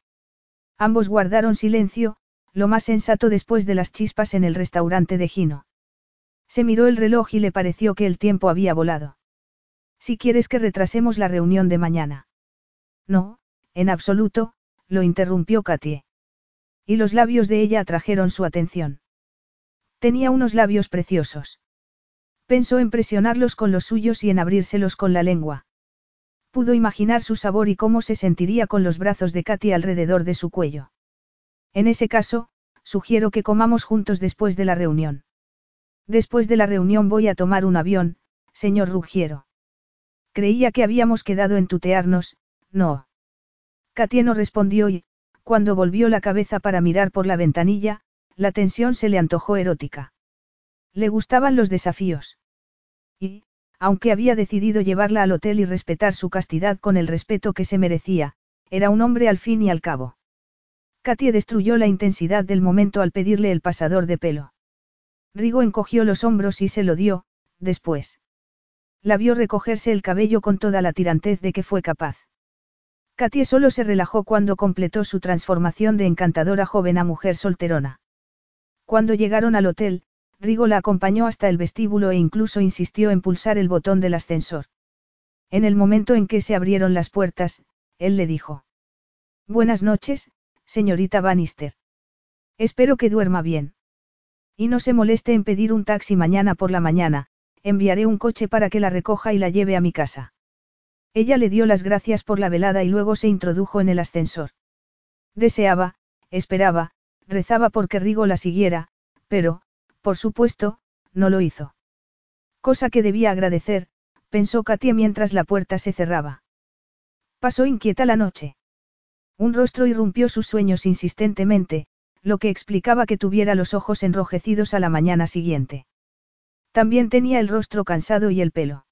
Ambos guardaron silencio, lo más sensato después de las chispas en el restaurante de Gino. Se miró el reloj y le pareció que el tiempo había volado. Si quieres que retrasemos la reunión de mañana. No, en absoluto, lo interrumpió Katie. Y los labios de ella atrajeron su atención. Tenía unos labios preciosos. Pensó en presionarlos con los suyos y en abrírselos con la lengua. Pudo imaginar su sabor y cómo se sentiría con los brazos de Katy alrededor de su cuello. En ese caso, sugiero que comamos juntos después de la reunión. Después de la reunión voy a tomar un avión, señor Ruggiero. Creía que habíamos quedado en tutearnos, no. Katia no respondió y, cuando volvió la cabeza para mirar por la ventanilla, la tensión se le antojó erótica. Le gustaban los desafíos. Y, aunque había decidido llevarla al hotel y respetar su castidad con el respeto que se merecía, era un hombre al fin y al cabo. Katie destruyó la intensidad del momento al pedirle el pasador de pelo. Rigo encogió los hombros y se lo dio, después. La vio recogerse el cabello con toda la tirantez de que fue capaz. Katie solo se relajó cuando completó su transformación de encantadora joven a mujer solterona. Cuando llegaron al hotel, Rigo la acompañó hasta el vestíbulo e incluso insistió en pulsar el botón del ascensor. En el momento en que se abrieron las puertas, él le dijo. Buenas noches, señorita Bannister. Espero que duerma bien. Y no se moleste en pedir un taxi mañana por la mañana, enviaré un coche para que la recoja y la lleve a mi casa. Ella le dio las gracias por la velada y luego se introdujo en el ascensor. Deseaba, esperaba, rezaba porque Rigo la siguiera, pero, por supuesto, no lo hizo. Cosa que debía agradecer, pensó Katia mientras la puerta se cerraba. Pasó inquieta la noche. Un rostro irrumpió sus sueños insistentemente, lo que explicaba que tuviera los ojos enrojecidos a la mañana siguiente. También tenía el rostro cansado y el pelo.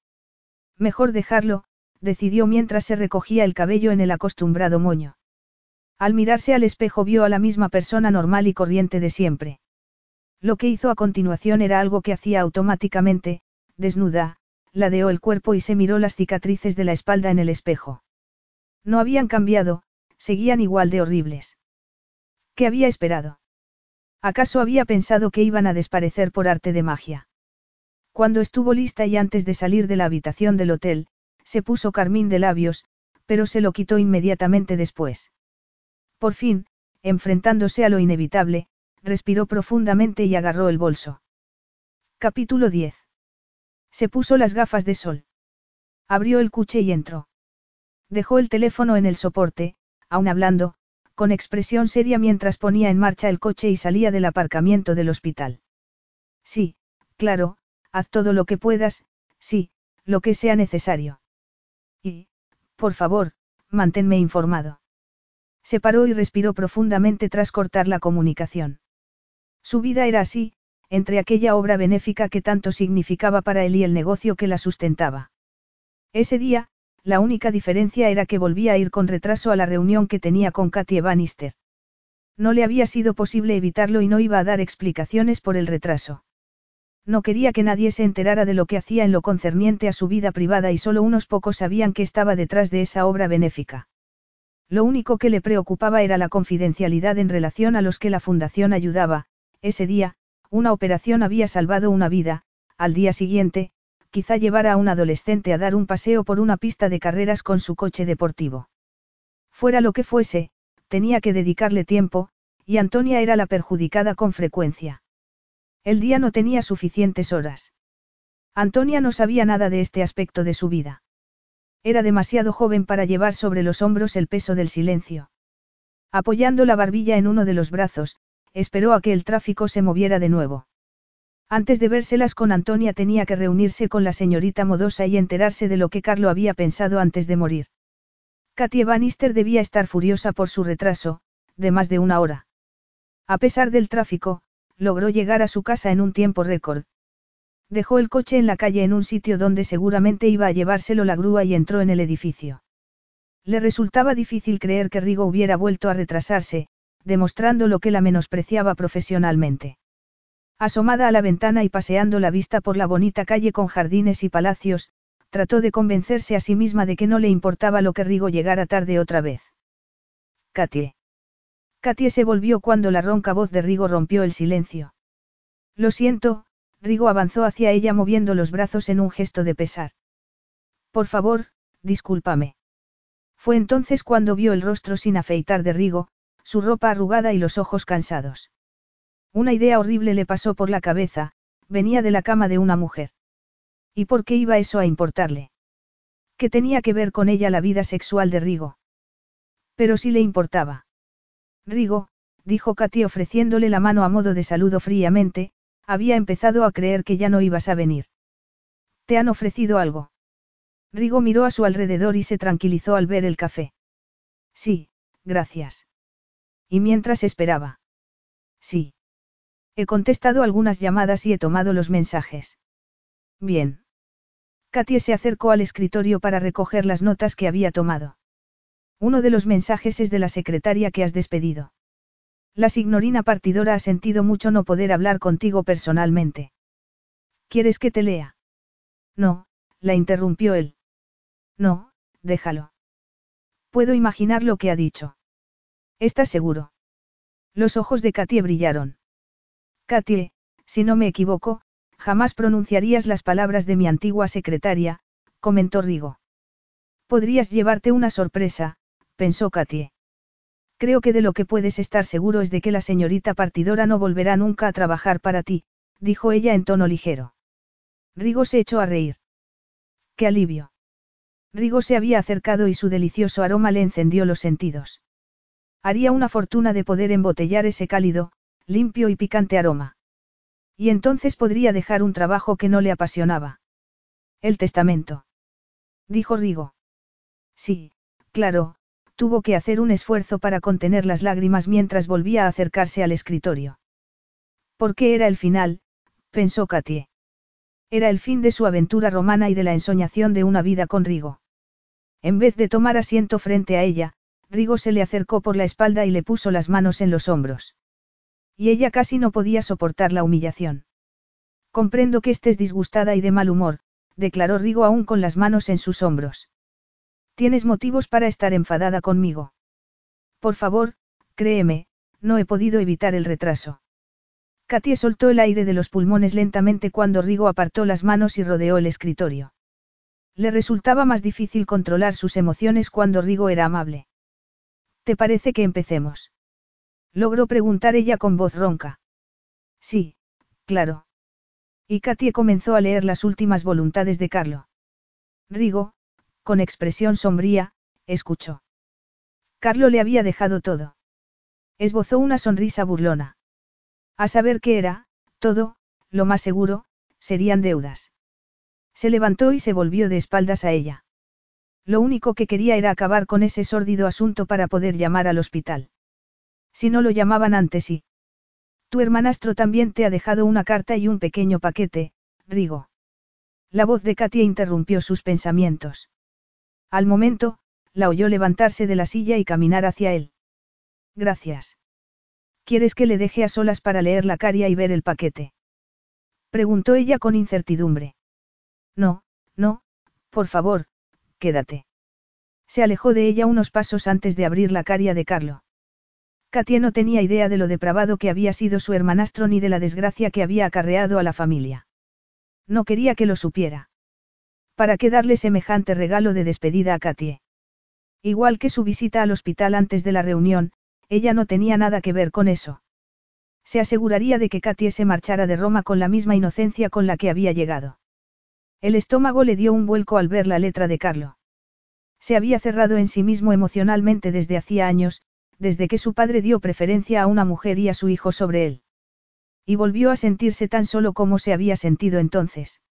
Mejor dejarlo, decidió mientras se recogía el cabello en el acostumbrado moño. Al mirarse al espejo vio a la misma persona normal y corriente de siempre. Lo que hizo a continuación era algo que hacía automáticamente, desnuda, ladeó el cuerpo y se miró las cicatrices de la espalda en el espejo. No habían cambiado, seguían igual de horribles. ¿Qué había esperado? ¿Acaso había pensado que iban a desaparecer por arte de magia? Cuando estuvo lista y antes de salir de la habitación del hotel, se puso carmín de labios, pero se lo quitó inmediatamente después. Por fin, enfrentándose a lo inevitable, respiró profundamente y agarró el bolso. Capítulo 10. Se puso las gafas de sol. Abrió el coche y entró. Dejó el teléfono en el soporte, aún hablando, con expresión seria mientras ponía en marcha el coche y salía del aparcamiento del hospital. Sí, claro, haz todo lo que puedas, sí, lo que sea necesario. Y, por favor, manténme informado. Se paró y respiró profundamente tras cortar la comunicación. Su vida era así, entre aquella obra benéfica que tanto significaba para él y el negocio que la sustentaba. Ese día, la única diferencia era que volvía a ir con retraso a la reunión que tenía con Katie Bannister. No le había sido posible evitarlo y no iba a dar explicaciones por el retraso. No quería que nadie se enterara de lo que hacía en lo concerniente a su vida privada y solo unos pocos sabían que estaba detrás de esa obra benéfica. Lo único que le preocupaba era la confidencialidad en relación a los que la fundación ayudaba, ese día, una operación había salvado una vida, al día siguiente, quizá llevara a un adolescente a dar un paseo por una pista de carreras con su coche deportivo. Fuera lo que fuese, tenía que dedicarle tiempo, y Antonia era la perjudicada con frecuencia. El día no tenía suficientes horas. Antonia no sabía nada de este aspecto de su vida. Era demasiado joven para llevar sobre los hombros el peso del silencio. Apoyando la barbilla en uno de los brazos, esperó a que el tráfico se moviera de nuevo. Antes de vérselas con Antonia tenía que reunirse con la señorita Modosa y enterarse de lo que Carlo había pensado antes de morir. Katie Bannister debía estar furiosa por su retraso, de más de una hora. A pesar del tráfico, logró llegar a su casa en un tiempo récord. Dejó el coche en la calle en un sitio donde seguramente iba a llevárselo la grúa y entró en el edificio. Le resultaba difícil creer que Rigo hubiera vuelto a retrasarse, demostrando lo que la menospreciaba profesionalmente. Asomada a la ventana y paseando la vista por la bonita calle con jardines y palacios, trató de convencerse a sí misma de que no le importaba lo que Rigo llegara tarde otra vez. Katie. Katie se volvió cuando la ronca voz de Rigo rompió el silencio. Lo siento, Rigo avanzó hacia ella moviendo los brazos en un gesto de pesar. Por favor, discúlpame. Fue entonces cuando vio el rostro sin afeitar de Rigo, su ropa arrugada y los ojos cansados. Una idea horrible le pasó por la cabeza, venía de la cama de una mujer. ¿Y por qué iba eso a importarle? ¿Qué tenía que ver con ella la vida sexual de Rigo? Pero sí le importaba. Rigo, dijo Katy ofreciéndole la mano a modo de saludo fríamente, había empezado a creer que ya no ibas a venir. ¿Te han ofrecido algo? Rigo miró a su alrededor y se tranquilizó al ver el café. Sí, gracias. ¿Y mientras esperaba? Sí. He contestado algunas llamadas y he tomado los mensajes. Bien. Katie se acercó al escritorio para recoger las notas que había tomado. Uno de los mensajes es de la secretaria que has despedido. La signorina partidora ha sentido mucho no poder hablar contigo personalmente. ¿Quieres que te lea? No, la interrumpió él. No, déjalo. Puedo imaginar lo que ha dicho. ¿Estás seguro? Los ojos de Katie brillaron. Katie, Si no me equivoco, jamás pronunciarías las palabras de mi antigua secretaria, comentó Rigo. Podrías llevarte una sorpresa, pensó Katie. Creo que de lo que puedes estar seguro es de que la señorita partidora no volverá nunca a trabajar para ti, dijo ella en tono ligero. Rigo se echó a reír. ¡Qué alivio! Rigo se había acercado y su delicioso aroma le encendió los sentidos. Haría una fortuna de poder embotellar ese cálido, limpio y picante aroma. Y entonces podría dejar un trabajo que no le apasionaba. El testamento. Dijo Rigo. Sí, claro, tuvo que hacer un esfuerzo para contener las lágrimas mientras volvía a acercarse al escritorio. ¿Por qué era el final? pensó Katie. Era el fin de su aventura romana y de la ensoñación de una vida con Rigo. En vez de tomar asiento frente a ella, Rigo se le acercó por la espalda y le puso las manos en los hombros. Y ella casi no podía soportar la humillación. Comprendo que estés disgustada y de mal humor, declaró Rigo aún con las manos en sus hombros. Tienes motivos para estar enfadada conmigo. Por favor, créeme, no he podido evitar el retraso. Katie soltó el aire de los pulmones lentamente cuando Rigo apartó las manos y rodeó el escritorio. Le resultaba más difícil controlar sus emociones cuando Rigo era amable. ¿Te parece que empecemos? Logró preguntar ella con voz ronca. Sí, claro. Y Katie comenzó a leer las últimas voluntades de Carlo. Rigo, con expresión sombría, escuchó. Carlo le había dejado todo. Esbozó una sonrisa burlona. A saber qué era, todo, lo más seguro, serían deudas. Se levantó y se volvió de espaldas a ella. Lo único que quería era acabar con ese sórdido asunto para poder llamar al hospital. Si no lo llamaban antes sí. Tu hermanastro también te ha dejado una carta y un pequeño paquete, Rigo. La voz de Katia interrumpió sus pensamientos. Al momento, la oyó levantarse de la silla y caminar hacia él. Gracias. ¿Quieres que le deje a solas para leer la caria y ver el paquete? Preguntó ella con incertidumbre. No, no, por favor, quédate. Se alejó de ella unos pasos antes de abrir la caria de Carlo. Katia no tenía idea de lo depravado que había sido su hermanastro ni de la desgracia que había acarreado a la familia. No quería que lo supiera. ¿Para qué darle semejante regalo de despedida a Katie? Igual que su visita al hospital antes de la reunión, ella no tenía nada que ver con eso. Se aseguraría de que Katie se marchara de Roma con la misma inocencia con la que había llegado. El estómago le dio un vuelco al ver la letra de Carlo. Se había cerrado en sí mismo emocionalmente desde hacía años, desde que su padre dio preferencia a una mujer y a su hijo sobre él. Y volvió a sentirse tan solo como se había sentido entonces.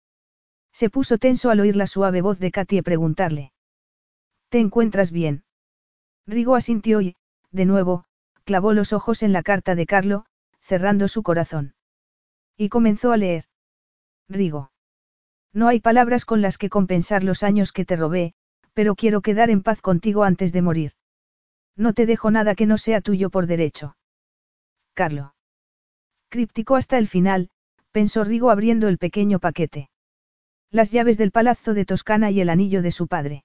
Se puso tenso al oír la suave voz de Katie preguntarle. ¿Te encuentras bien? Rigo asintió y, de nuevo, clavó los ojos en la carta de Carlo, cerrando su corazón. Y comenzó a leer. Rigo. No hay palabras con las que compensar los años que te robé, pero quiero quedar en paz contigo antes de morir. No te dejo nada que no sea tuyo por derecho. Carlo. Críptico hasta el final, pensó Rigo abriendo el pequeño paquete. Las llaves del palazzo de Toscana y el anillo de su padre.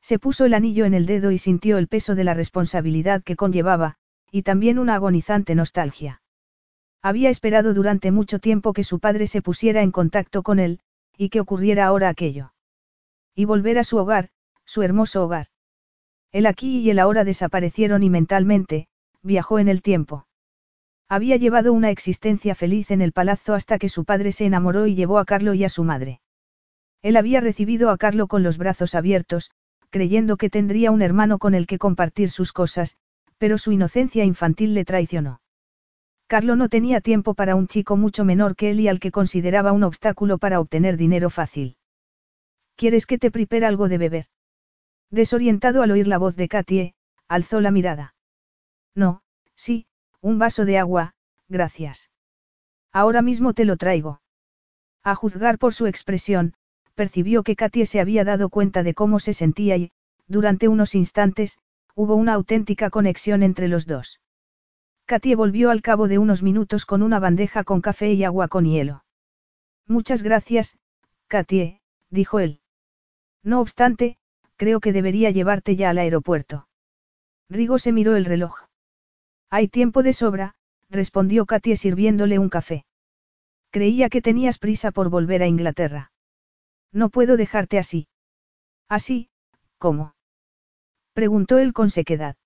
Se puso el anillo en el dedo y sintió el peso de la responsabilidad que conllevaba, y también una agonizante nostalgia. Había esperado durante mucho tiempo que su padre se pusiera en contacto con él, y que ocurriera ahora aquello. Y volver a su hogar, su hermoso hogar. El aquí y el ahora desaparecieron y mentalmente, viajó en el tiempo. Había llevado una existencia feliz en el palazzo hasta que su padre se enamoró y llevó a Carlo y a su madre. Él había recibido a Carlo con los brazos abiertos, creyendo que tendría un hermano con el que compartir sus cosas, pero su inocencia infantil le traicionó. Carlo no tenía tiempo para un chico mucho menor que él y al que consideraba un obstáculo para obtener dinero fácil. ¿Quieres que te prepare algo de beber? Desorientado al oír la voz de Katie, alzó la mirada. No, sí, un vaso de agua, gracias. Ahora mismo te lo traigo. A juzgar por su expresión, percibió que Katie se había dado cuenta de cómo se sentía y, durante unos instantes, hubo una auténtica conexión entre los dos. Katie volvió al cabo de unos minutos con una bandeja con café y agua con hielo. Muchas gracias, Katie, dijo él. No obstante, creo que debería llevarte ya al aeropuerto. Rigo se miró el reloj. Hay tiempo de sobra, respondió Katie sirviéndole un café. Creía que tenías prisa por volver a Inglaterra. No puedo dejarte así. Así, ¿cómo? Preguntó él con sequedad.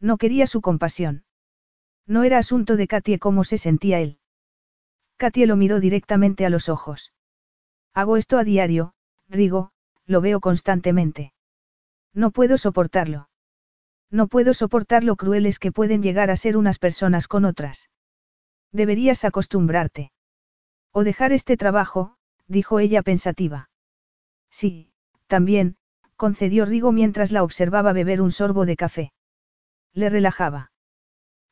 No quería su compasión. No era asunto de Katie cómo se sentía él. Katie lo miró directamente a los ojos. Hago esto a diario, Rigo, lo veo constantemente. No puedo soportarlo. No puedo soportar lo crueles que pueden llegar a ser unas personas con otras. Deberías acostumbrarte. O dejar este trabajo, dijo ella pensativa. Sí, también, concedió Rigo mientras la observaba beber un sorbo de café. Le relajaba.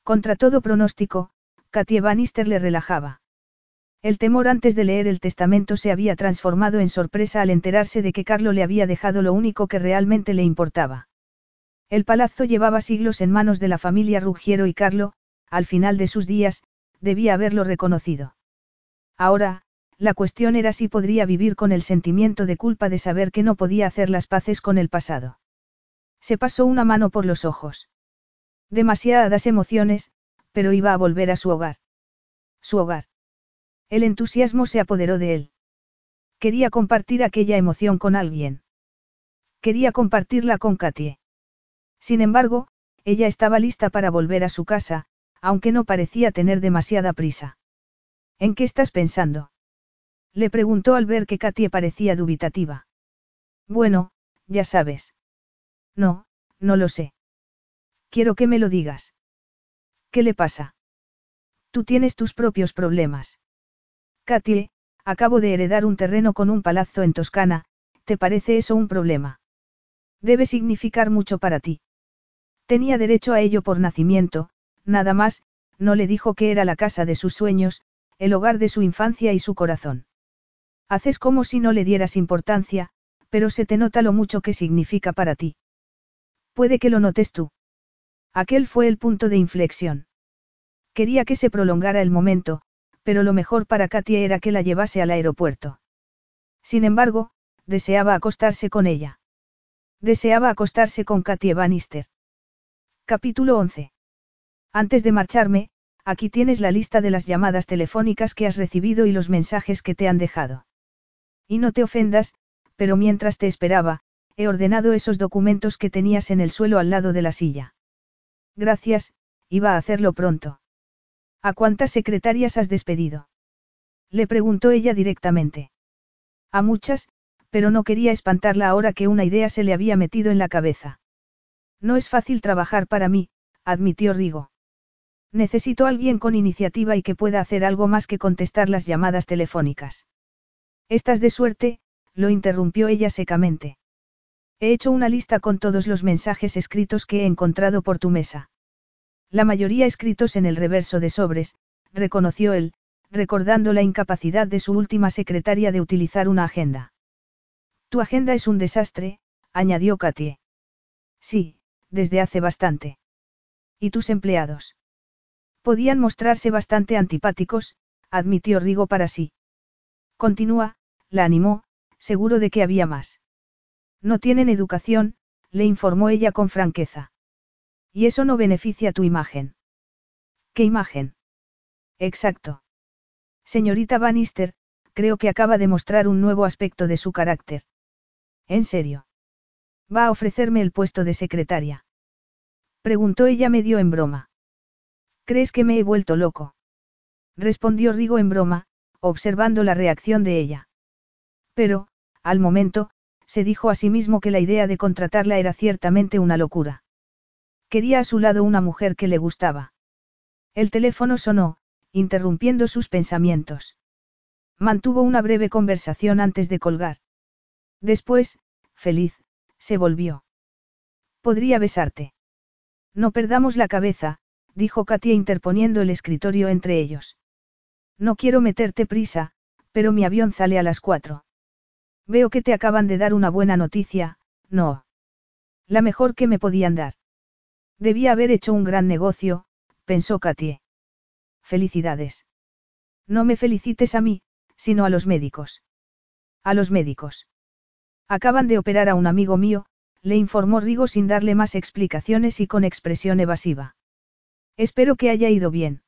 Contra todo pronóstico, Katie Bannister le relajaba. El temor antes de leer el testamento se había transformado en sorpresa al enterarse de que Carlo le había dejado lo único que realmente le importaba. El palazzo llevaba siglos en manos de la familia Ruggiero y Carlo, al final de sus días, debía haberlo reconocido. Ahora, la cuestión era si podría vivir con el sentimiento de culpa de saber que no podía hacer las paces con el pasado. Se pasó una mano por los ojos. Demasiadas emociones, pero iba a volver a su hogar. Su hogar. El entusiasmo se apoderó de él. Quería compartir aquella emoción con alguien. Quería compartirla con Katie. Sin embargo, ella estaba lista para volver a su casa, aunque no parecía tener demasiada prisa. ¿En qué estás pensando? Le preguntó al ver que Katie parecía dubitativa. Bueno, ya sabes. No, no lo sé. Quiero que me lo digas. ¿Qué le pasa? Tú tienes tus propios problemas. Katie, acabo de heredar un terreno con un palazzo en Toscana, ¿te parece eso un problema? Debe significar mucho para ti. Tenía derecho a ello por nacimiento, nada más, no le dijo que era la casa de sus sueños, el hogar de su infancia y su corazón. Haces como si no le dieras importancia, pero se te nota lo mucho que significa para ti. Puede que lo notes tú. Aquel fue el punto de inflexión. Quería que se prolongara el momento, pero lo mejor para Katia era que la llevase al aeropuerto. Sin embargo, deseaba acostarse con ella. Deseaba acostarse con Katia Bannister. Capítulo 11. Antes de marcharme, aquí tienes la lista de las llamadas telefónicas que has recibido y los mensajes que te han dejado. Y no te ofendas, pero mientras te esperaba, he ordenado esos documentos que tenías en el suelo al lado de la silla. Gracias, iba a hacerlo pronto. ¿A cuántas secretarias has despedido? Le preguntó ella directamente. A muchas, pero no quería espantarla ahora que una idea se le había metido en la cabeza. No es fácil trabajar para mí, admitió Rigo. Necesito alguien con iniciativa y que pueda hacer algo más que contestar las llamadas telefónicas. Estás de suerte, lo interrumpió ella secamente. He hecho una lista con todos los mensajes escritos que he encontrado por tu mesa. La mayoría escritos en el reverso de sobres, reconoció él, recordando la incapacidad de su última secretaria de utilizar una agenda. Tu agenda es un desastre, añadió Katie. Sí, desde hace bastante. ¿Y tus empleados? Podían mostrarse bastante antipáticos, admitió Rigo para sí. Continúa, la animó, seguro de que había más. No tienen educación, le informó ella con franqueza. Y eso no beneficia tu imagen. ¿Qué imagen? Exacto. Señorita Bannister, creo que acaba de mostrar un nuevo aspecto de su carácter. ¿En serio? ¿Va a ofrecerme el puesto de secretaria? Preguntó ella medio en broma. ¿Crees que me he vuelto loco? Respondió Rigo en broma, observando la reacción de ella. Pero, al momento, se dijo a sí mismo que la idea de contratarla era ciertamente una locura. Quería a su lado una mujer que le gustaba. El teléfono sonó, interrumpiendo sus pensamientos. Mantuvo una breve conversación antes de colgar. Después, feliz, se volvió. Podría besarte. No perdamos la cabeza, dijo Katia interponiendo el escritorio entre ellos. No quiero meterte prisa, pero mi avión sale a las cuatro. Veo que te acaban de dar una buena noticia, no. La mejor que me podían dar. Debía haber hecho un gran negocio, pensó Katie. Felicidades. No me felicites a mí, sino a los médicos. A los médicos. Acaban de operar a un amigo mío, le informó Rigo sin darle más explicaciones y con expresión evasiva. Espero que haya ido bien.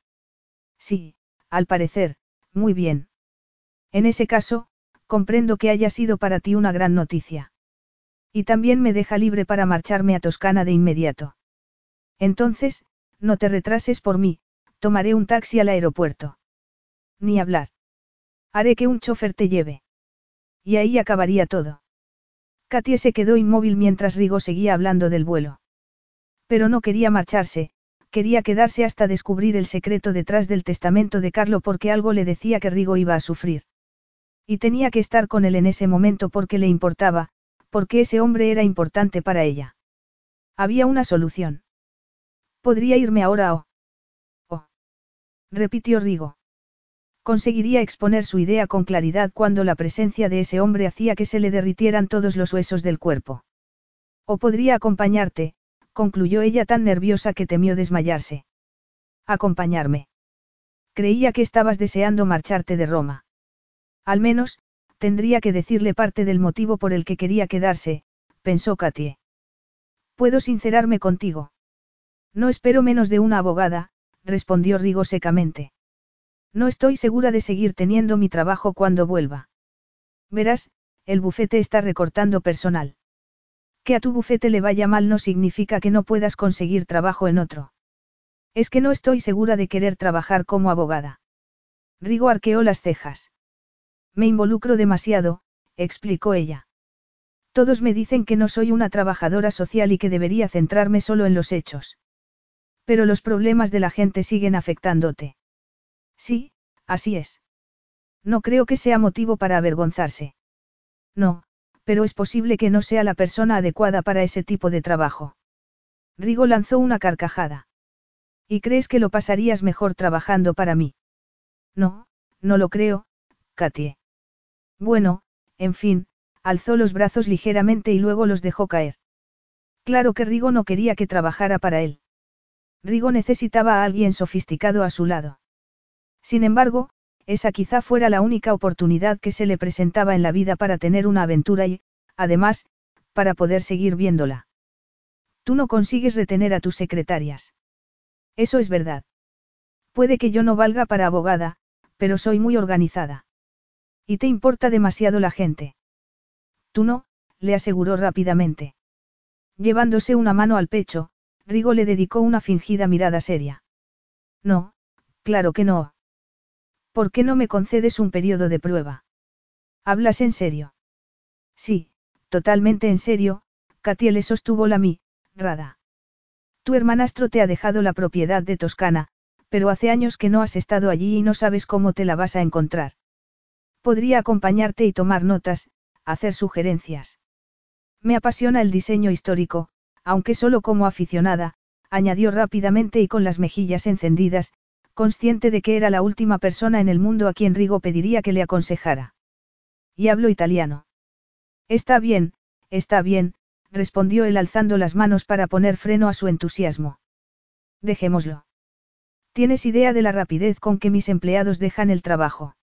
Sí, al parecer, Muy bien. En ese caso, comprendo que haya sido para ti una gran noticia. Y también me deja libre para marcharme a Toscana de inmediato. Entonces, no te retrases por mí, tomaré un taxi al aeropuerto. Ni hablar. Haré que un chofer te lleve. Y ahí acabaría todo. Katie se quedó inmóvil mientras Rigo seguía hablando del vuelo. Pero no quería marcharse, quería quedarse hasta descubrir el secreto detrás del testamento de Carlo porque algo le decía que Rigo iba a sufrir. Y tenía que estar con él en ese momento porque le importaba, porque ese hombre era importante para ella. Había una solución. Podría irme ahora o... Oh. Repitió Rigo. Conseguiría exponer su idea con claridad cuando la presencia de ese hombre hacía que se le derritieran todos los huesos del cuerpo. O podría acompañarte, concluyó ella tan nerviosa que temió desmayarse. Acompañarme. Creía que estabas deseando marcharte de Roma. Al menos, tendría que decirle parte del motivo por el que quería quedarse, pensó Katie. ¿Puedo sincerarme contigo? No espero menos de una abogada, respondió Rigo secamente. No estoy segura de seguir teniendo mi trabajo cuando vuelva. Verás, el bufete está recortando personal. Que a tu bufete le vaya mal no significa que no puedas conseguir trabajo en otro. Es que no estoy segura de querer trabajar como abogada. Rigo arqueó las cejas. Me involucro demasiado, explicó ella. Todos me dicen que no soy una trabajadora social y que debería centrarme solo en los hechos. Pero los problemas de la gente siguen afectándote. Sí, así es. No creo que sea motivo para avergonzarse. No, pero es posible que no sea la persona adecuada para ese tipo de trabajo. Rigo lanzó una carcajada. ¿Y crees que lo pasarías mejor trabajando para mí? No, no lo creo, Katie. Bueno, en fin, alzó los brazos ligeramente y luego los dejó caer. Claro que Rigo no quería que trabajara para él. Rigo necesitaba a alguien sofisticado a su lado. Sin embargo, esa quizá fuera la única oportunidad que se le presentaba en la vida para tener una aventura y, además, para poder seguir viéndola. Tú no consigues retener a tus secretarias. Eso es verdad. Puede que yo no valga para abogada, pero soy muy organizada. ¿Y te importa demasiado la gente? Tú no, le aseguró rápidamente. Llevándose una mano al pecho, Rigo le dedicó una fingida mirada seria. No, claro que no. ¿Por qué no me concedes un periodo de prueba? ¿Hablas en serio? Sí, totalmente en serio, Katia le sostuvo la Rada. Tu hermanastro te ha dejado la propiedad de Toscana, pero hace años que no has estado allí y no sabes cómo te la vas a encontrar. Podría acompañarte y tomar notas, hacer sugerencias. Me apasiona el diseño histórico, aunque solo como aficionada, añadió rápidamente y con las mejillas encendidas, consciente de que era la última persona en el mundo a quien Rigo pediría que le aconsejara. Y hablo italiano. Está bien, está bien, respondió él alzando las manos para poner freno a su entusiasmo. Dejémoslo. ¿Tienes idea de la rapidez con que mis empleados dejan el trabajo?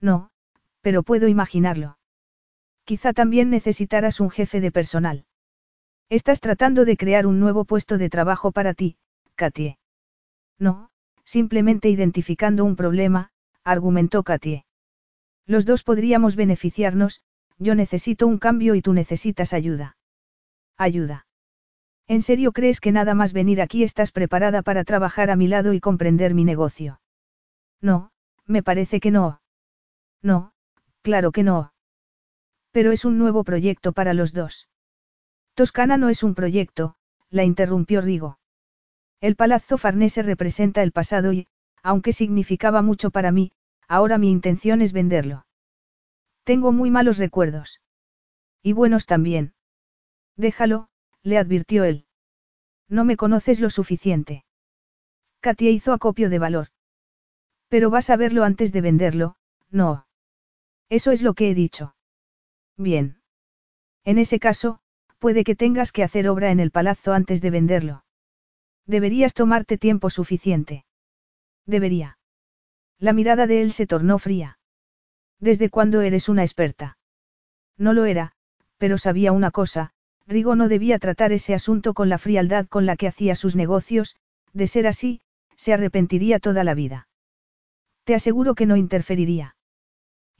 No, pero puedo imaginarlo. Quizá también necesitarás un jefe de personal. Estás tratando de crear un nuevo puesto de trabajo para ti, Katie. No, simplemente identificando un problema, argumentó Katie. Los dos podríamos beneficiarnos, yo necesito un cambio y tú necesitas ayuda. Ayuda. ¿En serio crees que nada más venir aquí estás preparada para trabajar a mi lado y comprender mi negocio? No, me parece que no. No, Claro que no. Pero es un nuevo proyecto para los dos. Toscana no es un proyecto, la interrumpió Rigo. El Palazzo Farnese representa el pasado y, aunque significaba mucho para mí, ahora mi intención es venderlo. Tengo muy malos recuerdos. Y buenos también. Déjalo, le advirtió él. No me conoces lo suficiente. Katia hizo acopio de valor. Pero vas a verlo antes de venderlo, no. Eso es lo que he dicho. Bien. En ese caso, puede que tengas que hacer obra en el palazzo antes de venderlo. Deberías tomarte tiempo suficiente. Debería. La mirada de él se tornó fría. ¿Desde cuándo eres una experta? No lo era, pero sabía una cosa, Rigo no debía tratar ese asunto con la frialdad con la que hacía sus negocios, de ser así, se arrepentiría toda la vida. Te aseguro que no interferiría.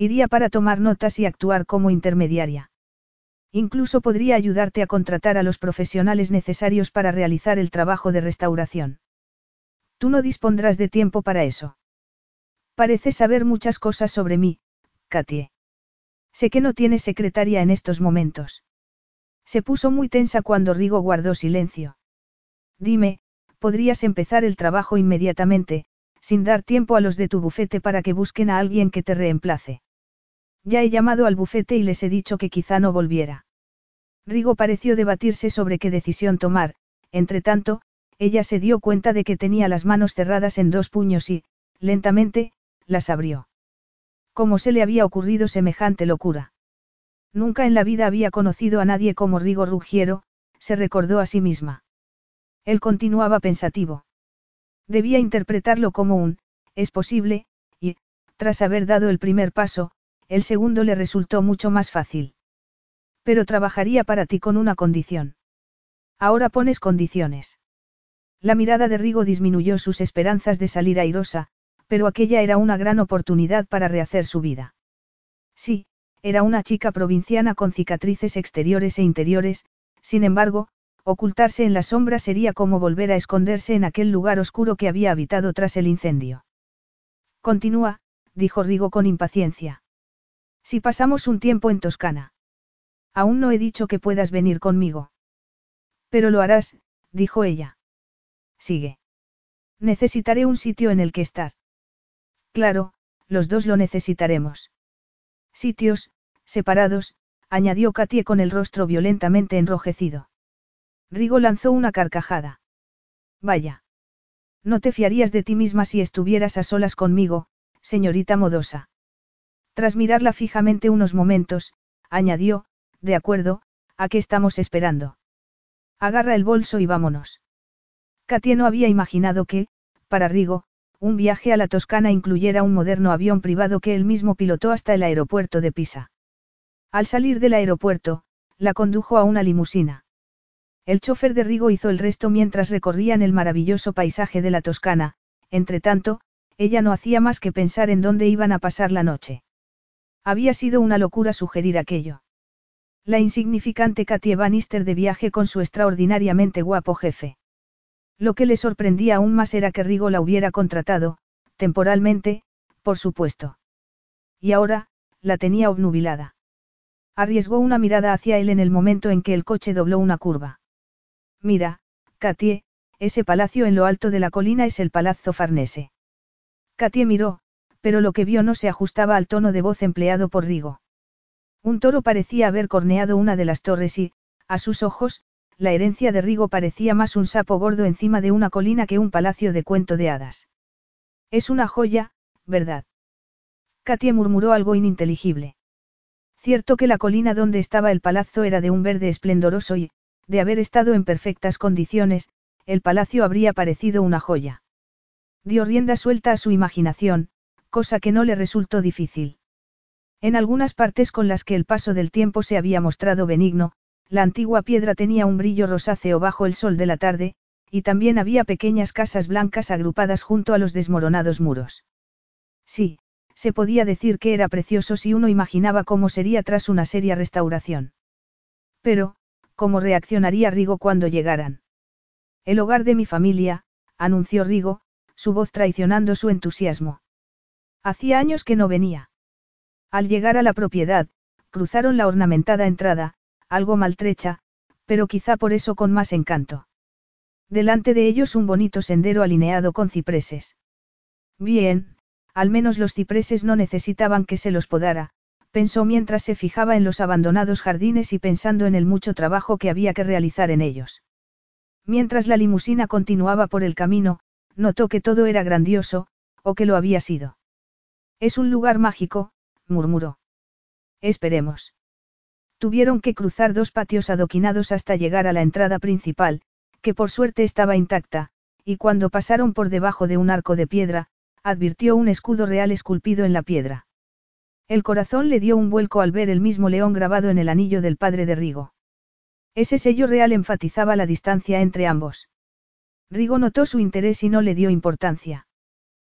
Iría para tomar notas y actuar como intermediaria. Incluso podría ayudarte a contratar a los profesionales necesarios para realizar el trabajo de restauración. Tú no dispondrás de tiempo para eso. Pareces saber muchas cosas sobre mí, Katie. Sé que no tienes secretaria en estos momentos. Se puso muy tensa cuando Rigo guardó silencio. Dime, podrías empezar el trabajo inmediatamente, sin dar tiempo a los de tu bufete para que busquen a alguien que te reemplace. Ya he llamado al bufete y les he dicho que quizá no volviera. Rigo pareció debatirse sobre qué decisión tomar, entre tanto, ella se dio cuenta de que tenía las manos cerradas en dos puños y, lentamente, las abrió. ¿Cómo se le había ocurrido semejante locura? Nunca en la vida había conocido a nadie como Rigo Ruggiero, se recordó a sí misma. Él continuaba pensativo. Debía interpretarlo como un, es posible, y, tras haber dado el primer paso, el segundo le resultó mucho más fácil. Pero trabajaría para ti con una condición. Ahora pones condiciones. La mirada de Rigo disminuyó sus esperanzas de salir airosa, pero aquella era una gran oportunidad para rehacer su vida. Sí, era una chica provinciana con cicatrices exteriores e interiores, sin embargo, ocultarse en la sombra sería como volver a esconderse en aquel lugar oscuro que había habitado tras el incendio. Continúa, dijo Rigo con impaciencia. Si pasamos un tiempo en Toscana. Aún no he dicho que puedas venir conmigo. Pero lo harás, dijo ella. Sigue. Necesitaré un sitio en el que estar. Claro, los dos lo necesitaremos. Sitios, separados, añadió Katie con el rostro violentamente enrojecido. Rigo lanzó una carcajada. Vaya. No te fiarías de ti misma si estuvieras a solas conmigo, señorita Modosa. Tras mirarla fijamente unos momentos, añadió, de acuerdo, ¿a qué estamos esperando? Agarra el bolso y vámonos. Katia no había imaginado que, para Rigo, un viaje a la Toscana incluyera un moderno avión privado que él mismo pilotó hasta el aeropuerto de Pisa. Al salir del aeropuerto, la condujo a una limusina. El chofer de Rigo hizo el resto mientras recorrían el maravilloso paisaje de la Toscana, entre tanto, ella no hacía más que pensar en dónde iban a pasar la noche. Había sido una locura sugerir aquello. La insignificante Katie Bannister de viaje con su extraordinariamente guapo jefe. Lo que le sorprendía aún más era que Rigo la hubiera contratado, temporalmente, por supuesto. Y ahora, la tenía obnubilada. Arriesgó una mirada hacia él en el momento en que el coche dobló una curva. Mira, Katie, ese palacio en lo alto de la colina es el Palazzo Farnese. Katie miró, pero lo que vio no se ajustaba al tono de voz empleado por Rigo. Un toro parecía haber corneado una de las torres y, a sus ojos, la herencia de Rigo parecía más un sapo gordo encima de una colina que un palacio de cuento de hadas. Es una joya, ¿verdad? Katia murmuró algo ininteligible. Cierto que la colina donde estaba el palacio era de un verde esplendoroso y, de haber estado en perfectas condiciones, el palacio habría parecido una joya. Dio rienda suelta a su imaginación, cosa que no le resultó difícil. En algunas partes con las que el paso del tiempo se había mostrado benigno, la antigua piedra tenía un brillo rosáceo bajo el sol de la tarde, y también había pequeñas casas blancas agrupadas junto a los desmoronados muros. Sí, se podía decir que era precioso si uno imaginaba cómo sería tras una seria restauración. Pero, ¿cómo reaccionaría Rigo cuando llegaran? El hogar de mi familia, anunció Rigo, su voz traicionando su entusiasmo. Hacía años que no venía. Al llegar a la propiedad, cruzaron la ornamentada entrada, algo maltrecha, pero quizá por eso con más encanto. Delante de ellos un bonito sendero alineado con cipreses. Bien, al menos los cipreses no necesitaban que se los podara, pensó mientras se fijaba en los abandonados jardines y pensando en el mucho trabajo que había que realizar en ellos. Mientras la limusina continuaba por el camino, notó que todo era grandioso, o que lo había sido. Es un lugar mágico, murmuró. Esperemos. Tuvieron que cruzar dos patios adoquinados hasta llegar a la entrada principal, que por suerte estaba intacta, y cuando pasaron por debajo de un arco de piedra, advirtió un escudo real esculpido en la piedra. El corazón le dio un vuelco al ver el mismo león grabado en el anillo del padre de Rigo. Ese sello real enfatizaba la distancia entre ambos. Rigo notó su interés y no le dio importancia.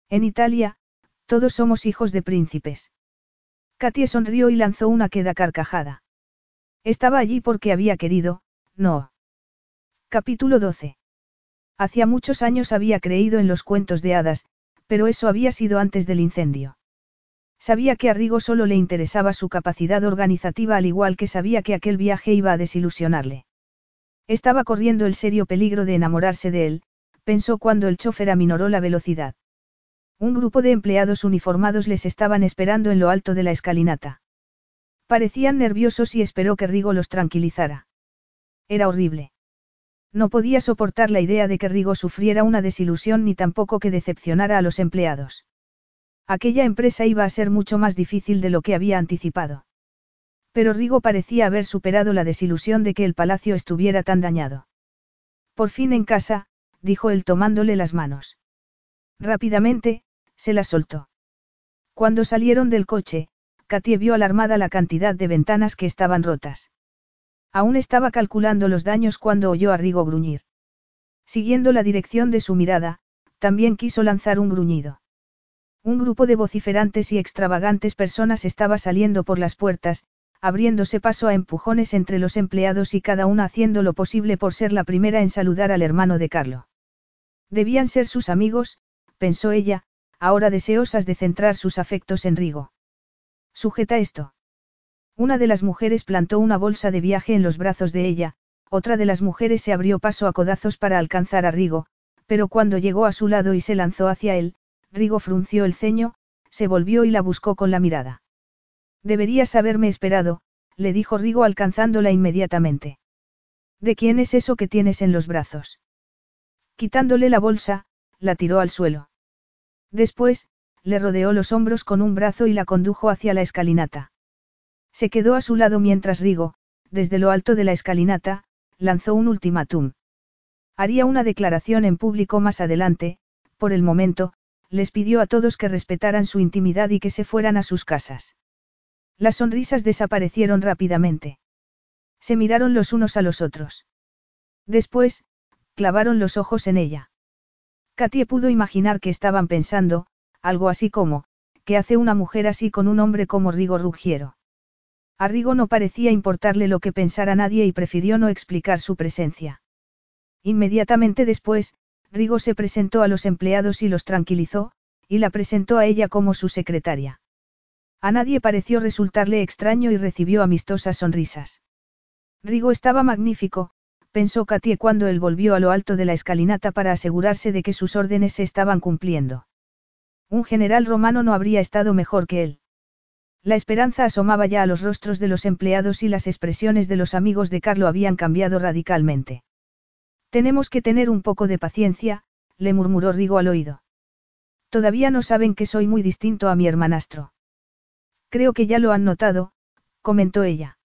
En Italia, Todos somos hijos de príncipes. Katie sonrió y lanzó una queda carcajada. Estaba allí porque había querido, no. Capítulo 12. Hacía muchos años había creído en los cuentos de hadas, pero eso había sido antes del incendio. Sabía que a Rigo solo le interesaba su capacidad organizativa al igual que sabía que aquel viaje iba a desilusionarle. Estaba corriendo el serio peligro de enamorarse de él, pensó cuando el chofer aminoró la velocidad. Un grupo de empleados uniformados les estaban esperando en lo alto de la escalinata. Parecían nerviosos y esperó que Rigo los tranquilizara. Era horrible. No podía soportar la idea de que Rigo sufriera una desilusión ni tampoco que decepcionara a los empleados. Aquella empresa iba a ser mucho más difícil de lo que había anticipado. Pero Rigo parecía haber superado la desilusión de que el palacio estuviera tan dañado. Por fin en casa, dijo él tomándole las manos. Rápidamente, se las soltó. Cuando salieron del coche, Katie vio alarmada la cantidad de ventanas que estaban rotas. Aún estaba calculando los daños cuando oyó a Rigo gruñir. Siguiendo la dirección de su mirada, también quiso lanzar un gruñido. Un grupo de vociferantes y extravagantes personas estaba saliendo por las puertas, abriéndose paso a empujones entre los empleados y cada una haciendo lo posible por ser la primera en saludar al hermano de Carlo. Debían ser sus amigos, pensó ella, ahora deseosas de centrar sus afectos en Rigo. Sujeta esto. Una de las mujeres plantó una bolsa de viaje en los brazos de ella, otra de las mujeres se abrió paso a codazos para alcanzar a Rigo, pero cuando llegó a su lado y se lanzó hacia él, Rigo frunció el ceño, se volvió y la buscó con la mirada. Deberías haberme esperado, le dijo Rigo alcanzándola inmediatamente. ¿De quién es eso que tienes en los brazos? Quitándole la bolsa, la tiró al suelo. Después, le rodeó los hombros con un brazo y la condujo hacia la escalinata. Se quedó a su lado mientras Rigo, desde lo alto de la escalinata, lanzó un ultimátum. Haría una declaración en público más adelante, por el momento, les pidió a todos que respetaran su intimidad y que se fueran a sus casas. Las sonrisas desaparecieron rápidamente. Se miraron los unos a los otros. Después, clavaron los ojos en ella. Katie pudo imaginar que estaban pensando, algo así como, ¿qué hace una mujer así con un hombre como Rigo Ruggiero? A Rigo no parecía importarle lo que pensara nadie y prefirió no explicar su presencia. Inmediatamente después, Rigo se presentó a los empleados y los tranquilizó, y la presentó a ella como su secretaria. A nadie pareció resultarle extraño y recibió amistosas sonrisas. Rigo estaba magnífico, pensó Katie cuando él volvió a lo alto de la escalinata para asegurarse de que sus órdenes se estaban cumpliendo. Un general romano no habría estado mejor que él. La esperanza asomaba ya a los rostros de los empleados y las expresiones de los amigos de Carlo habían cambiado radicalmente. Tenemos que tener un poco de paciencia, le murmuró Rigo al oído. Todavía no saben que soy muy distinto a mi hermanastro. Creo que ya lo han notado, comentó ella.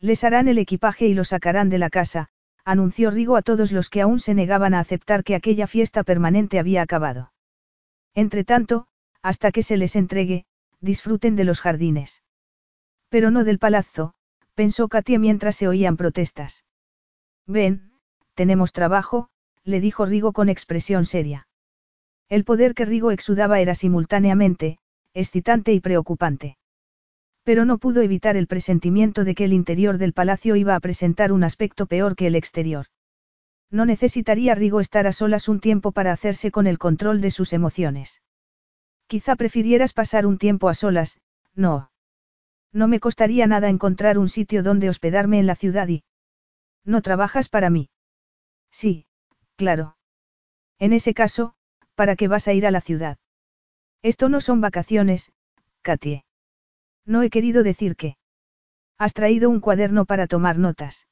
Les harán el equipaje y lo sacarán de la casa, anunció Rigo a todos los que aún se negaban a aceptar que aquella fiesta permanente había acabado. Entretanto, hasta que se les entregue, disfruten de los jardines. Pero no del palazzo, pensó Katia mientras se oían protestas. Ven, tenemos trabajo, le dijo Rigo con expresión seria. El poder que Rigo exudaba era simultáneamente, excitante y preocupante. Pero no pudo evitar el presentimiento de que el interior del palacio iba a presentar un aspecto peor que el exterior. No necesitaría Rigo estar a solas un tiempo para hacerse con el control de sus emociones. Quizá prefirieras pasar un tiempo a solas, no. No me costaría nada encontrar un sitio donde hospedarme en la ciudad y... No trabajas para mí. Sí, claro. En ese caso, ¿para qué vas a ir a la ciudad? Esto no son vacaciones, Katie. No he querido decir que. Has traído un cuaderno para tomar notas.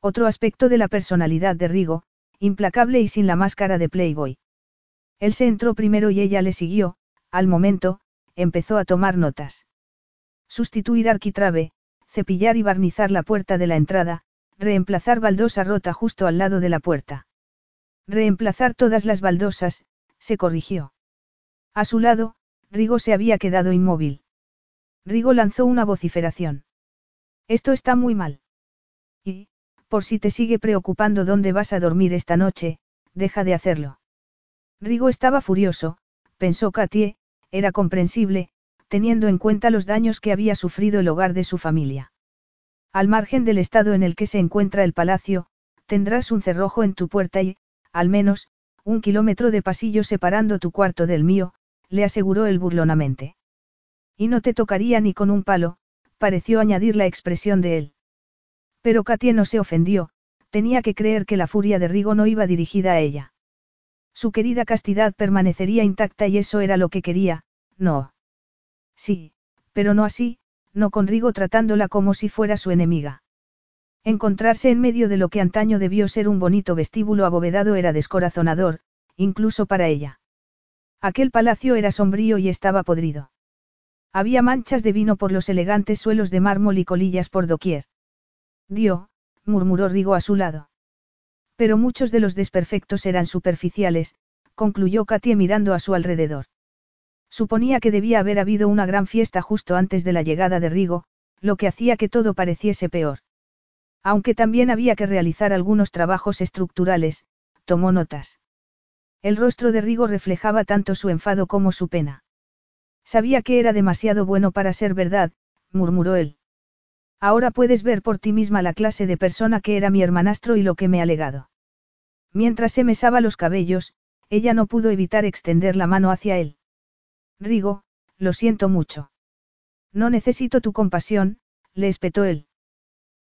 Otro aspecto de la personalidad de Rigo, implacable y sin la máscara de Playboy. Él se entró primero y ella le siguió, al momento, empezó a tomar notas. Sustituir arquitrabe, cepillar y barnizar la puerta de la entrada, Reemplazar baldosa rota justo al lado de la puerta. Reemplazar todas las baldosas, se corrigió. A su lado, Rigo se había quedado inmóvil. Rigo lanzó una vociferación. Esto está muy mal. Y, por si te sigue preocupando dónde vas a dormir esta noche, deja de hacerlo. Rigo estaba furioso, pensó Katie, era comprensible, teniendo en cuenta los daños que había sufrido el hogar de su familia. Al margen del estado en el que se encuentra el palacio, tendrás un cerrojo en tu puerta y, al menos, un kilómetro de pasillo separando tu cuarto del mío, le aseguró él burlonamente. Y no te tocaría ni con un palo, pareció añadir la expresión de él. Pero Katie no se ofendió, tenía que creer que la furia de Rigo no iba dirigida a ella. Su querida castidad permanecería intacta y eso era lo que quería, no. Sí, pero no así, no con Rigo tratándola como si fuera su enemiga. Encontrarse en medio de lo que antaño debió ser un bonito vestíbulo abovedado era descorazonador, incluso para ella. Aquel palacio era sombrío y estaba podrido. Había manchas de vino por los elegantes suelos de mármol y colillas por doquier. Dio, murmuró Rigo a su lado. Pero muchos de los desperfectos eran superficiales, concluyó Katie mirando a su alrededor. Suponía que debía haber habido una gran fiesta justo antes de la llegada de Rigo, lo que hacía que todo pareciese peor. Aunque también había que realizar algunos trabajos estructurales, tomó notas. El rostro de Rigo reflejaba tanto su enfado como su pena. Sabía que era demasiado bueno para ser verdad, murmuró él. Ahora puedes ver por ti misma la clase de persona que era mi hermanastro y lo que me ha legado. Mientras se mesaba los cabellos, ella no pudo evitar extender la mano hacia él. Rigo, lo siento mucho. No necesito tu compasión, le espetó él.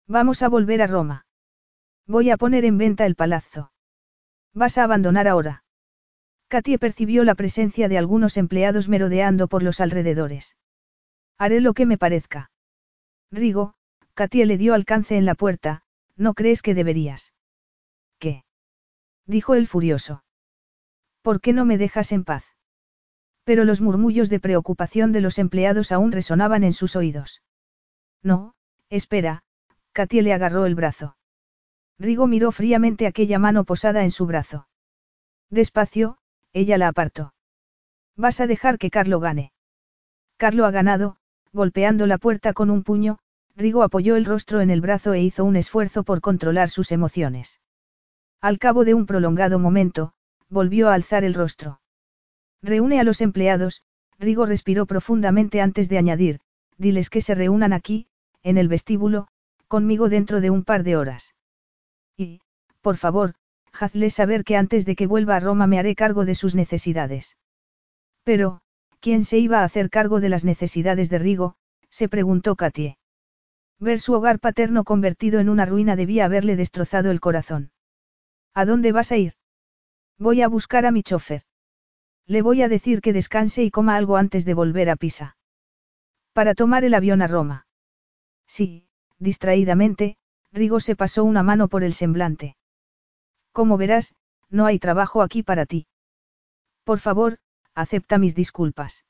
Vamos a volver a Roma. Voy a poner en venta el palazzo. Vas a abandonar ahora. Katie percibió la presencia de algunos empleados merodeando por los alrededores. Haré lo que me parezca. Rigo, Katie le dio alcance en la puerta, ¿no crees que deberías? ¿Qué? dijo el furioso. ¿Por qué no me dejas en paz? pero los murmullos de preocupación de los empleados aún resonaban en sus oídos. No, espera, Katie le agarró el brazo. Rigo miró fríamente aquella mano posada en su brazo. Despacio, ella la apartó. Vas a dejar que Carlo gane. Carlo ha ganado, golpeando la puerta con un puño, Rigo apoyó el rostro en el brazo e hizo un esfuerzo por controlar sus emociones. Al cabo de un prolongado momento, volvió a alzar el rostro. Reúne a los empleados, Rigo respiró profundamente antes de añadir, diles que se reúnan aquí, en el vestíbulo, conmigo dentro de un par de horas. Y, por favor, hazles saber que antes de que vuelva a Roma me haré cargo de sus necesidades. Pero, ¿quién se iba a hacer cargo de las necesidades de Rigo? se preguntó Katie. Ver su hogar paterno convertido en una ruina debía haberle destrozado el corazón. ¿A dónde vas a ir? Voy a buscar a mi chofer. Le voy a decir que descanse y coma algo antes de volver a Pisa. Para tomar el avión a Roma. Sí, distraídamente, Rigo se pasó una mano por el semblante. Como verás, no hay trabajo aquí para ti. Por favor, acepta mis disculpas.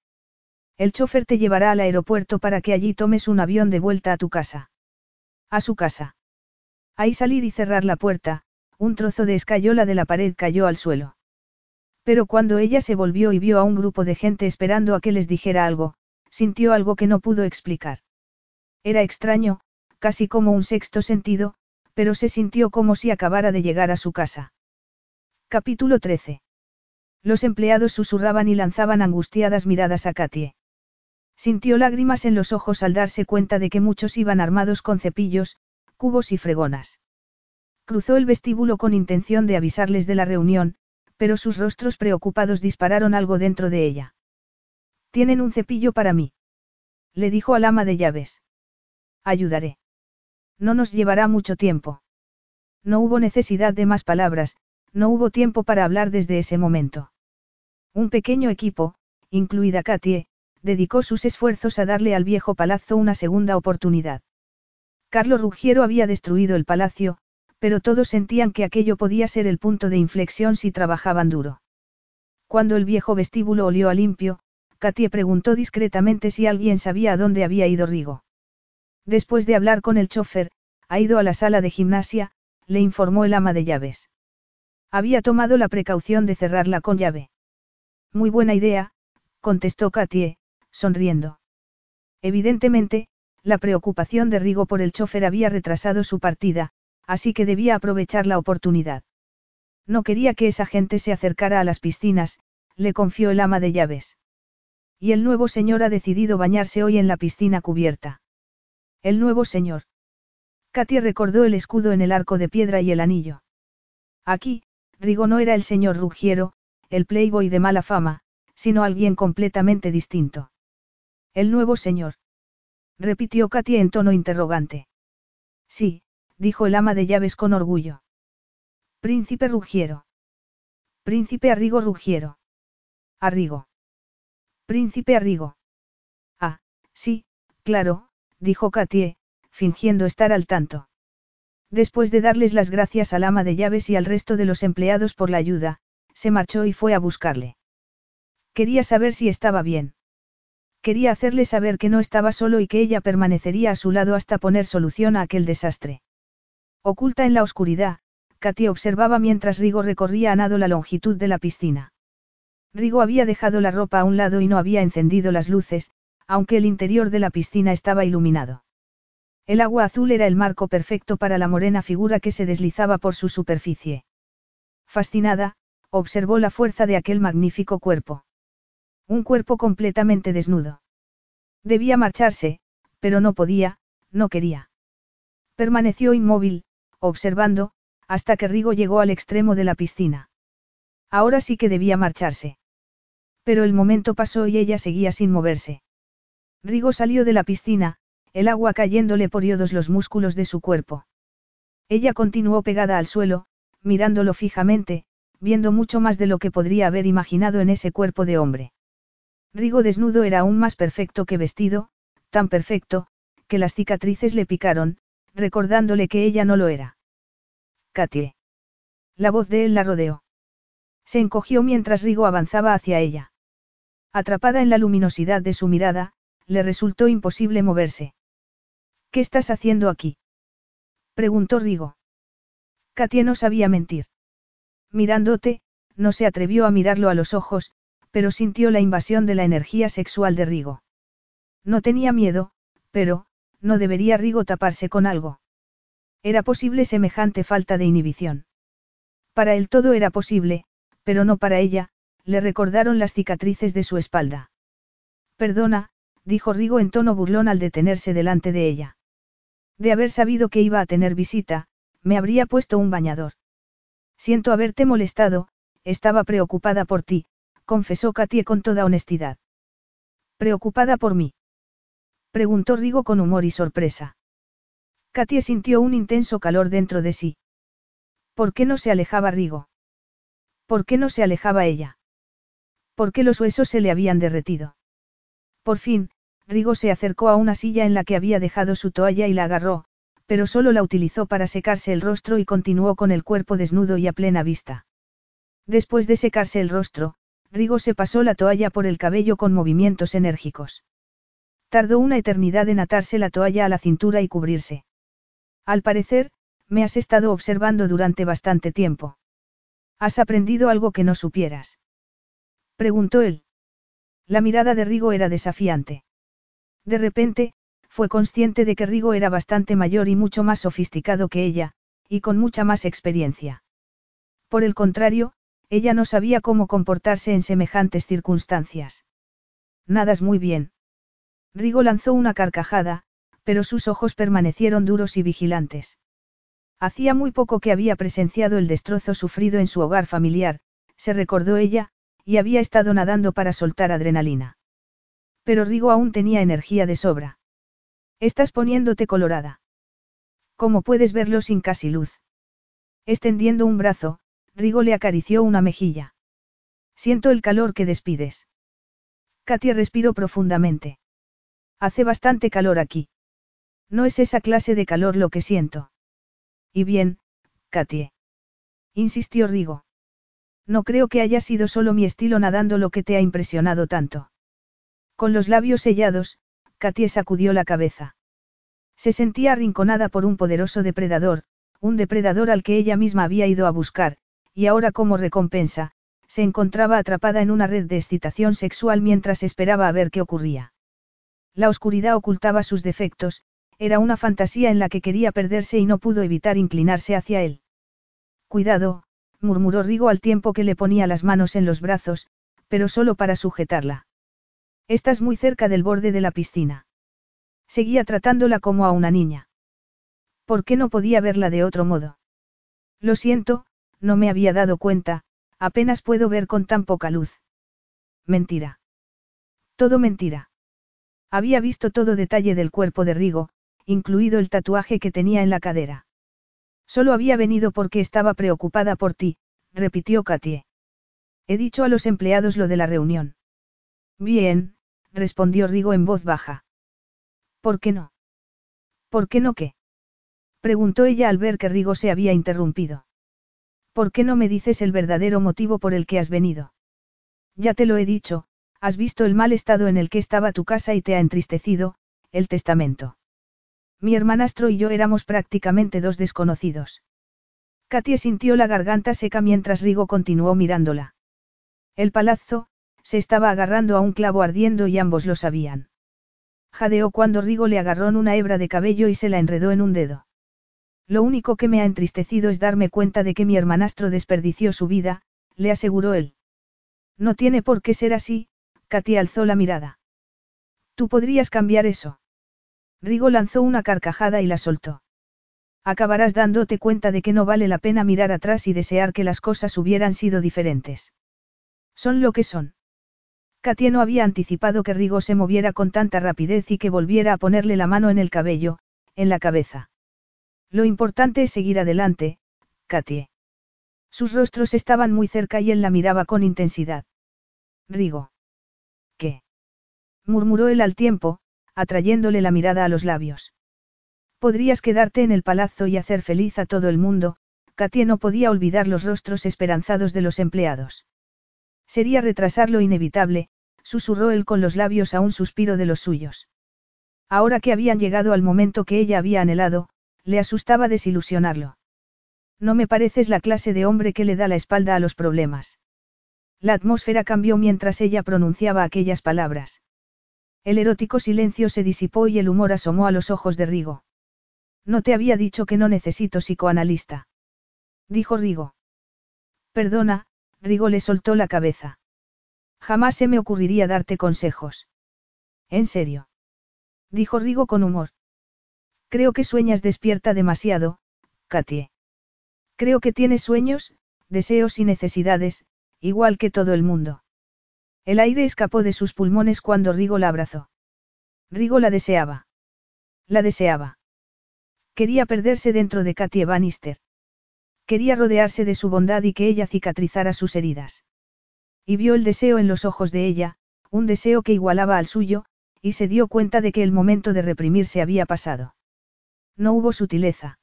El chofer te llevará al aeropuerto para que allí tomes un avión de vuelta a tu casa. A su casa. Ahí salir y cerrar la puerta, un trozo de escayola de la pared cayó al suelo. Pero cuando ella se volvió y vio a un grupo de gente esperando a que les dijera algo, sintió algo que no pudo explicar. Era extraño, casi como un sexto sentido, pero se sintió como si acabara de llegar a su casa. Capítulo 13. Los empleados susurraban y lanzaban angustiadas miradas a Katie. Sintió lágrimas en los ojos al darse cuenta de que muchos iban armados con cepillos, cubos y fregonas. Cruzó el vestíbulo con intención de avisarles de la reunión, pero sus rostros preocupados dispararon algo dentro de ella. Tienen un cepillo para mí. Le dijo al ama de llaves. Ayudaré. No nos llevará mucho tiempo. No hubo necesidad de más palabras, no hubo tiempo para hablar desde ese momento. Un pequeño equipo, incluida Katie, dedicó sus esfuerzos a darle al viejo palazzo una segunda oportunidad. Carlos Ruggiero había destruido el palacio, pero todos sentían que aquello podía ser el punto de inflexión si trabajaban duro. Cuando el viejo vestíbulo olió a limpio, Katie preguntó discretamente si alguien sabía a dónde había ido Rigo. Después de hablar con el chofer, ha ido a la sala de gimnasia, le informó el ama de llaves. Había tomado la precaución de cerrarla con llave. Muy buena idea, contestó Katie, sonriendo. Evidentemente, la preocupación de Rigo por el chofer había retrasado su partida, así que debía aprovechar la oportunidad. No quería que esa gente se acercara a las piscinas, le confió el ama de llaves. Y el nuevo señor ha decidido bañarse hoy en la piscina cubierta. El nuevo señor. Katy recordó el escudo en el arco de piedra y el anillo. Aquí, Rigo no era el señor Ruggiero, el playboy de mala fama, sino alguien completamente distinto. El nuevo señor. Repitió Katy en tono interrogante. Sí, dijo el ama de llaves con orgullo. Príncipe Ruggiero. Príncipe Arrigo Ruggiero. Arrigo. Príncipe Arrigo. Ah, sí, claro, dijo Katie, fingiendo estar al tanto. Después de darles las gracias al ama de llaves y al resto de los empleados por la ayuda, se marchó y fue a buscarle. Quería saber si estaba bien. Quería hacerle saber que no estaba solo y que ella permanecería a su lado hasta poner solución a aquel desastre. Oculta en la oscuridad, Katy observaba mientras Rigo recorría a nado la longitud de la piscina. Rigo había dejado la ropa a un lado y no había encendido las luces, aunque el interior de la piscina estaba iluminado. El agua azul era el marco perfecto para la morena figura que se deslizaba por su superficie. Fascinada, observó la fuerza de aquel magnífico cuerpo. Un cuerpo completamente desnudo. Debía marcharse, pero no podía, no quería. Permaneció inmóvil, observando, hasta que Rigo llegó al extremo de la piscina. Ahora sí que debía marcharse. Pero el momento pasó y ella seguía sin moverse. Rigo salió de la piscina, el agua cayéndole por iodos los músculos de su cuerpo. Ella continuó pegada al suelo, mirándolo fijamente, viendo mucho más de lo que podría haber imaginado en ese cuerpo de hombre. Rigo desnudo era aún más perfecto que vestido, tan perfecto, que las cicatrices le picaron, recordándole que ella no lo era. Katie. La voz de él la rodeó. Se encogió mientras Rigo avanzaba hacia ella. Atrapada en la luminosidad de su mirada, le resultó imposible moverse. ¿Qué estás haciendo aquí? preguntó Rigo. Katie no sabía mentir. Mirándote, no se atrevió a mirarlo a los ojos, pero sintió la invasión de la energía sexual de Rigo. No tenía miedo, pero, no debería Rigo taparse con algo. Era posible semejante falta de inhibición. Para él todo era posible, pero no para ella, le recordaron las cicatrices de su espalda. Perdona, dijo Rigo en tono burlón al detenerse delante de ella. De haber sabido que iba a tener visita, me habría puesto un bañador. Siento haberte molestado, estaba preocupada por ti, confesó Katie con toda honestidad. ¿Preocupada por mí? Preguntó Rigo con humor y sorpresa. Katie sintió un intenso calor dentro de sí. ¿Por qué no se alejaba Rigo? ¿Por qué no se alejaba ella? ¿Por qué los huesos se le habían derretido? Por fin, Rigo se acercó a una silla en la que había dejado su toalla y la agarró, pero solo la utilizó para secarse el rostro y continuó con el cuerpo desnudo y a plena vista. Después de secarse el rostro, Rigo se pasó la toalla por el cabello con movimientos enérgicos. Tardó una eternidad en atarse la toalla a la cintura y cubrirse. Al parecer, me has estado observando durante bastante tiempo. ¿Has aprendido algo que no supieras? Preguntó él. La mirada de Rigo era desafiante. De repente, fue consciente de que Rigo era bastante mayor y mucho más sofisticado que ella, y con mucha más experiencia. Por el contrario, ella no sabía cómo comportarse en semejantes circunstancias. Nadas muy bien. Rigo lanzó una carcajada, pero sus ojos permanecieron duros y vigilantes. Hacía muy poco que había presenciado el destrozo sufrido en su hogar familiar, se recordó ella, y había estado nadando para soltar adrenalina. Pero Rigo aún tenía energía de sobra. Estás poniéndote colorada. ¿Cómo puedes verlo sin casi luz? Extendiendo un brazo, Rigo le acarició una mejilla. Siento el calor que despides. Katia respiró profundamente. Hace bastante calor aquí. No es esa clase de calor lo que siento. Y bien, Katie. Insistió Rigo. No creo que haya sido solo mi estilo nadando lo que te ha impresionado tanto. Con los labios sellados, Katie sacudió la cabeza. Se sentía arrinconada por un poderoso depredador, un depredador al que ella misma había ido a buscar, y ahora como recompensa, se encontraba atrapada en una red de excitación sexual mientras esperaba a ver qué ocurría. La oscuridad ocultaba sus defectos, era una fantasía en la que quería perderse y no pudo evitar inclinarse hacia él. Cuidado, murmuró Rigo al tiempo que le ponía las manos en los brazos, pero solo para sujetarla. Estás muy cerca del borde de la piscina. Seguía tratándola como a una niña. ¿Por qué no podía verla de otro modo? Lo siento, no me había dado cuenta, apenas puedo ver con tan poca luz. Mentira. Todo mentira. Había visto todo detalle del cuerpo de Rigo, incluido el tatuaje que tenía en la cadera. Solo había venido porque estaba preocupada por ti, repitió Katie. He dicho a los empleados lo de la reunión. Bien, respondió Rigo en voz baja. ¿Por qué no? ¿Por qué no qué? preguntó ella al ver que Rigo se había interrumpido. ¿Por qué no me dices el verdadero motivo por el que has venido? Ya te lo he dicho, has visto el mal estado en el que estaba tu casa y te ha entristecido, el testamento. Mi hermanastro y yo éramos prácticamente dos desconocidos. Katia sintió la garganta seca mientras Rigo continuó mirándola. El palazzo, se estaba agarrando a un clavo ardiendo y ambos lo sabían. Jadeó cuando Rigo le agarró una hebra de cabello y se la enredó en un dedo. Lo único que me ha entristecido es darme cuenta de que mi hermanastro desperdició su vida, le aseguró él. No tiene por qué ser así, Katia alzó la mirada. Tú podrías cambiar eso. Rigo lanzó una carcajada y la soltó. Acabarás dándote cuenta de que no vale la pena mirar atrás y desear que las cosas hubieran sido diferentes. Son lo que son. Katia no había anticipado que Rigo se moviera con tanta rapidez y que volviera a ponerle la mano en el cabello, en la cabeza. Lo importante es seguir adelante, Katie. Sus rostros estaban muy cerca y él la miraba con intensidad. Rigo. ¿Qué? murmuró él al tiempo, atrayéndole la mirada a los labios. Podrías quedarte en el palazzo y hacer feliz a todo el mundo, Katie no podía olvidar los rostros esperanzados de los empleados. Sería retrasar lo inevitable, susurró él con los labios a un suspiro de los suyos. Ahora que habían llegado al momento que ella había anhelado, le asustaba desilusionarlo. No me pareces la clase de hombre que le da la espalda a los problemas. La atmósfera cambió mientras ella pronunciaba aquellas palabras. El erótico silencio se disipó y el humor asomó a los ojos de Rigo. No te había dicho que no necesito psicoanalista. Dijo Rigo. Perdona, Rigo le soltó la cabeza. Jamás se me ocurriría darte consejos. ¿En serio? Dijo Rigo con humor. Creo que sueñas despierta demasiado, Katie. Creo que tienes sueños, deseos y necesidades, igual que todo el mundo. El aire escapó de sus pulmones cuando Rigo la abrazó. Rigo la deseaba. La deseaba. Quería perderse dentro de Katie Bannister. Quería rodearse de su bondad y que ella cicatrizara sus heridas. Y vio el deseo en los ojos de ella, un deseo que igualaba al suyo, y se dio cuenta de que el momento de reprimirse había pasado. No hubo sutileza.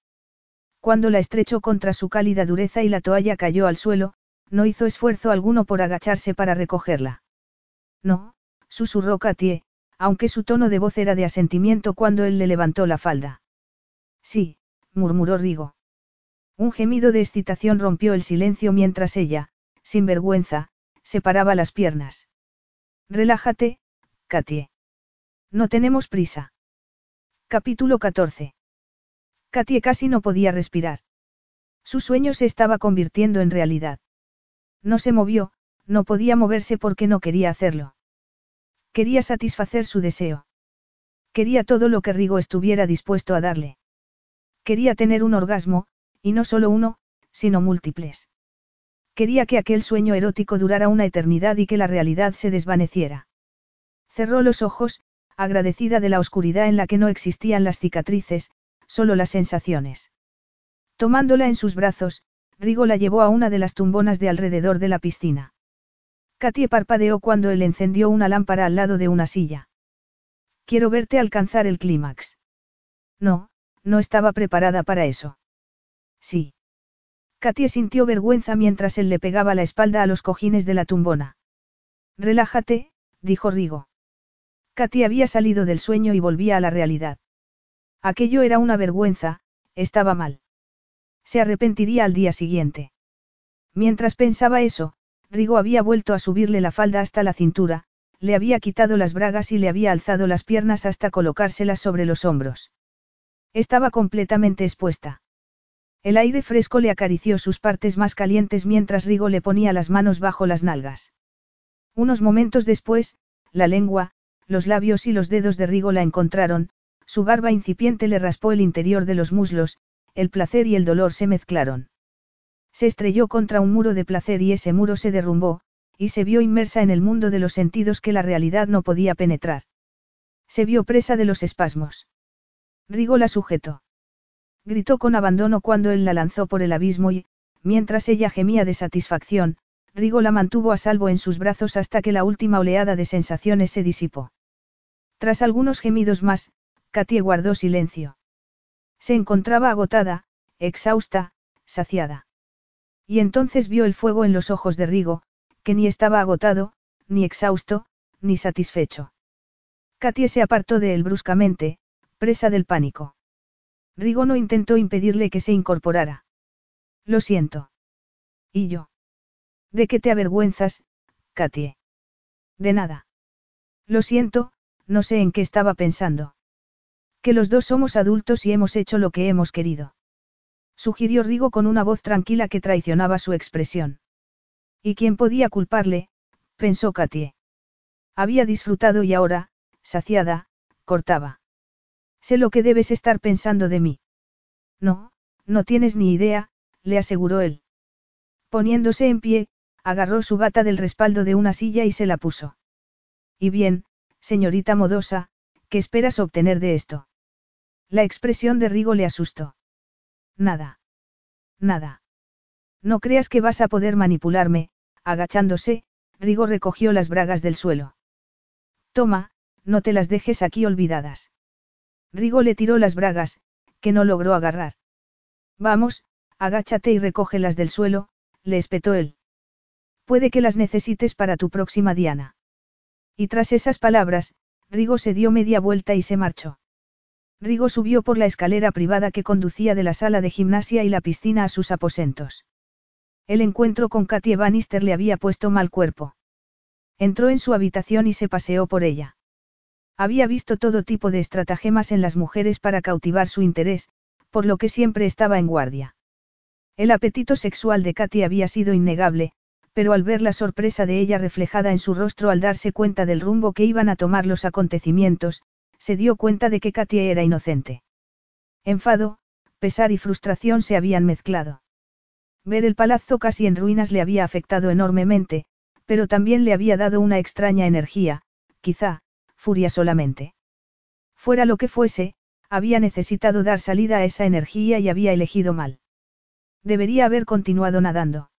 Cuando la estrechó contra su cálida dureza y la toalla cayó al suelo, no hizo esfuerzo alguno por agacharse para recogerla. No, susurró Katie, aunque su tono de voz era de asentimiento cuando él le levantó la falda. Sí, murmuró Rigo. Un gemido de excitación rompió el silencio mientras ella, sin vergüenza, separaba las piernas. Relájate, Katie. No tenemos prisa. Capítulo 14. Katie casi no podía respirar. Su sueño se estaba convirtiendo en realidad. No se movió, no podía moverse porque no quería hacerlo. Quería satisfacer su deseo. Quería todo lo que Rigo estuviera dispuesto a darle. Quería tener un orgasmo, y no solo uno, sino múltiples. Quería que aquel sueño erótico durara una eternidad y que la realidad se desvaneciera. Cerró los ojos, agradecida de la oscuridad en la que no existían las cicatrices, solo las sensaciones. Tomándola en sus brazos, Rigo la llevó a una de las tumbonas de alrededor de la piscina. Katie parpadeó cuando él encendió una lámpara al lado de una silla. Quiero verte alcanzar el clímax. No, no estaba preparada para eso. Sí. Katie sintió vergüenza mientras él le pegaba la espalda a los cojines de la tumbona. Relájate, dijo Rigo. Katie había salido del sueño y volvía a la realidad. Aquello era una vergüenza, estaba mal. Se arrepentiría al día siguiente. Mientras pensaba eso, Rigo había vuelto a subirle la falda hasta la cintura, le había quitado las bragas y le había alzado las piernas hasta colocárselas sobre los hombros. Estaba completamente expuesta. El aire fresco le acarició sus partes más calientes mientras Rigo le ponía las manos bajo las nalgas. Unos momentos después, la lengua, los labios y los dedos de Rigo la encontraron, su barba incipiente le raspó el interior de los muslos, el placer y el dolor se mezclaron. Se estrelló contra un muro de placer y ese muro se derrumbó, y se vio inmersa en el mundo de los sentidos que la realidad no podía penetrar. Se vio presa de los espasmos. Rigo la sujetó. Gritó con abandono cuando él la lanzó por el abismo y, mientras ella gemía de satisfacción, Rigo la mantuvo a salvo en sus brazos hasta que la última oleada de sensaciones se disipó. Tras algunos gemidos más, Katie guardó silencio. Se encontraba agotada, exhausta, saciada. Y entonces vio el fuego en los ojos de Rigo, que ni estaba agotado, ni exhausto, ni satisfecho. Katie se apartó de él bruscamente, presa del pánico. Rigo no intentó impedirle que se incorporara. Lo siento. ¿Y yo? ¿De qué te avergüenzas, Katie? De nada. Lo siento, no sé en qué estaba pensando. Que los dos somos adultos y hemos hecho lo que hemos querido. Sugirió Rigo con una voz tranquila que traicionaba su expresión. ¿Y quién podía culparle? pensó Katie. Había disfrutado y ahora, saciada, cortaba. Sé lo que debes estar pensando de mí. No, no tienes ni idea, le aseguró él. Poniéndose en pie, agarró su bata del respaldo de una silla y se la puso. Y bien, señorita Modosa, ¿qué esperas obtener de esto? La expresión de Rigo le asustó. Nada. Nada. No creas que vas a poder manipularme, agachándose, Rigo recogió las bragas del suelo. Toma, no te las dejes aquí olvidadas. Rigo le tiró las bragas, que no logró agarrar. Vamos, agáchate y recógelas del suelo, le espetó él. Puede que las necesites para tu próxima diana. Y tras esas palabras, Rigo se dio media vuelta y se marchó. Rigo subió por la escalera privada que conducía de la sala de gimnasia y la piscina a sus aposentos. El encuentro con Katie Bannister le había puesto mal cuerpo. Entró en su habitación y se paseó por ella. Había visto todo tipo de estratagemas en las mujeres para cautivar su interés, por lo que siempre estaba en guardia. El apetito sexual de Katy había sido innegable, pero al ver la sorpresa de ella reflejada en su rostro al darse cuenta del rumbo que iban a tomar los acontecimientos, se dio cuenta de que Katy era inocente. Enfado, pesar y frustración se habían mezclado. Ver el palazzo casi en ruinas le había afectado enormemente, pero también le había dado una extraña energía, quizá, furia solamente. Fuera lo que fuese, había necesitado dar salida a esa energía y había elegido mal. Debería haber continuado nadando.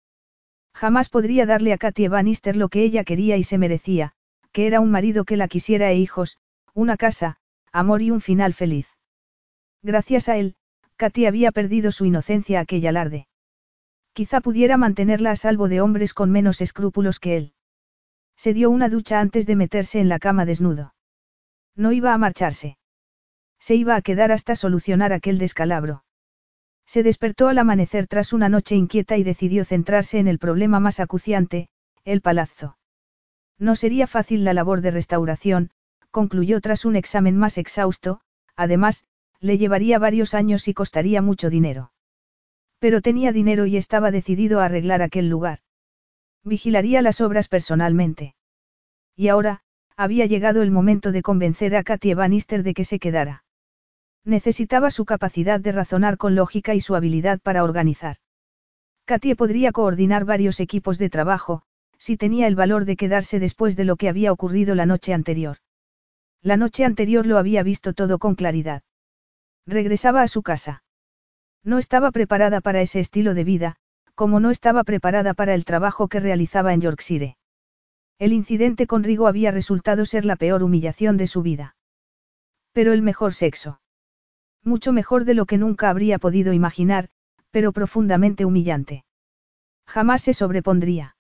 Jamás podría darle a Katie Bannister lo que ella quería y se merecía, que era un marido que la quisiera e hijos, una casa, amor y un final feliz. Gracias a él, Katy había perdido su inocencia aquel alarde. Quizá pudiera mantenerla a salvo de hombres con menos escrúpulos que él. Se dio una ducha antes de meterse en la cama desnudo. No iba a marcharse. Se iba a quedar hasta solucionar aquel descalabro. Se despertó al amanecer tras una noche inquieta y decidió centrarse en el problema más acuciante, el palazzo. No sería fácil la labor de restauración, concluyó tras un examen más exhausto, además, le llevaría varios años y costaría mucho dinero. Pero tenía dinero y estaba decidido a arreglar aquel lugar. Vigilaría las obras personalmente. Y ahora, había llegado el momento de convencer a Katy Bannister de que se quedara. Necesitaba su capacidad de razonar con lógica y su habilidad para organizar. Katie podría coordinar varios equipos de trabajo, si tenía el valor de quedarse después de lo que había ocurrido la noche anterior. La noche anterior lo había visto todo con claridad. Regresaba a su casa. No estaba preparada para ese estilo de vida, como no estaba preparada para el trabajo que realizaba en Yorkshire. El incidente con Rigo había resultado ser la peor humillación de su vida. Pero el mejor sexo. Mucho mejor de lo que nunca habría podido imaginar, pero profundamente humillante. Jamás se sobrepondría.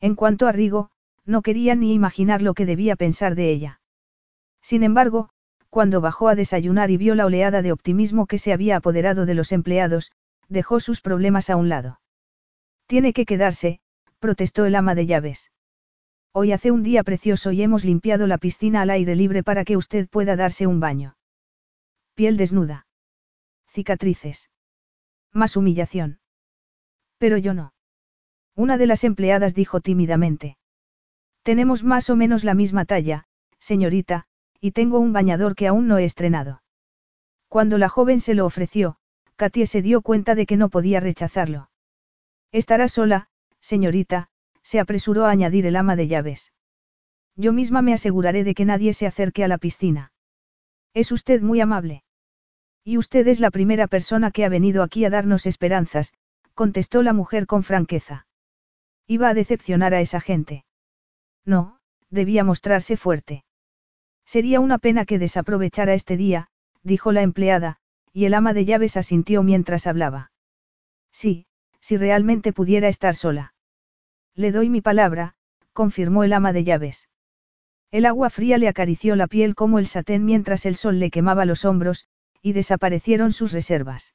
En cuanto a Rigo, no quería ni imaginar lo que debía pensar de ella. Sin embargo, cuando bajó a desayunar y vio la oleada de optimismo que se había apoderado de los empleados, dejó sus problemas a un lado. Tiene que quedarse, protestó el ama de llaves. Hoy hace un día precioso y hemos limpiado la piscina al aire libre para que usted pueda darse un baño. Piel desnuda. Cicatrices. Más humillación. Pero yo no. Una de las empleadas dijo tímidamente. Tenemos más o menos la misma talla, señorita, y tengo un bañador que aún no he estrenado. Cuando la joven se lo ofreció, Katie se dio cuenta de que no podía rechazarlo. Estará sola, señorita, se apresuró a añadir el ama de llaves. Yo misma me aseguraré de que nadie se acerque a la piscina. Es usted muy amable. Y usted es la primera persona que ha venido aquí a darnos esperanzas, contestó la mujer con franqueza. Iba a decepcionar a esa gente. No, debía mostrarse fuerte. Sería una pena que desaprovechara este día, dijo la empleada, y el ama de llaves asintió mientras hablaba. Sí, si realmente pudiera estar sola. Le doy mi palabra, confirmó el ama de llaves. El agua fría le acarició la piel como el satén mientras el sol le quemaba los hombros, y desaparecieron sus reservas.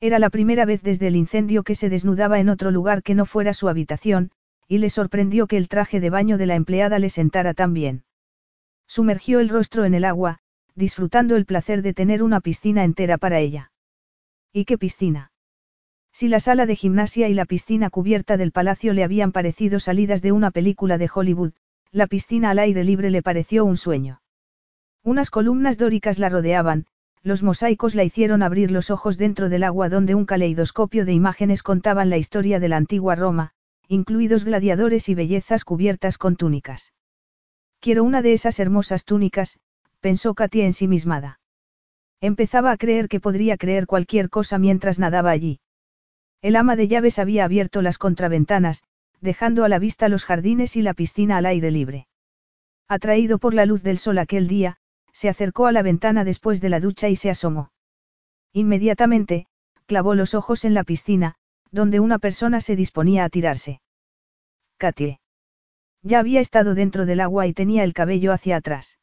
Era la primera vez desde el incendio que se desnudaba en otro lugar que no fuera su habitación, y le sorprendió que el traje de baño de la empleada le sentara tan bien. Sumergió el rostro en el agua, disfrutando el placer de tener una piscina entera para ella. ¿Y qué piscina? Si la sala de gimnasia y la piscina cubierta del palacio le habían parecido salidas de una película de Hollywood, la piscina al aire libre le pareció un sueño. Unas columnas dóricas la rodeaban, los mosaicos la hicieron abrir los ojos dentro del agua donde un caleidoscopio de imágenes contaban la historia de la antigua Roma, incluidos gladiadores y bellezas cubiertas con túnicas. Quiero una de esas hermosas túnicas, pensó Katia ensimismada. Empezaba a creer que podría creer cualquier cosa mientras nadaba allí. El ama de llaves había abierto las contraventanas, dejando a la vista los jardines y la piscina al aire libre. Atraído por la luz del sol aquel día, se acercó a la ventana después de la ducha y se asomó. Inmediatamente, clavó los ojos en la piscina, donde una persona se disponía a tirarse. Katie. Ya había estado dentro del agua y tenía el cabello hacia atrás.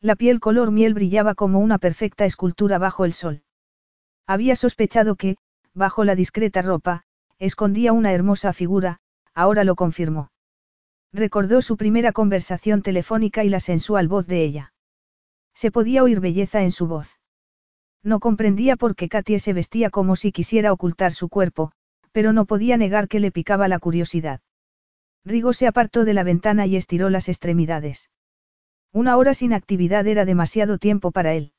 La piel color miel brillaba como una perfecta escultura bajo el sol. Había sospechado que, bajo la discreta ropa, escondía una hermosa figura, ahora lo confirmó. Recordó su primera conversación telefónica y la sensual voz de ella. Se podía oír belleza en su voz. No comprendía por qué Katie se vestía como si quisiera ocultar su cuerpo, pero no podía negar que le picaba la curiosidad. Rigo se apartó de la ventana y estiró las extremidades. Una hora sin actividad era demasiado tiempo para él.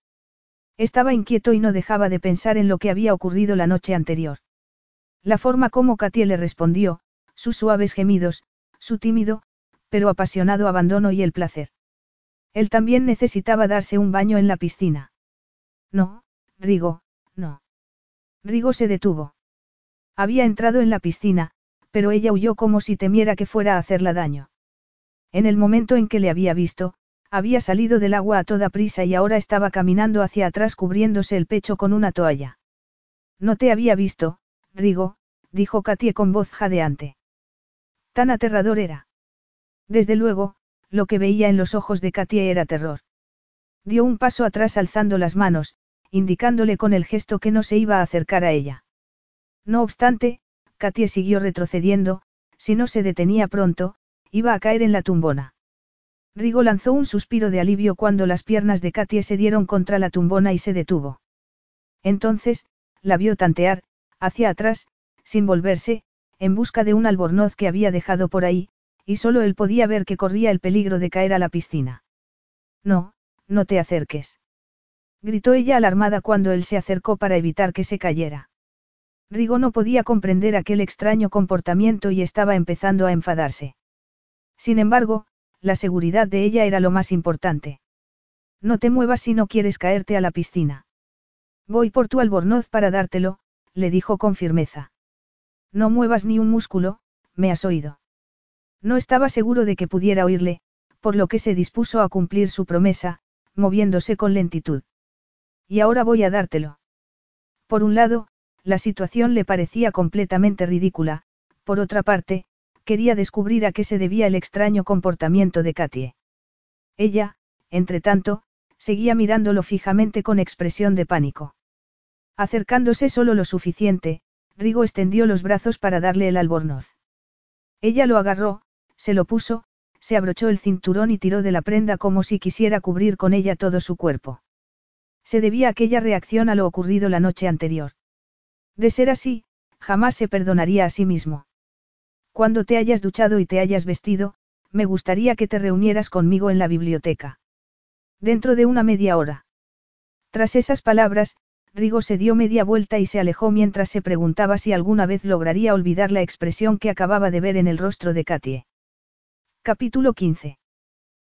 Estaba inquieto y no dejaba de pensar en lo que había ocurrido la noche anterior. La forma como Katie le respondió, sus suaves gemidos, su tímido, pero apasionado abandono y el placer. Él también necesitaba darse un baño en la piscina. No, Rigo, no. Rigo se detuvo. Había entrado en la piscina, pero ella huyó como si temiera que fuera a hacerla daño. En el momento en que le había visto, había salido del agua a toda prisa y ahora estaba caminando hacia atrás cubriéndose el pecho con una toalla. No te había visto, Rigo, dijo Katie con voz jadeante. Tan aterrador era. Desde luego, lo que veía en los ojos de Katie era terror. Dio un paso atrás alzando las manos, indicándole con el gesto que no se iba a acercar a ella. No obstante, Katie siguió retrocediendo, si no se detenía pronto, iba a caer en la tumbona. Rigo lanzó un suspiro de alivio cuando las piernas de Katie se dieron contra la tumbona y se detuvo. Entonces, la vio tantear, hacia atrás, sin volverse, en busca de un albornoz que había dejado por ahí, y solo él podía ver que corría el peligro de caer a la piscina. No, no te acerques. Gritó ella alarmada cuando él se acercó para evitar que se cayera. Rigo no podía comprender aquel extraño comportamiento y estaba empezando a enfadarse. Sin embargo, la seguridad de ella era lo más importante. No te muevas si no quieres caerte a la piscina. Voy por tu albornoz para dártelo, le dijo con firmeza. No muevas ni un músculo, me has oído. No estaba seguro de que pudiera oírle, por lo que se dispuso a cumplir su promesa, moviéndose con lentitud. Y ahora voy a dártelo. Por un lado, la situación le parecía completamente ridícula, por otra parte, quería descubrir a qué se debía el extraño comportamiento de Katie. Ella, entre tanto, seguía mirándolo fijamente con expresión de pánico. Acercándose solo lo suficiente, Rigo extendió los brazos para darle el albornoz. Ella lo agarró, se lo puso, se abrochó el cinturón y tiró de la prenda como si quisiera cubrir con ella todo su cuerpo. Se debía aquella reacción a lo ocurrido la noche anterior. De ser así, jamás se perdonaría a sí mismo. Cuando te hayas duchado y te hayas vestido, Me gustaría que te reunieras conmigo en la biblioteca. Dentro de una media hora. Tras esas palabras, Rigo se dio media vuelta y se alejó mientras se preguntaba si alguna vez lograría olvidar la expresión que acababa de ver en el rostro de Katie. Capítulo 15.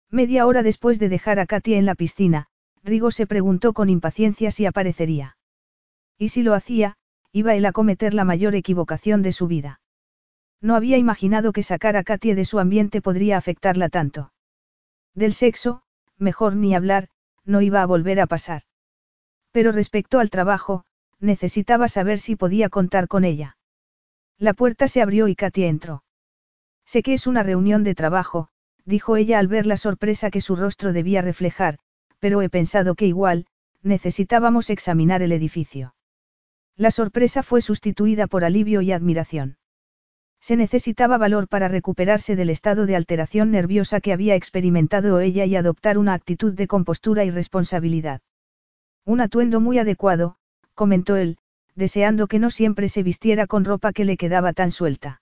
Media hora después de dejar a Katie en la piscina, Rigo se preguntó con impaciencia si aparecería. Y si lo hacía, iba él a cometer la mayor equivocación de su vida. No había imaginado que sacar a Katie de su ambiente podría afectarla tanto. Del sexo, mejor ni hablar, no iba a volver a pasar. Pero respecto al trabajo, necesitaba saber si podía contar con ella. La puerta se abrió y Katie entró. Sé que es una reunión de trabajo, dijo ella al ver la sorpresa que su rostro debía reflejar, pero he pensado que igual, necesitábamos examinar el edificio. La sorpresa fue sustituida por alivio y admiración. Se necesitaba valor para recuperarse del estado de alteración nerviosa que había experimentado ella y adoptar una actitud de compostura y responsabilidad. Un atuendo muy adecuado, comentó él, deseando que no siempre se vistiera con ropa que le quedaba tan suelta.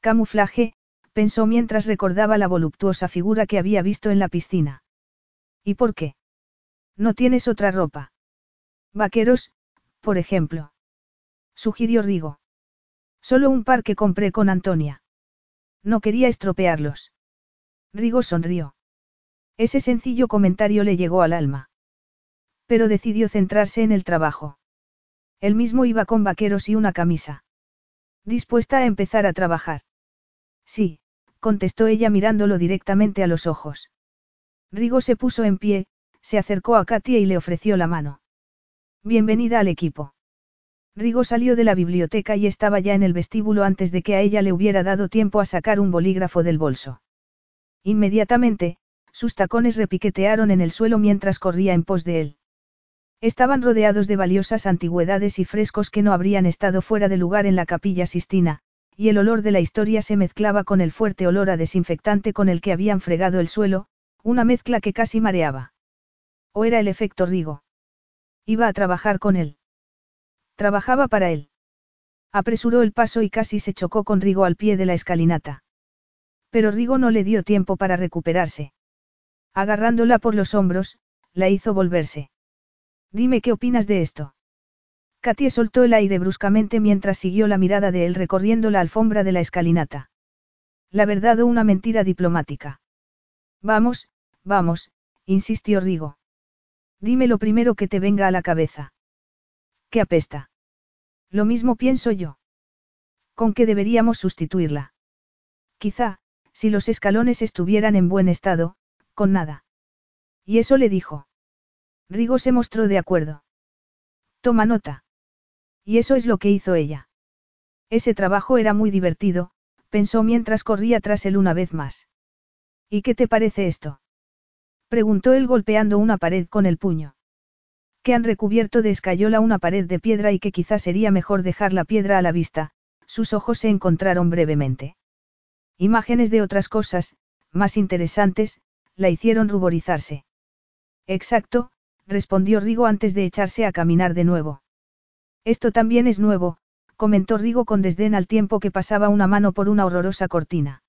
Camuflaje, pensó mientras recordaba la voluptuosa figura que había visto en la piscina. ¿Y por qué? ¿No tienes otra ropa? Vaqueros, por ejemplo. Sugirió Rigo. Solo un par que compré con Antonia. No quería estropearlos. Rigo sonrió. Ese sencillo comentario le llegó al alma. Pero decidió centrarse en el trabajo. Él mismo iba con vaqueros y una camisa. Dispuesta a empezar a trabajar. Sí, contestó ella mirándolo directamente a los ojos. Rigo se puso en pie, se acercó a Katia y le ofreció la mano. Bienvenida al equipo. Rigo salió de la biblioteca y estaba ya en el vestíbulo antes de que a ella le hubiera dado tiempo a sacar un bolígrafo del bolso. Inmediatamente, sus tacones repiquetearon en el suelo mientras corría en pos de él. Estaban rodeados de valiosas antigüedades y frescos que no habrían estado fuera de lugar en la capilla Sistina, y el olor de la historia se mezclaba con el fuerte olor a desinfectante con el que habían fregado el suelo, una mezcla que casi mareaba. ¿O era el efecto Rigo? Iba a trabajar con él. Trabajaba para él. Apresuró el paso y casi se chocó con Rigo al pie de la escalinata. Pero Rigo no le dio tiempo para recuperarse. Agarrándola por los hombros, la hizo volverse. Dime qué opinas de esto. Katie soltó el aire bruscamente mientras siguió la mirada de él recorriendo la alfombra de la escalinata. La verdad o una mentira diplomática. Vamos, vamos, insistió Rigo. Dime lo primero que te venga a la cabeza. ¿Qué apesta? Lo mismo pienso yo. ¿Con qué deberíamos sustituirla? Quizá, si los escalones estuvieran en buen estado, con nada. Y eso le dijo. Rigo se mostró de acuerdo. Toma nota. Y eso es lo que hizo ella. Ese trabajo era muy divertido, pensó mientras corría tras él una vez más. ¿Y qué te parece esto? Preguntó él golpeando una pared con el puño. Que han recubierto de escayola una pared de piedra y que quizás sería mejor dejar la piedra a la vista, sus ojos se encontraron brevemente. Imágenes de otras cosas, más interesantes, la hicieron ruborizarse. Exacto, respondió Rigo antes de echarse a caminar de nuevo. Esto también es nuevo, comentó Rigo con desdén al tiempo que pasaba una mano por una horrorosa cortina.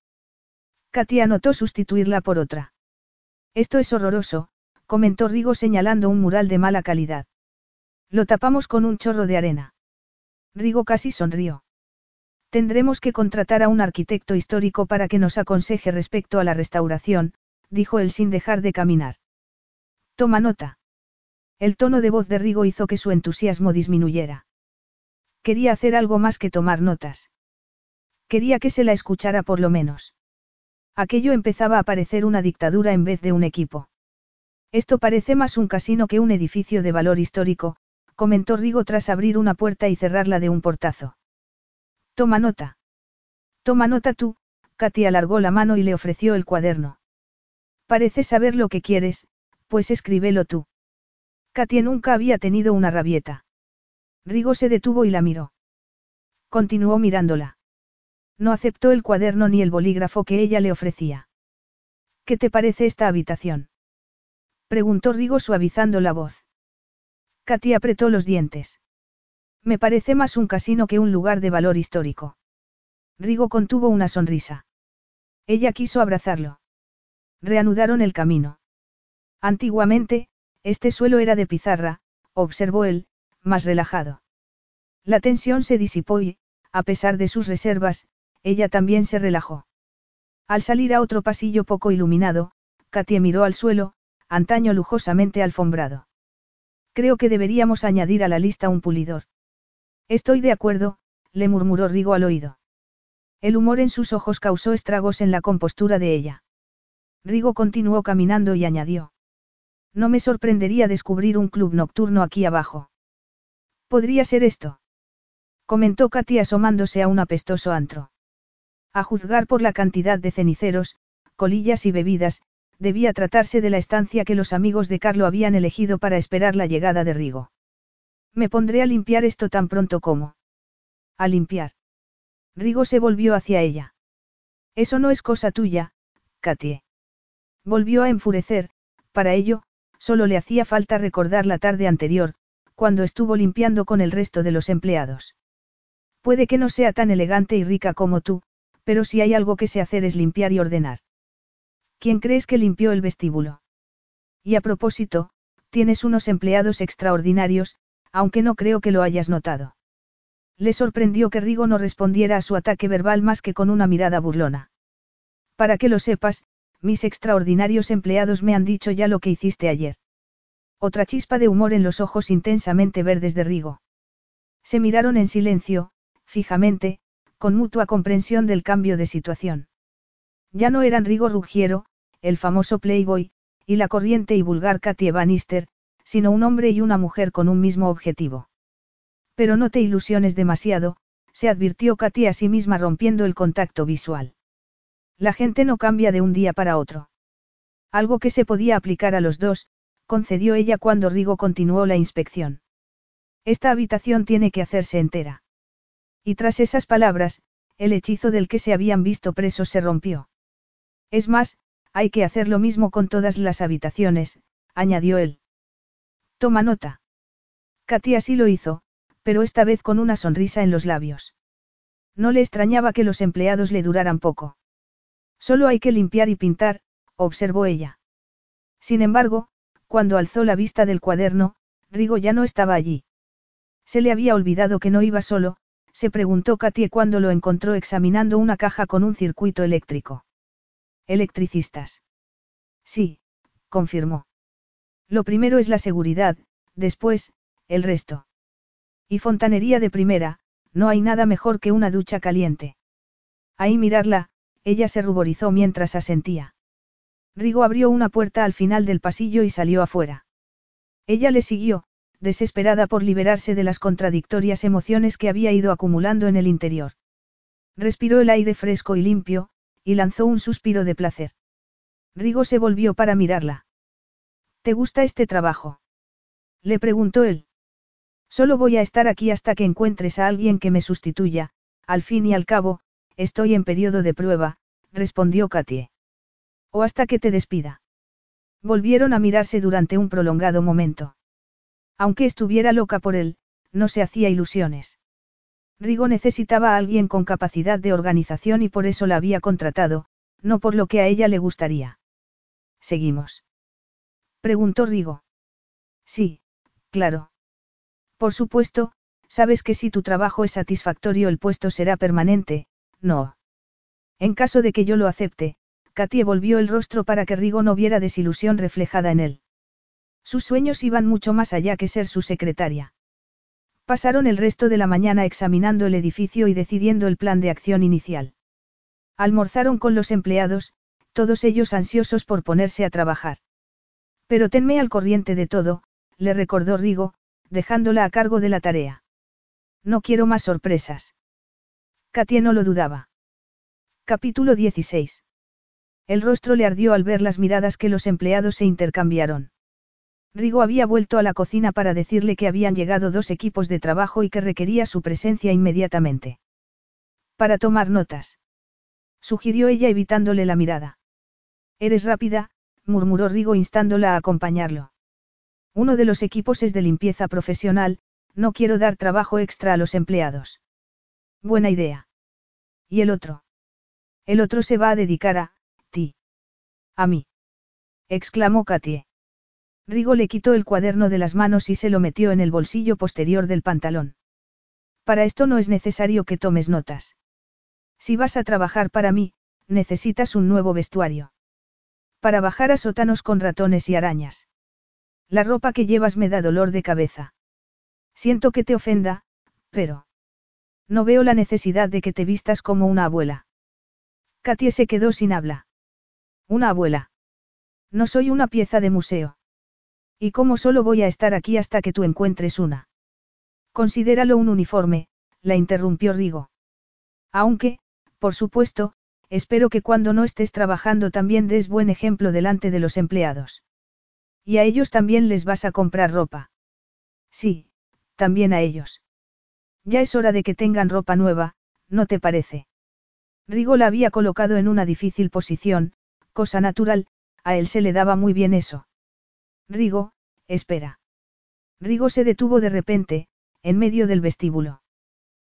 Katia anotó sustituirla por otra. Esto es horroroso, comentó Rigo señalando un mural de mala calidad. Lo tapamos con un chorro de arena. Rigo casi sonrió. Tendremos que contratar a un arquitecto histórico para que nos aconseje respecto a la restauración, dijo él sin dejar de caminar. Toma nota. El tono de voz de Rigo hizo que su entusiasmo disminuyera. Quería hacer algo más que tomar notas. Quería que se la escuchara por lo menos. Aquello empezaba a parecer una dictadura en vez de un equipo. Esto parece más un casino que un edificio de valor histórico, comentó Rigo tras abrir una puerta y cerrarla de un portazo. Toma nota. Toma nota tú, Katy alargó la mano y le ofreció el cuaderno. Parece saber lo que quieres, pues escríbelo tú. Katia nunca había tenido una rabieta. Rigo se detuvo y la miró. Continuó mirándola. No aceptó el cuaderno ni el bolígrafo que ella le ofrecía. ¿Qué te parece esta habitación? Preguntó Rigo suavizando la voz. Katia apretó los dientes. Me parece más un casino que un lugar de valor histórico. Rigo contuvo una sonrisa. Ella quiso abrazarlo. Reanudaron el camino. Antiguamente, este suelo era de pizarra, observó él, más relajado. La tensión se disipó y, a pesar de sus reservas, ella también se relajó. Al salir a otro pasillo poco iluminado, Katie miró al suelo, antaño lujosamente alfombrado. Creo que deberíamos añadir a la lista un pulidor. Estoy de acuerdo, le murmuró Rigo al oído. El humor en sus ojos causó estragos en la compostura de ella. Rigo continuó caminando y añadió. No me sorprendería descubrir un club nocturno aquí abajo. ¿Podría ser esto? Comentó Katy asomándose a un apestoso antro. A juzgar por la cantidad de ceniceros, colillas y bebidas, debía tratarse de la estancia que los amigos de Carlo habían elegido para esperar la llegada de Rigo. Me pondré a limpiar esto tan pronto como. A limpiar. Rigo se volvió hacia ella. Eso no es cosa tuya, Katie. Volvió a enfurecer, para ello, Solo le hacía falta recordar la tarde anterior, cuando estuvo limpiando con el resto de los empleados. Puede que no sea tan elegante y rica como tú, pero si hay algo que sé hacer es limpiar y ordenar. ¿Quién crees que limpió el vestíbulo? Y a propósito, tienes unos empleados extraordinarios, aunque no creo que lo hayas notado. Le sorprendió que Rigo no respondiera a su ataque verbal más que con una mirada burlona. Para que lo sepas, mis extraordinarios empleados me han dicho ya lo que hiciste ayer. Otra chispa de humor en los ojos intensamente verdes de Rigo. Se miraron en silencio, fijamente, con mutua comprensión del cambio de situación. Ya no eran Rigo Ruggiero, el famoso Playboy, y la corriente y vulgar Katie Bannister, sino un hombre y una mujer con un mismo objetivo. Pero no te ilusiones demasiado, se advirtió Katy a sí misma rompiendo el contacto visual. La gente no cambia de un día para otro. Algo que se podía aplicar a los dos, concedió ella cuando Rigo continuó la inspección. Esta habitación tiene que hacerse entera. Y tras esas palabras, el hechizo del que se habían visto presos se rompió. Es más, hay que hacer lo mismo con todas las habitaciones, añadió él. Toma nota. Katy así lo hizo, pero esta vez con una sonrisa en los labios. No le extrañaba que los empleados le duraran poco. Solo hay que limpiar y pintar, observó ella. Sin embargo, cuando alzó la vista del cuaderno, Rigo ya no estaba allí. Se le había olvidado que no iba solo, se preguntó Katie cuando lo encontró examinando una caja con un circuito eléctrico. ¿Electricistas? Sí, confirmó. Lo primero es la seguridad, después, el resto. Y fontanería de primera, no hay nada mejor que una ducha caliente. Ahí mirarla, ella se ruborizó mientras asentía. Rigo abrió una puerta al final del pasillo y salió afuera. Ella le siguió, desesperada por liberarse de las contradictorias emociones que había ido acumulando en el interior. Respiró el aire fresco y limpio, y lanzó un suspiro de placer. Rigo se volvió para mirarla. ¿Te gusta este trabajo? Le preguntó él. Solo voy a estar aquí hasta que encuentres a alguien que me sustituya, al fin y al cabo, Estoy en periodo de prueba, respondió Katie. O hasta que te despida. Volvieron a mirarse durante un prolongado momento. Aunque estuviera loca por él, no se hacía ilusiones. Rigo necesitaba a alguien con capacidad de organización y por eso la había contratado, no por lo que a ella le gustaría. ¿Seguimos? Preguntó Rigo. Sí, claro. Por supuesto, sabes que si tu trabajo es satisfactorio el puesto será permanente, no. En caso de que yo lo acepte, Katie volvió el rostro para que Rigo no viera desilusión reflejada en él. Sus sueños iban mucho más allá que ser su secretaria. Pasaron el resto de la mañana examinando el edificio y decidiendo el plan de acción inicial. Almorzaron con los empleados, todos ellos ansiosos por ponerse a trabajar. Pero tenme al corriente de todo, le recordó Rigo, dejándola a cargo de la tarea. No quiero más sorpresas. Katia no lo dudaba. Capítulo 16. El rostro le ardió al ver las miradas que los empleados se intercambiaron. Rigo había vuelto a la cocina para decirle que habían llegado dos equipos de trabajo y que requería su presencia inmediatamente. Para tomar notas. Sugirió ella evitándole la mirada. Eres rápida, murmuró Rigo instándola a acompañarlo. Uno de los equipos es de limpieza profesional, no quiero dar trabajo extra a los empleados. Buena idea. ¿Y el otro? El otro se va a dedicar a, ti. A mí. exclamó Katie. Rigo le quitó el cuaderno de las manos y se lo metió en el bolsillo posterior del pantalón. Para esto no es necesario que tomes notas. Si vas a trabajar para mí, necesitas un nuevo vestuario. Para bajar a sótanos con ratones y arañas. La ropa que llevas me da dolor de cabeza. Siento que te ofenda, pero... No veo la necesidad de que te vistas como una abuela. Katie se quedó sin habla. Una abuela. No soy una pieza de museo. ¿Y cómo solo voy a estar aquí hasta que tú encuentres una? Considéralo un uniforme, la interrumpió Rigo. Aunque, por supuesto, espero que cuando no estés trabajando también des buen ejemplo delante de los empleados. Y a ellos también les vas a comprar ropa. Sí, también a ellos. Ya es hora de que tengan ropa nueva, ¿no te parece? Rigo la había colocado en una difícil posición, cosa natural, a él se le daba muy bien eso. Rigo, espera. Rigo se detuvo de repente, en medio del vestíbulo.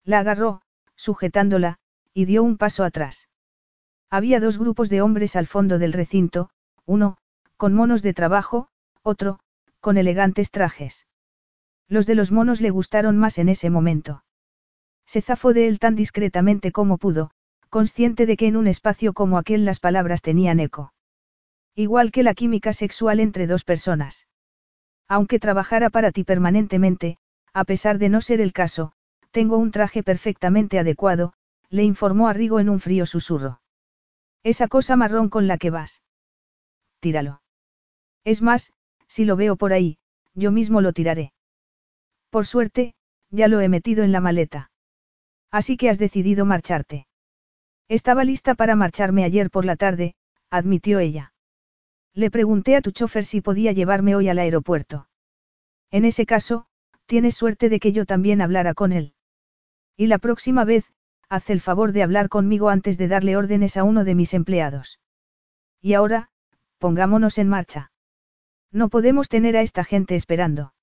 La agarró, sujetándola, y dio un paso atrás. Había dos grupos de hombres al fondo del recinto, uno, con monos de trabajo, otro, con elegantes trajes. Los de los monos le gustaron más en ese momento. Se zafó de él tan discretamente como pudo, consciente de que en un espacio como aquel las palabras tenían eco. Igual que la química sexual entre dos personas. Aunque trabajara para ti permanentemente, a pesar de no ser el caso, tengo un traje perfectamente adecuado, le informó a en un frío susurro. Esa cosa marrón con la que vas. Tíralo. Es más, si lo veo por ahí, yo mismo lo tiraré. Por suerte, ya lo he metido en la maleta. Así que has decidido marcharte. Estaba lista para marcharme ayer por la tarde, admitió ella. Le pregunté a tu chofer si podía llevarme hoy al aeropuerto. En ese caso, tienes suerte de que yo también hablara con él. Y la próxima vez, haz el favor de hablar conmigo antes de darle órdenes a uno de mis empleados. Y ahora, pongámonos en marcha. No podemos tener a esta gente esperando.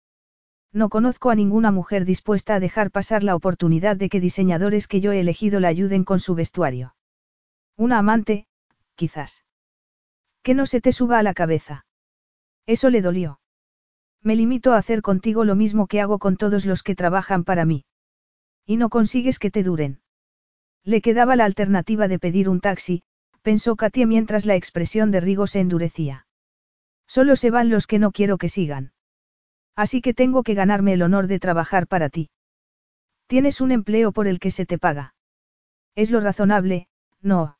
No conozco a ninguna mujer dispuesta a dejar pasar la oportunidad de que diseñadores que yo he elegido la ayuden con su vestuario. Una amante, quizás. Que no se te suba a la cabeza. Eso le dolió. Me limito a hacer contigo lo mismo que hago con todos los que trabajan para mí. Y no consigues que te duren. Le quedaba la alternativa de pedir un taxi, pensó Katia mientras la expresión de Rigo se endurecía. Solo se van los que no quiero que sigan. Así que tengo que ganarme el honor de trabajar para ti. Tienes un empleo por el que se te paga. Es lo razonable, no.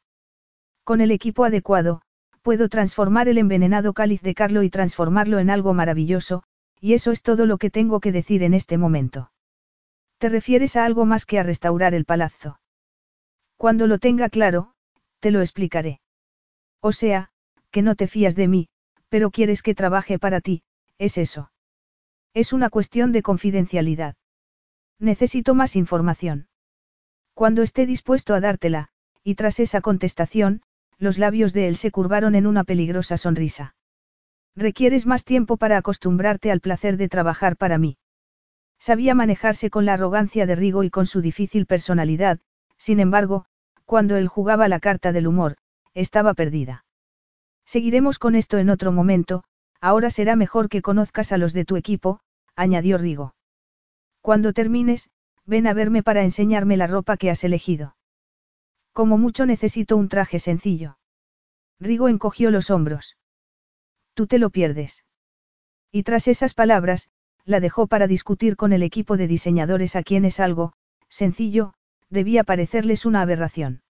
Con el equipo adecuado, puedo transformar el envenenado cáliz de Carlo y transformarlo en algo maravilloso, y eso es todo lo que tengo que decir en este momento. ¿Te refieres a algo más que a restaurar el palazzo? Cuando lo tenga claro, te lo explicaré. O sea, que no te fías de mí, pero quieres que trabaje para ti, es eso. Es una cuestión de confidencialidad. Necesito más información. Cuando esté dispuesto a dártela, y tras esa contestación, los labios de él se curvaron en una peligrosa sonrisa. Requieres más tiempo para acostumbrarte al placer de trabajar para mí. Sabía manejarse con la arrogancia de Rigo y con su difícil personalidad, sin embargo, cuando él jugaba la carta del humor, estaba perdida. Seguiremos con esto en otro momento, Ahora será mejor que conozcas a los de tu equipo, añadió Rigo. Cuando termines, ven a verme para enseñarme la ropa que has elegido. Como mucho necesito un traje sencillo. Rigo encogió los hombros. Tú te lo pierdes. Y tras esas palabras, la dejó para discutir con el equipo de diseñadores a quienes algo, sencillo, debía parecerles una aberración.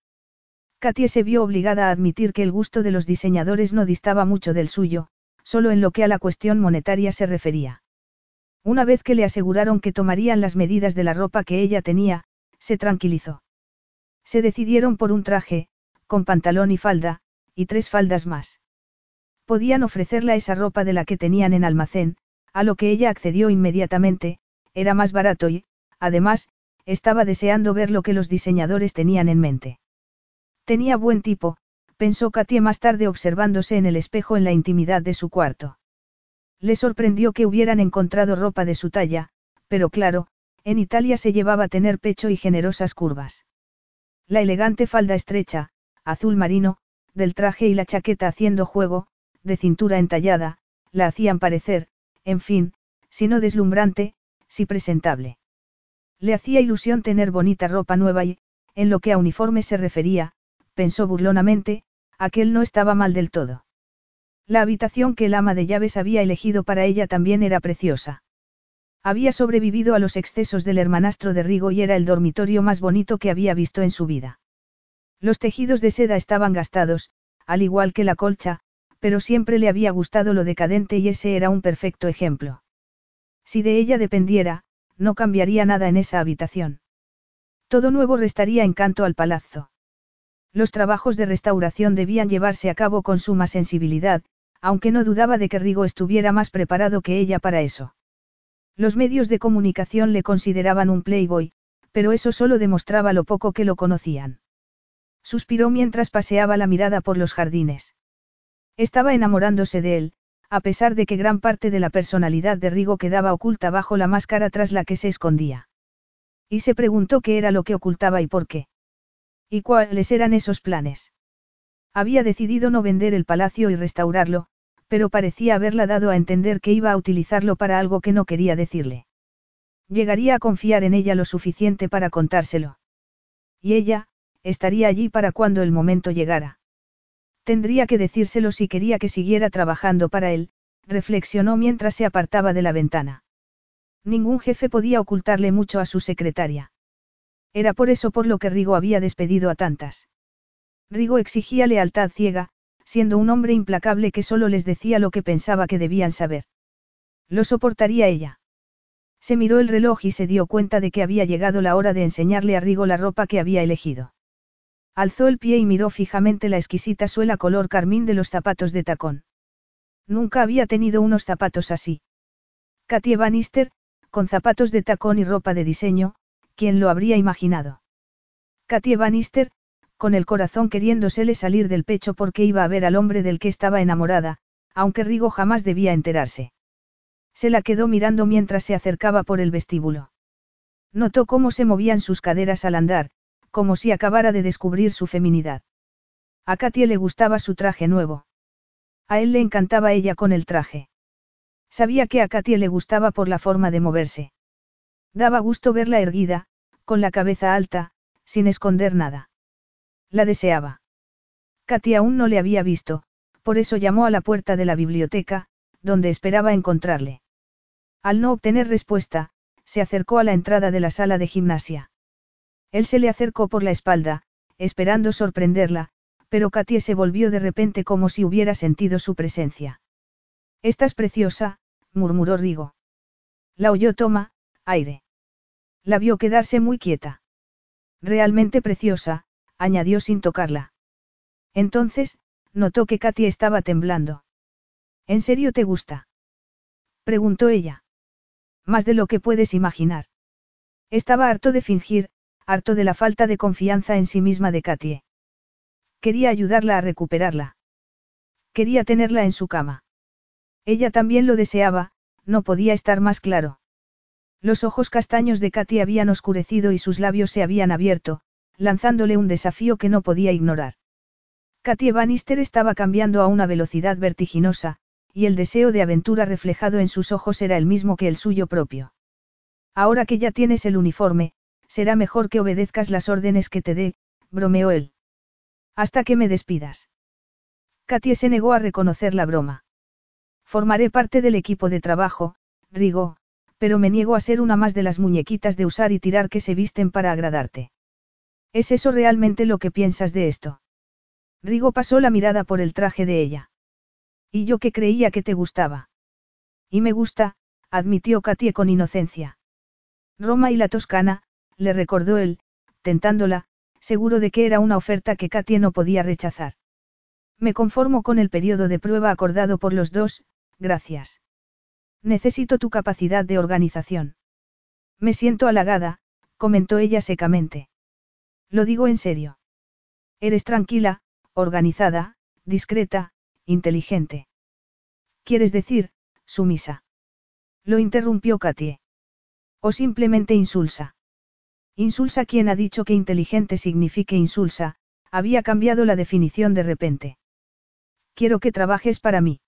Katie se vio obligada a admitir que el gusto de los diseñadores no distaba mucho del suyo, solo en lo que a la cuestión monetaria se refería. Una vez que le aseguraron que tomarían las medidas de la ropa que ella tenía, se tranquilizó. Se decidieron por un traje, con pantalón y falda, y tres faldas más. Podían ofrecerla esa ropa de la que tenían en almacén, a lo que ella accedió inmediatamente, era más barato y, además, estaba deseando ver lo que los diseñadores tenían en mente. Tenía buen tipo, pensó Katie más tarde observándose en el espejo en la intimidad de su cuarto. Le sorprendió que hubieran encontrado ropa de su talla, pero claro, en Italia se llevaba tener pecho y generosas curvas. La elegante falda estrecha, azul marino, del traje y la chaqueta haciendo juego, de cintura entallada, la hacían parecer, en fin, si no deslumbrante, si presentable. Le hacía ilusión tener bonita ropa nueva y, en lo que a uniforme se refería, pensó burlonamente, aquel no estaba mal del todo. La habitación que el ama de llaves había elegido para ella también era preciosa. Había sobrevivido a los excesos del hermanastro de Rigo y era el dormitorio más bonito que había visto en su vida. Los tejidos de seda estaban gastados, al igual que la colcha, pero siempre le había gustado lo decadente y ese era un perfecto ejemplo. Si de ella dependiera, no cambiaría nada en esa habitación. Todo nuevo restaría encanto al palazzo. Los trabajos de restauración debían llevarse a cabo con suma sensibilidad, aunque no dudaba de que Rigo estuviera más preparado que ella para eso. Los medios de comunicación le consideraban un playboy, pero eso solo demostraba lo poco que lo conocían. Suspiró mientras paseaba la mirada por los jardines. Estaba enamorándose de él, a pesar de que gran parte de la personalidad de Rigo quedaba oculta bajo la máscara tras la que se escondía. Y se preguntó qué era lo que ocultaba y por qué. ¿Y cuáles eran esos planes? Había decidido no vender el palacio y restaurarlo, pero parecía haberla dado a entender que iba a utilizarlo para algo que no quería decirle. Llegaría a confiar en ella lo suficiente para contárselo. Y ella, estaría allí para cuando el momento llegara. Tendría que decírselo si quería que siguiera trabajando para él, reflexionó mientras se apartaba de la ventana. Ningún jefe podía ocultarle mucho a su secretaria. Era por eso por lo que Rigo había despedido a tantas. Rigo exigía lealtad ciega, siendo un hombre implacable que solo les decía lo que pensaba que debían saber. Lo soportaría ella. Se miró el reloj y se dio cuenta de que había llegado la hora de enseñarle a Rigo la ropa que había elegido. Alzó el pie y miró fijamente la exquisita suela color carmín de los zapatos de tacón. Nunca había tenido unos zapatos así. Katie Bannister, con zapatos de tacón y ropa de diseño, ¿quién lo habría imaginado? Katie Bannister, con el corazón queriéndosele salir del pecho porque iba a ver al hombre del que estaba enamorada, aunque Rigo jamás debía enterarse. Se la quedó mirando mientras se acercaba por el vestíbulo. Notó cómo se movían sus caderas al andar, como si acabara de descubrir su feminidad. A Katie le gustaba su traje nuevo. A él le encantaba ella con el traje. Sabía que a Katie le gustaba por la forma de moverse. Daba gusto verla erguida, con la cabeza alta, sin esconder nada. La deseaba. Katy aún no le había visto, por eso llamó a la puerta de la biblioteca, donde esperaba encontrarle. Al no obtener respuesta, se acercó a la entrada de la sala de gimnasia. Él se le acercó por la espalda, esperando sorprenderla, pero Katy se volvió de repente como si hubiera sentido su presencia. Estás preciosa, murmuró Rigo. La oyó toma, aire. La vio quedarse muy quieta. Realmente preciosa, añadió sin tocarla. Entonces, notó que Katy estaba temblando. ¿En serio te gusta? preguntó ella. Más de lo que puedes imaginar. Estaba harto de fingir, harto de la falta de confianza en sí misma de Katy. Quería ayudarla a recuperarla. Quería tenerla en su cama. Ella también lo deseaba, no podía estar más claro. Los ojos castaños de Katy habían oscurecido y sus labios se habían abierto, lanzándole un desafío que no podía ignorar. Katie Bannister estaba cambiando a una velocidad vertiginosa, y el deseo de aventura reflejado en sus ojos era el mismo que el suyo propio. Ahora que ya tienes el uniforme, será mejor que obedezcas las órdenes que te dé, bromeó él. Hasta que me despidas. Katie se negó a reconocer la broma. Formaré parte del equipo de trabajo, Rigo, pero me niego a ser una más de las muñequitas de usar y tirar que se visten para agradarte. ¿Es eso realmente lo que piensas de esto? Rigo pasó la mirada por el traje de ella. Y yo que creía que te gustaba. Y me gusta, admitió Katie con inocencia. Roma y la Toscana, le recordó él, tentándola, seguro de que era una oferta que Katie no podía rechazar. Me conformo con el periodo de prueba acordado por los dos, gracias. Necesito tu capacidad de organización. Me siento halagada, comentó ella secamente. Lo digo en serio. Eres tranquila, organizada, discreta, inteligente. ¿Quieres decir, sumisa? Lo interrumpió Katie. O simplemente insulsa. Insulsa quien ha dicho que inteligente signifique insulsa, había cambiado la definición de repente. Quiero que trabajes para mí.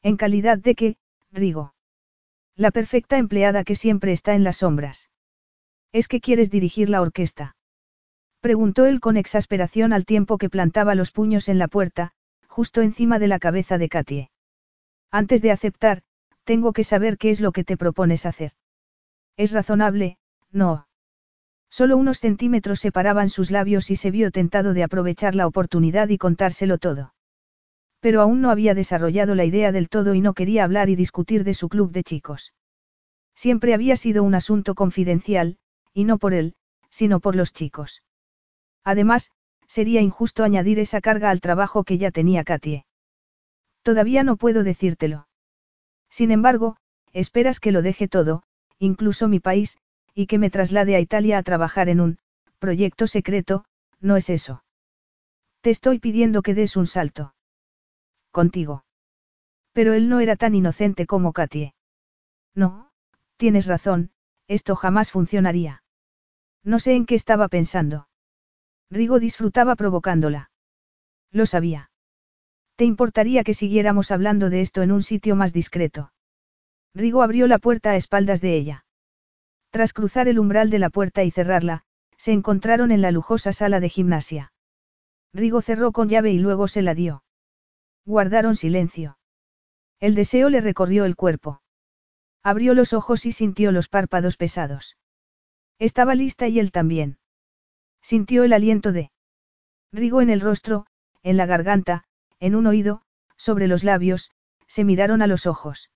¿En calidad de qué, Rigo? La perfecta empleada que siempre está en las sombras. ¿Es que quieres dirigir la orquesta? Preguntó él con exasperación al tiempo que plantaba los puños en la puerta, justo encima de la cabeza de Katie. Antes de aceptar, tengo que saber qué es lo que te propones hacer. Es razonable, no. Solo unos centímetros separaban sus labios y se vio tentado de aprovechar la oportunidad y contárselo todo. Pero aún no había desarrollado la idea del todo y no quería hablar y discutir de su club de chicos. Siempre había sido un asunto confidencial, y no por él, sino por los chicos. Además, sería injusto añadir esa carga al trabajo que ya tenía Katie. Todavía no puedo decírtelo. Sin embargo, esperas que lo deje todo, incluso mi país, y que me traslade a Italia a trabajar en un proyecto secreto, ¿no es eso? Te estoy pidiendo que des un salto. Contigo. Pero él no era tan inocente como Katie. No, tienes razón, esto jamás funcionaría. No sé en qué estaba pensando. Rigo disfrutaba provocándola. Lo sabía. ¿Te importaría que siguiéramos hablando de esto en un sitio más discreto? Rigo abrió la puerta a espaldas de ella. Tras cruzar el umbral de la puerta y cerrarla, se encontraron en la lujosa sala de gimnasia. Rigo cerró con llave y luego se la dio. Guardaron silencio. El deseo le recorrió el cuerpo. Abrió los ojos y sintió los párpados pesados. Estaba lista y él también. Sintió el aliento de Rigo en el rostro, en la garganta, en un oído, sobre los labios, se miraron a los ojos.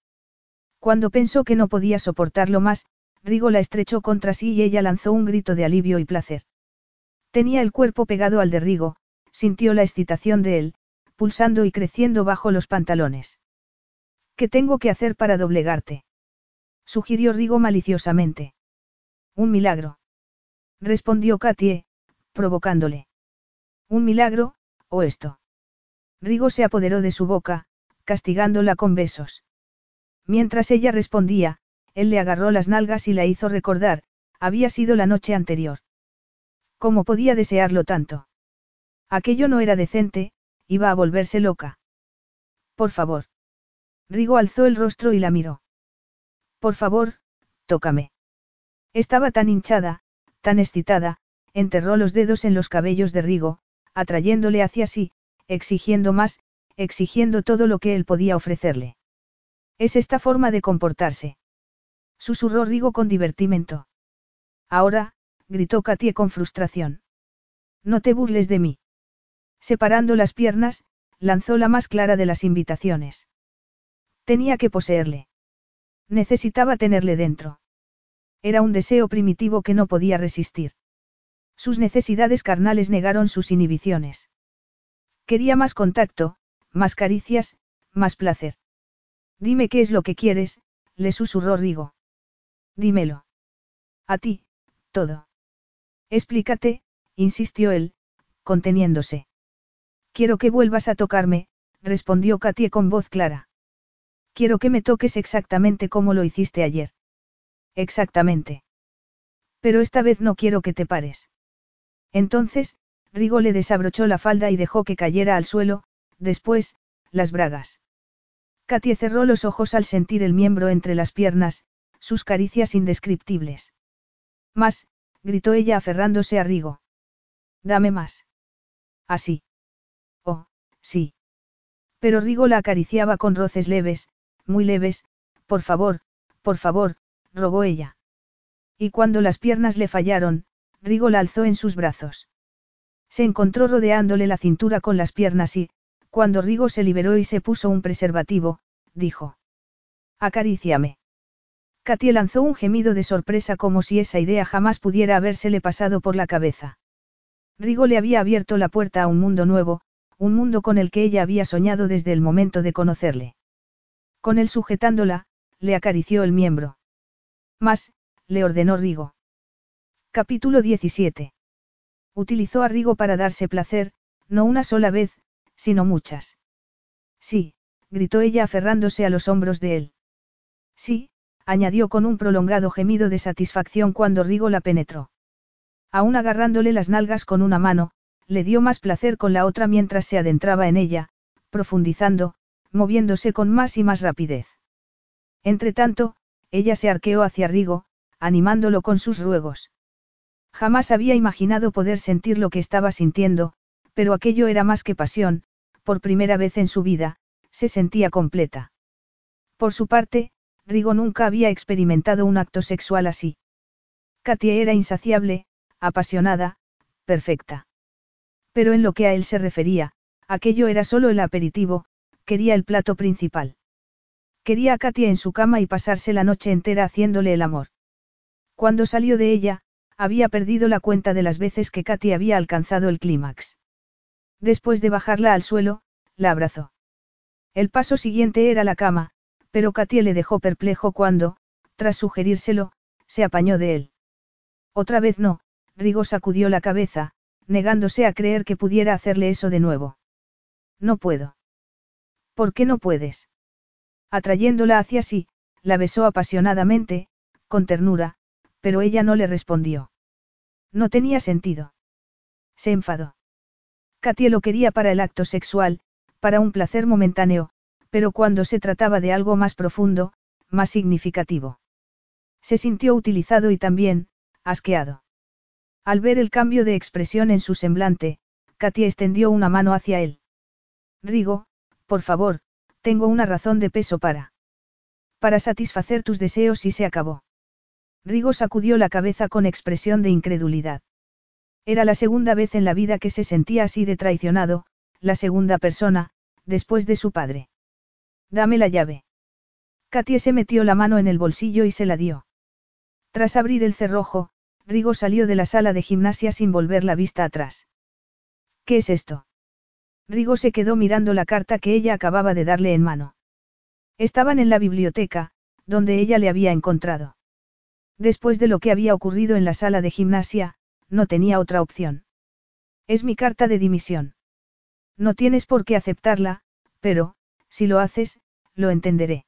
Cuando pensó que no podía soportarlo más, Rigo la estrechó contra sí y ella lanzó un grito de alivio y placer. Tenía el cuerpo pegado al de Rigo, sintió la excitación de él, pulsando y creciendo bajo los pantalones. ¿Qué tengo que hacer para doblegarte? sugirió Rigo maliciosamente. Un milagro. Respondió Katie, provocándole. ¿Un milagro, o esto? Rigo se apoderó de su boca, castigándola con besos. Mientras ella respondía, él le agarró las nalgas y la hizo recordar, había sido la noche anterior. ¿Cómo podía desearlo tanto? Aquello no era decente, iba a volverse loca. Por favor. Rigo alzó el rostro y la miró. Por favor, tócame. Estaba tan hinchada, tan excitada, enterró los dedos en los cabellos de Rigo, atrayéndole hacia sí, exigiendo más, exigiendo todo lo que él podía ofrecerle. Es esta forma de comportarse. Susurró Rigo con divertimento. Ahora, gritó Katie con frustración. No te burles de mí. Separando las piernas, lanzó la más clara de las invitaciones. Tenía que poseerle. Necesitaba tenerle dentro. Era un deseo primitivo que no podía resistir. Sus necesidades carnales negaron sus inhibiciones. Quería más contacto, más caricias, más placer. Dime qué es lo que quieres, le susurró Rigo. Dímelo. A ti, todo. Explícate, insistió él, conteniéndose. Quiero que vuelvas a tocarme, respondió Katie con voz clara. Quiero que me toques exactamente como lo hiciste ayer. Exactamente. Pero esta vez no quiero que te pares. Entonces, Rigo le desabrochó la falda y dejó que cayera al suelo, después, las bragas. Katie cerró los ojos al sentir el miembro entre las piernas, sus caricias indescriptibles. Más, gritó ella aferrándose a Rigo. Dame más. Así. Oh, sí. Pero Rigo la acariciaba con roces leves, muy leves, por favor, por favor, rogó ella. Y cuando las piernas le fallaron, Rigo la alzó en sus brazos. Se encontró rodeándole la cintura con las piernas y, cuando Rigo se liberó y se puso un preservativo, dijo. Acaríciame. Katie lanzó un gemido de sorpresa como si esa idea jamás pudiera habérsele pasado por la cabeza. Rigo le había abierto la puerta a un mundo nuevo, un mundo con el que ella había soñado desde el momento de conocerle. Con él sujetándola, le acarició el miembro. Más, le ordenó Rigo. Capítulo 17. Utilizó a Rigo para darse placer, no una sola vez, sino muchas. Sí, gritó ella aferrándose a los hombros de él. Sí, añadió con un prolongado gemido de satisfacción cuando Rigo la penetró. Aún agarrándole las nalgas con una mano, le dio más placer con la otra mientras se adentraba en ella, profundizando, moviéndose con más y más rapidez. Entretanto, ella se arqueó hacia Rigo, animándolo con sus ruegos. Jamás había imaginado poder sentir lo que estaba sintiendo, pero aquello era más que pasión, por primera vez en su vida, se sentía completa. Por su parte, Rigo nunca había experimentado un acto sexual así. Katia era insaciable, apasionada, perfecta. Pero en lo que a él se refería, aquello era solo el aperitivo, quería el plato principal. Quería a Katia en su cama y pasarse la noche entera haciéndole el amor. Cuando salió de ella, había perdido la cuenta de las veces que Katia había alcanzado el clímax. Después de bajarla al suelo, la abrazó. El paso siguiente era la cama, pero Katia le dejó perplejo cuando, tras sugerírselo, se apañó de él. Otra vez no, Rigo sacudió la cabeza, negándose a creer que pudiera hacerle eso de nuevo. No puedo. ¿Por qué no puedes? Atrayéndola hacia sí, la besó apasionadamente, con ternura, pero ella no le respondió. No tenía sentido. Se enfadó. Katia lo quería para el acto sexual, para un placer momentáneo, pero cuando se trataba de algo más profundo, más significativo. Se sintió utilizado y también, asqueado. Al ver el cambio de expresión en su semblante, Katia extendió una mano hacia él. Rigo, por favor, tengo una razón de peso para. Para satisfacer tus deseos y se acabó. Rigo sacudió la cabeza con expresión de incredulidad. Era la segunda vez en la vida que se sentía así de traicionado, la segunda persona, después de su padre. Dame la llave. Katia se metió la mano en el bolsillo y se la dio. Tras abrir el cerrojo, Rigo salió de la sala de gimnasia sin volver la vista atrás. ¿Qué es esto? Rigo se quedó mirando la carta que ella acababa de darle en mano. Estaban en la biblioteca, donde ella le había encontrado. Después de lo que había ocurrido en la sala de gimnasia, no tenía otra opción. Es mi carta de dimisión. No tienes por qué aceptarla, pero, si lo haces, lo entenderé.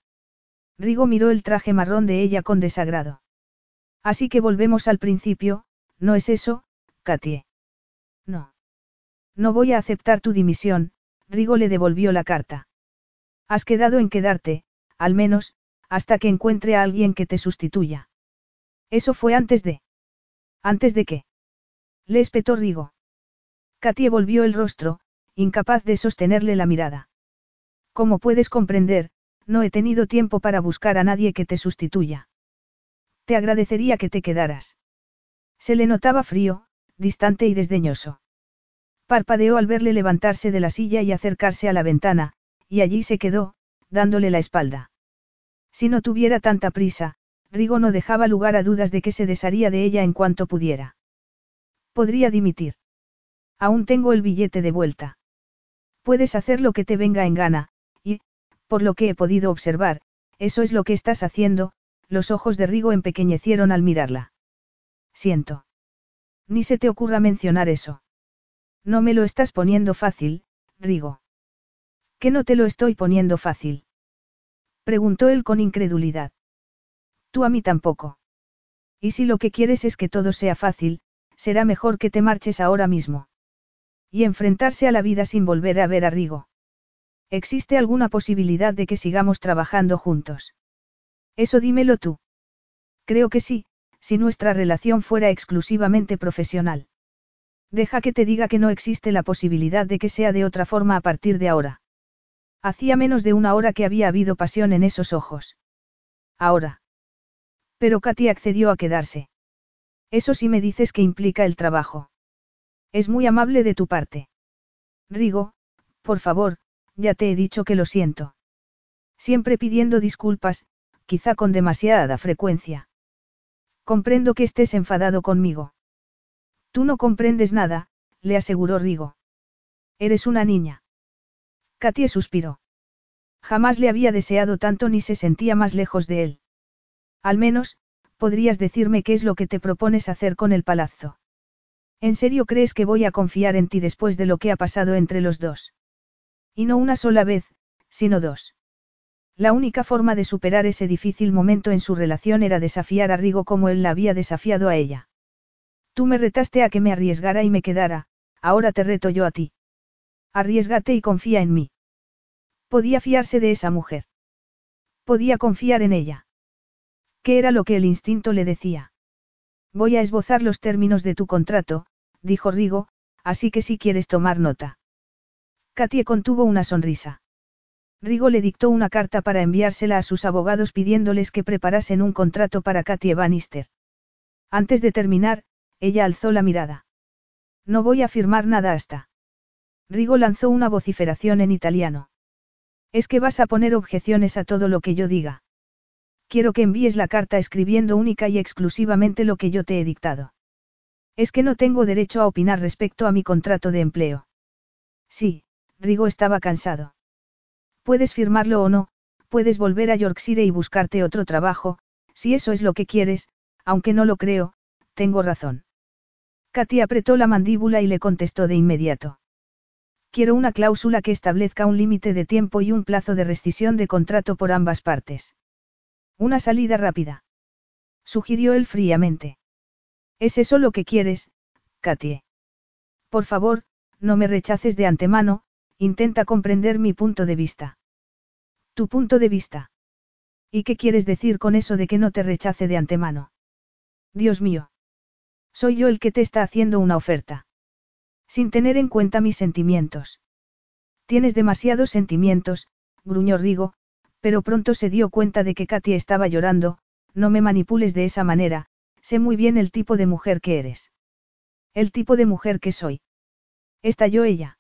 Rigo miró el traje marrón de ella con desagrado. Así que volvemos al principio, ¿no es eso, Katie? No. No voy a aceptar tu dimisión, Rigo le devolvió la carta. Has quedado en quedarte, al menos, hasta que encuentre a alguien que te sustituya. Eso fue antes de. ¿Antes de qué? Le espetó Rigo. Katie volvió el rostro, incapaz de sostenerle la mirada. Como puedes comprender, no he tenido tiempo para buscar a nadie que te sustituya. Te agradecería que te quedaras. Se le notaba frío, distante y desdeñoso. Parpadeó al verle levantarse de la silla y acercarse a la ventana, y allí se quedó, dándole la espalda. Si no tuviera tanta prisa, Rigo no dejaba lugar a dudas de que se desharía de ella en cuanto pudiera. Podría dimitir. Aún tengo el billete de vuelta. Puedes hacer lo que te venga en gana, y, por lo que he podido observar, eso es lo que estás haciendo, los ojos de Rigo empequeñecieron al mirarla. Siento. Ni se te ocurra mencionar eso. No me lo estás poniendo fácil, Rigo. ¿Que no te lo estoy poniendo fácil? Preguntó él con incredulidad. Tú a mí tampoco. Y si lo que quieres es que todo sea fácil, será mejor que te marches ahora mismo. Y enfrentarse a la vida sin volver a ver a Rigo. ¿Existe alguna posibilidad de que sigamos trabajando juntos? Eso dímelo tú. Creo que sí, si nuestra relación fuera exclusivamente profesional. Deja que te diga que no existe la posibilidad de que sea de otra forma a partir de ahora. Hacía menos de una hora que había habido pasión en esos ojos. Ahora. Pero Katy accedió a quedarse. Eso sí me dices que implica el trabajo. Es muy amable de tu parte. Rigo, por favor, ya te he dicho que lo siento. Siempre pidiendo disculpas, quizá con demasiada frecuencia. Comprendo que estés enfadado conmigo. Tú no comprendes nada, le aseguró Rigo. Eres una niña. Katie suspiró. Jamás le había deseado tanto ni se sentía más lejos de él. Al menos, podrías decirme qué es lo que te propones hacer con el palazzo. ¿En serio crees que voy a confiar en ti después de lo que ha pasado entre los dos? Y no una sola vez, sino dos. La única forma de superar ese difícil momento en su relación era desafiar a Rigo como él la había desafiado a ella. Tú me retaste a que me arriesgara y me quedara, ahora te reto yo a ti. Arriesgate y confía en mí. Podía fiarse de esa mujer. Podía confiar en ella. ¿Qué era lo que el instinto le decía? Voy a esbozar los términos de tu contrato, dijo Rigo, así que si quieres tomar nota. Katie contuvo una sonrisa. Rigo le dictó una carta para enviársela a sus abogados pidiéndoles que preparasen un contrato para Katie Bannister. Antes de terminar, ella alzó la mirada. No voy a firmar nada hasta. Rigo lanzó una vociferación en italiano. Es que vas a poner objeciones a todo lo que yo diga. Quiero que envíes la carta escribiendo única y exclusivamente lo que yo te he dictado. Es que no tengo derecho a opinar respecto a mi contrato de empleo. Sí, Rigo estaba cansado. Puedes firmarlo o no, puedes volver a Yorkshire y buscarte otro trabajo, si eso es lo que quieres, aunque no lo creo, tengo razón. Katy apretó la mandíbula y le contestó de inmediato. Quiero una cláusula que establezca un límite de tiempo y un plazo de rescisión de contrato por ambas partes. Una salida rápida. Sugirió él fríamente. ¿Es eso lo que quieres, Katie? Por favor, no me rechaces de antemano, intenta comprender mi punto de vista. ¿Tu punto de vista? ¿Y qué quieres decir con eso de que no te rechace de antemano? Dios mío. Soy yo el que te está haciendo una oferta. Sin tener en cuenta mis sentimientos. Tienes demasiados sentimientos, gruñó Rigo, pero pronto se dio cuenta de que Katia estaba llorando, no me manipules de esa manera, sé muy bien el tipo de mujer que eres. El tipo de mujer que soy. Estalló ella.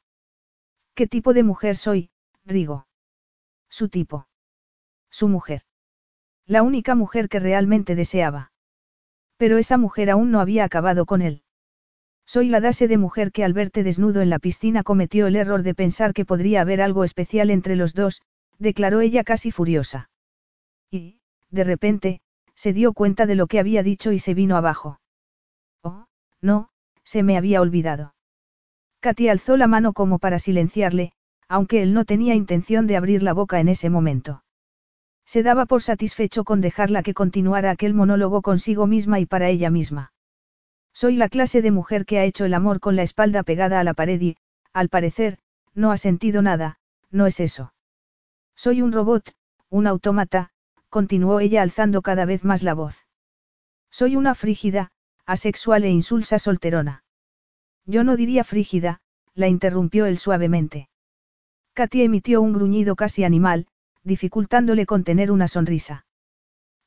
¿Qué tipo de mujer soy, Rigo? Su tipo. Su mujer. La única mujer que realmente deseaba. Pero esa mujer aún no había acabado con él. Soy la dase de mujer que al verte desnudo en la piscina cometió el error de pensar que podría haber algo especial entre los dos, declaró ella casi furiosa. Y, de repente, se dio cuenta de lo que había dicho y se vino abajo. Oh, no, se me había olvidado. Katy alzó la mano como para silenciarle, aunque él no tenía intención de abrir la boca en ese momento. Se daba por satisfecho con dejarla que continuara aquel monólogo consigo misma y para ella misma. Soy la clase de mujer que ha hecho el amor con la espalda pegada a la pared y, al parecer, no ha sentido nada, no es eso. Soy un robot, un autómata, continuó ella alzando cada vez más la voz. Soy una frígida, asexual e insulsa solterona. Yo no diría frígida, la interrumpió él suavemente. Katy emitió un gruñido casi animal, dificultándole contener una sonrisa.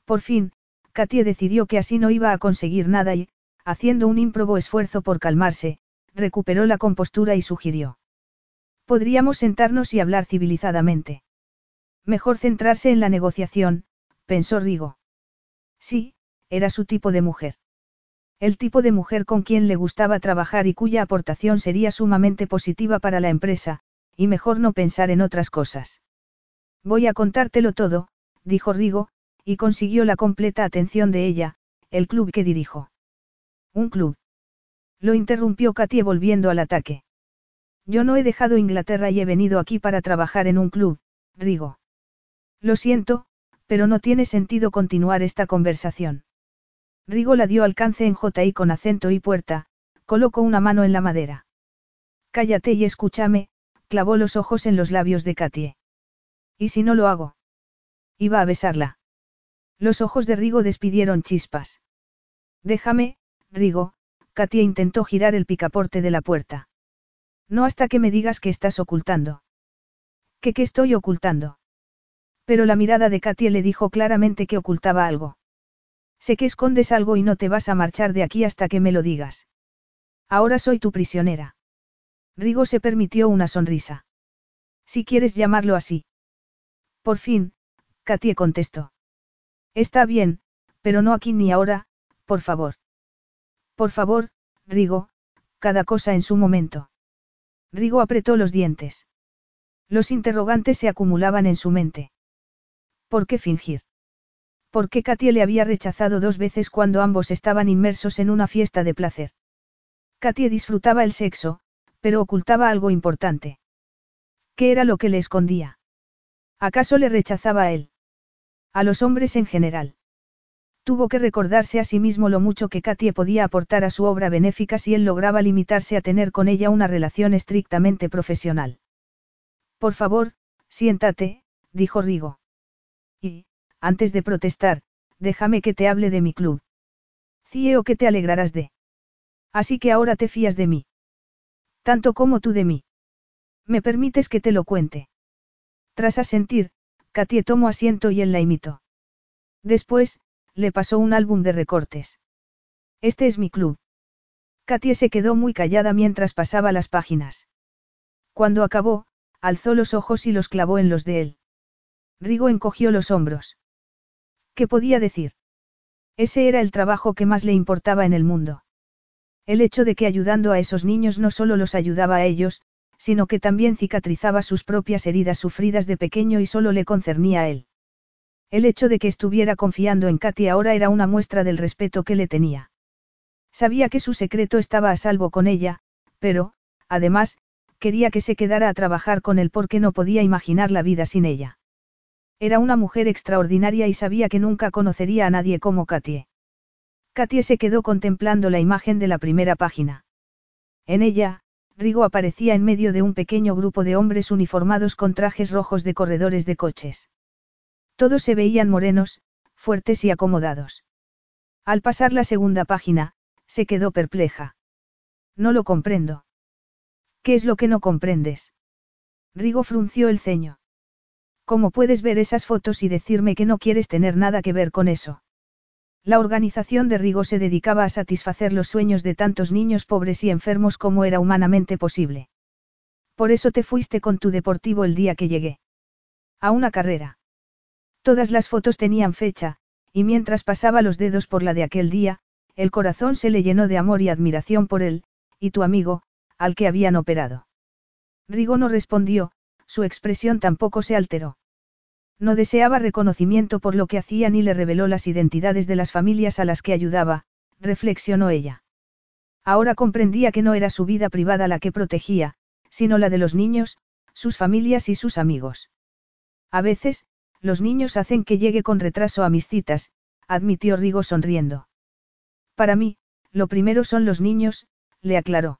Por fin, Katy decidió que así no iba a conseguir nada y, haciendo un ímprobo esfuerzo por calmarse, recuperó la compostura y sugirió. Podríamos sentarnos y hablar civilizadamente. Mejor centrarse en la negociación, pensó Rigo. Sí, era su tipo de mujer. El tipo de mujer con quien le gustaba trabajar y cuya aportación sería sumamente positiva para la empresa, y mejor no pensar en otras cosas. Voy a contártelo todo, dijo Rigo, y consiguió la completa atención de ella, el club que dirijo. Un club. Lo interrumpió Katie volviendo al ataque. Yo no he dejado Inglaterra y he venido aquí para trabajar en un club, Rigo. Lo siento, pero no tiene sentido continuar esta conversación. Rigo la dio alcance en J.I. con acento y puerta, colocó una mano en la madera. Cállate y escúchame, clavó los ojos en los labios de Katie. ¿Y si no lo hago? Iba a besarla. Los ojos de Rigo despidieron chispas. Déjame, Rigo, Katie intentó girar el picaporte de la puerta. No hasta que me digas que estás ocultando. ¿Qué qué estoy ocultando? Pero la mirada de Katie le dijo claramente que ocultaba algo. Sé que escondes algo y no te vas a marchar de aquí hasta que me lo digas. Ahora soy tu prisionera. Rigo se permitió una sonrisa. Si quieres llamarlo así. Por fin, Katie contestó. Está bien, pero no aquí ni ahora, por favor. Por favor, Rigo, cada cosa en su momento. Rigo apretó los dientes. Los interrogantes se acumulaban en su mente. ¿Por qué fingir? ¿Por qué Katie le había rechazado dos veces cuando ambos estaban inmersos en una fiesta de placer? Katie disfrutaba el sexo, pero ocultaba algo importante. ¿Qué era lo que le escondía? ¿Acaso le rechazaba a él? A los hombres en general. Tuvo que recordarse a sí mismo lo mucho que Katie podía aportar a su obra benéfica si él lograba limitarse a tener con ella una relación estrictamente profesional. Por favor, siéntate, dijo Rigo. Y, antes de protestar, déjame que te hable de mi club. Cieo que te alegrarás de. Así que ahora te fías de mí. Tanto como tú de mí. ¿Me permites que te lo cuente? Tras asentir, Katie tomó asiento y él la imitó. Después, le pasó un álbum de recortes. Este es mi club. Katie se quedó muy callada mientras pasaba las páginas. Cuando acabó, alzó los ojos y los clavó en los de él. Rigo encogió los hombros. ¿Qué podía decir? Ese era el trabajo que más le importaba en el mundo. El hecho de que ayudando a esos niños no solo los ayudaba a ellos, sino que también cicatrizaba sus propias heridas sufridas de pequeño y solo le concernía a él. El hecho de que estuviera confiando en Katy ahora era una muestra del respeto que le tenía. Sabía que su secreto estaba a salvo con ella, pero, además, quería que se quedara a trabajar con él porque no podía imaginar la vida sin ella. Era una mujer extraordinaria y sabía que nunca conocería a nadie como Katie. Katie se quedó contemplando la imagen de la primera página. En ella, Rigo aparecía en medio de un pequeño grupo de hombres uniformados con trajes rojos de corredores de coches. Todos se veían morenos, fuertes y acomodados. Al pasar la segunda página, se quedó perpleja. No lo comprendo. ¿Qué es lo que no comprendes? Rigo frunció el ceño. ¿Cómo puedes ver esas fotos y decirme que no quieres tener nada que ver con eso? La organización de Rigo se dedicaba a satisfacer los sueños de tantos niños pobres y enfermos como era humanamente posible. Por eso te fuiste con tu deportivo el día que llegué. A una carrera. Todas las fotos tenían fecha, y mientras pasaba los dedos por la de aquel día, el corazón se le llenó de amor y admiración por él, y tu amigo, al que habían operado. Rigo no respondió, su expresión tampoco se alteró. No deseaba reconocimiento por lo que hacía ni le reveló las identidades de las familias a las que ayudaba, reflexionó ella. Ahora comprendía que no era su vida privada la que protegía, sino la de los niños, sus familias y sus amigos. A veces, los niños hacen que llegue con retraso a mis citas, admitió Rigo sonriendo. Para mí, lo primero son los niños, le aclaró.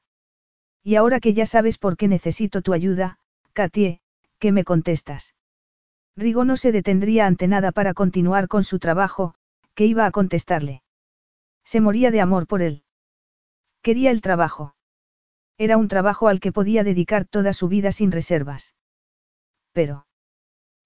Y ahora que ya sabes por qué necesito tu ayuda, Katie, ¿qué me contestas? Rigo no se detendría ante nada para continuar con su trabajo, que iba a contestarle. Se moría de amor por él. Quería el trabajo. Era un trabajo al que podía dedicar toda su vida sin reservas. Pero.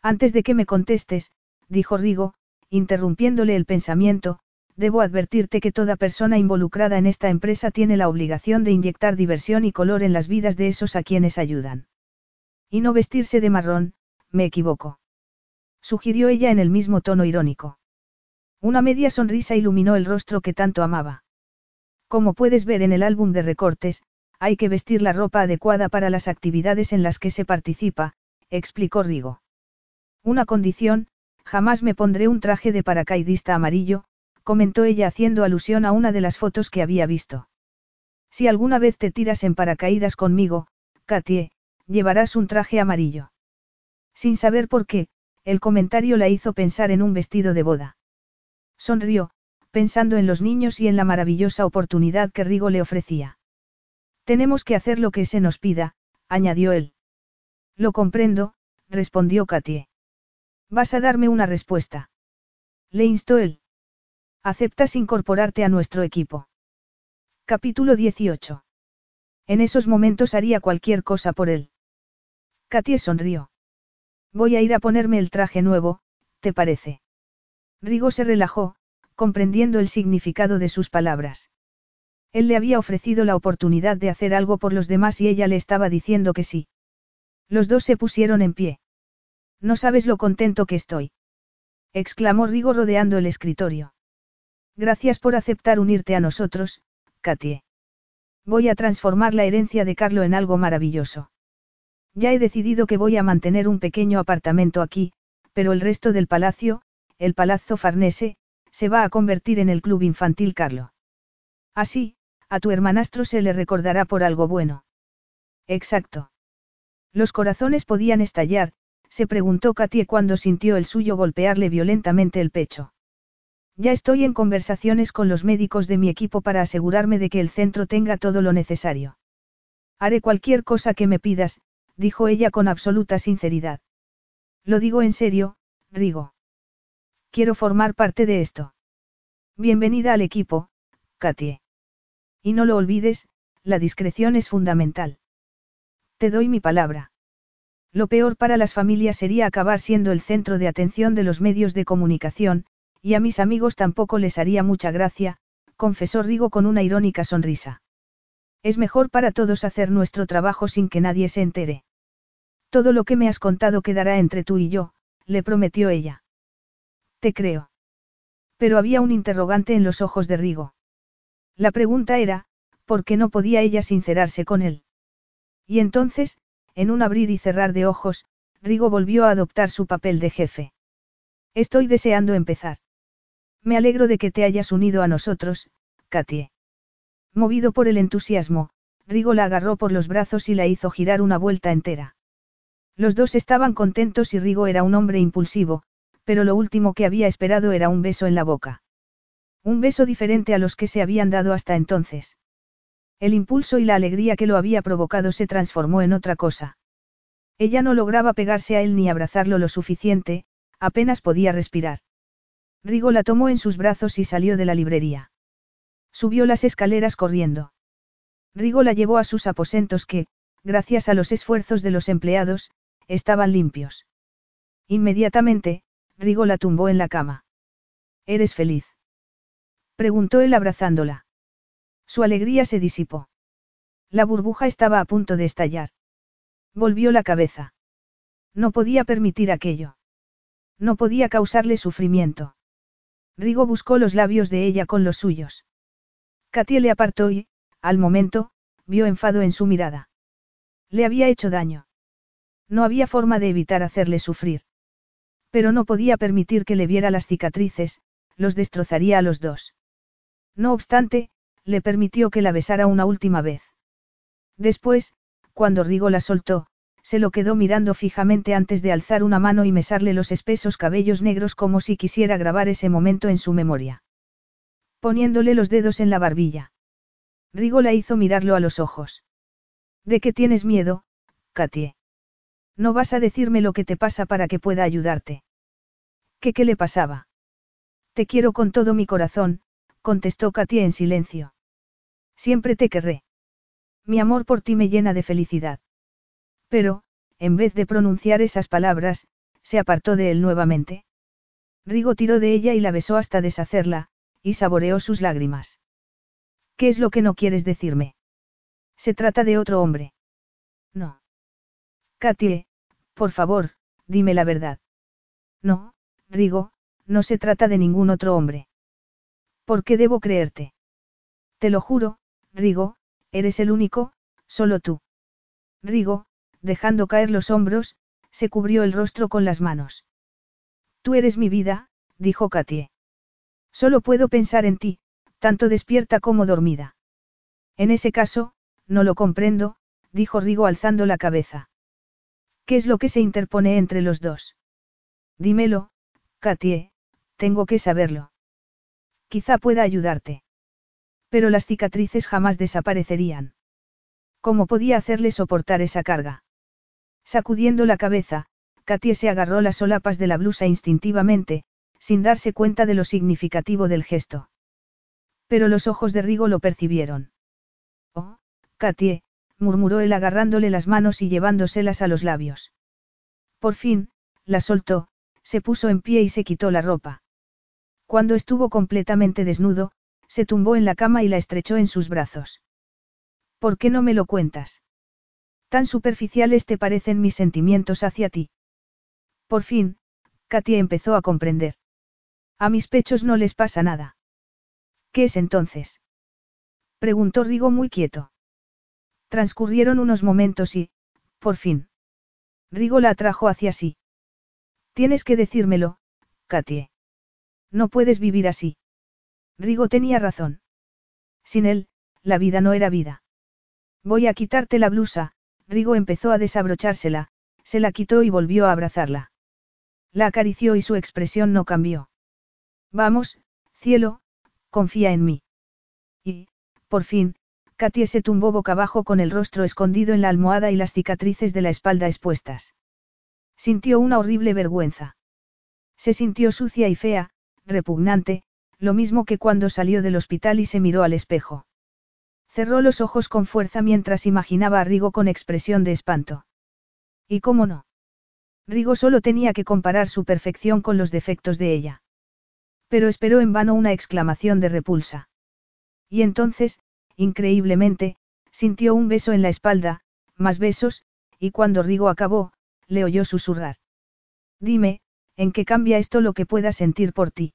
Antes de que me contestes, dijo Rigo, interrumpiéndole el pensamiento, debo advertirte que toda persona involucrada en esta empresa tiene la obligación de inyectar diversión y color en las vidas de esos a quienes ayudan. Y no vestirse de marrón, me equivoco. Sugirió ella en el mismo tono irónico. Una media sonrisa iluminó el rostro que tanto amaba. Como puedes ver en el álbum de recortes, hay que vestir la ropa adecuada para las actividades en las que se participa, explicó Rigo. Una condición, jamás me pondré un traje de paracaidista amarillo, comentó ella haciendo alusión a una de las fotos que había visto. Si alguna vez te tiras en paracaídas conmigo, Katie, llevarás un traje amarillo. Sin saber por qué, el comentario la hizo pensar en un vestido de boda. Sonrió, pensando en los niños y en la maravillosa oportunidad que Rigo le ofrecía. Tenemos que hacer lo que se nos pida, añadió él. Lo comprendo, respondió Katie. Vas a darme una respuesta. Le instó él. ¿Aceptas incorporarte a nuestro equipo? Capítulo 18. En esos momentos haría cualquier cosa por él. Katie sonrió. Voy a ir a ponerme el traje nuevo, ¿te parece? Rigo se relajó, comprendiendo el significado de sus palabras. Él le había ofrecido la oportunidad de hacer algo por los demás y ella le estaba diciendo que sí. Los dos se pusieron en pie. No sabes lo contento que estoy. exclamó Rigo rodeando el escritorio. Gracias por aceptar unirte a nosotros, Katie. Voy a transformar la herencia de Carlo en algo maravilloso. Ya he decidido que voy a mantener un pequeño apartamento aquí, pero el resto del palacio, el Palazzo Farnese, se va a convertir en el club infantil Carlo. Así, a tu hermanastro se le recordará por algo bueno. Exacto. Los corazones podían estallar, se preguntó Katie cuando sintió el suyo golpearle violentamente el pecho. Ya estoy en conversaciones con los médicos de mi equipo para asegurarme de que el centro tenga todo lo necesario. Haré cualquier cosa que me pidas, dijo ella con absoluta sinceridad. Lo digo en serio, Rigo. Quiero formar parte de esto. Bienvenida al equipo, Katie. Y no lo olvides, la discreción es fundamental. Te doy mi palabra. Lo peor para las familias sería acabar siendo el centro de atención de los medios de comunicación, y a mis amigos tampoco les haría mucha gracia, confesó Rigo con una irónica sonrisa. Es mejor para todos hacer nuestro trabajo sin que nadie se entere. Todo lo que me has contado quedará entre tú y yo, le prometió ella. Te creo. Pero había un interrogante en los ojos de Rigo. La pregunta era, ¿por qué no podía ella sincerarse con él? Y entonces, en un abrir y cerrar de ojos, Rigo volvió a adoptar su papel de jefe. Estoy deseando empezar. Me alegro de que te hayas unido a nosotros, Katie. Movido por el entusiasmo, Rigo la agarró por los brazos y la hizo girar una vuelta entera. Los dos estaban contentos y Rigo era un hombre impulsivo, pero lo último que había esperado era un beso en la boca. Un beso diferente a los que se habían dado hasta entonces. El impulso y la alegría que lo había provocado se transformó en otra cosa. Ella no lograba pegarse a él ni abrazarlo lo suficiente, apenas podía respirar. Rigo la tomó en sus brazos y salió de la librería. Subió las escaleras corriendo. Rigo la llevó a sus aposentos que, gracias a los esfuerzos de los empleados, estaban limpios. Inmediatamente, Rigo la tumbó en la cama. ¿Eres feliz? Preguntó él abrazándola. Su alegría se disipó. La burbuja estaba a punto de estallar. Volvió la cabeza. No podía permitir aquello. No podía causarle sufrimiento. Rigo buscó los labios de ella con los suyos. Katia le apartó y, al momento, vio enfado en su mirada. Le había hecho daño. No había forma de evitar hacerle sufrir. Pero no podía permitir que le viera las cicatrices, los destrozaría a los dos. No obstante, le permitió que la besara una última vez. Después, cuando Rigo la soltó, se lo quedó mirando fijamente antes de alzar una mano y mesarle los espesos cabellos negros como si quisiera grabar ese momento en su memoria. Poniéndole los dedos en la barbilla. Rigo la hizo mirarlo a los ojos. ¿De qué tienes miedo, Katie? No vas a decirme lo que te pasa para que pueda ayudarte. ¿Qué le pasaba? Te quiero con todo mi corazón, contestó Katia en silencio. Siempre te querré. Mi amor por ti me llena de felicidad. Pero, en vez de pronunciar esas palabras, se apartó de él nuevamente. Rigo tiró de ella y la besó hasta deshacerla, y saboreó sus lágrimas. ¿Qué es lo que no quieres decirme? Se trata de otro hombre. No. Katie, por favor, dime la verdad. No, Rigo, no se trata de ningún otro hombre. ¿Por qué debo creerte? Te lo juro, Rigo, eres el único, solo tú. Rigo, dejando caer los hombros, se cubrió el rostro con las manos. Tú eres mi vida, dijo Katie. Solo puedo pensar en ti, tanto despierta como dormida. En ese caso, no lo comprendo, dijo Rigo alzando la cabeza. ¿Qué es lo que se interpone entre los dos? Dímelo, Katie, tengo que saberlo. Quizá pueda ayudarte. Pero las cicatrices jamás desaparecerían. ¿Cómo podía hacerle soportar esa carga? Sacudiendo la cabeza, Katie se agarró las solapas de la blusa instintivamente, sin darse cuenta de lo significativo del gesto. Pero los ojos de Rigo lo percibieron. Oh, Katie, murmuró él agarrándole las manos y llevándoselas a los labios. Por fin, la soltó, se puso en pie y se quitó la ropa. Cuando estuvo completamente desnudo, se tumbó en la cama y la estrechó en sus brazos. ¿Por qué no me lo cuentas? Tan superficiales te parecen mis sentimientos hacia ti. Por fin, Katia empezó a comprender. A mis pechos no les pasa nada. ¿Qué es entonces? Preguntó Rigo muy quieto. Transcurrieron unos momentos y, por fin. Rigo la atrajo hacia sí. Tienes que decírmelo, Katie. No puedes vivir así. Rigo tenía razón. Sin él, la vida no era vida. Voy a quitarte la blusa, Rigo empezó a desabrochársela, se la quitó y volvió a abrazarla. La acarició y su expresión no cambió. Vamos, Cielo, confía en mí. Y, por fin, Katie se tumbó boca abajo con el rostro escondido en la almohada y las cicatrices de la espalda expuestas. Sintió una horrible vergüenza. Se sintió sucia y fea, repugnante, lo mismo que cuando salió del hospital y se miró al espejo. Cerró los ojos con fuerza mientras imaginaba a Rigo con expresión de espanto. ¿Y cómo no? Rigo solo tenía que comparar su perfección con los defectos de ella. Pero esperó en vano una exclamación de repulsa. Y entonces, increíblemente, sintió un beso en la espalda, más besos, y cuando Rigo acabó, le oyó susurrar. Dime, ¿en qué cambia esto lo que pueda sentir por ti?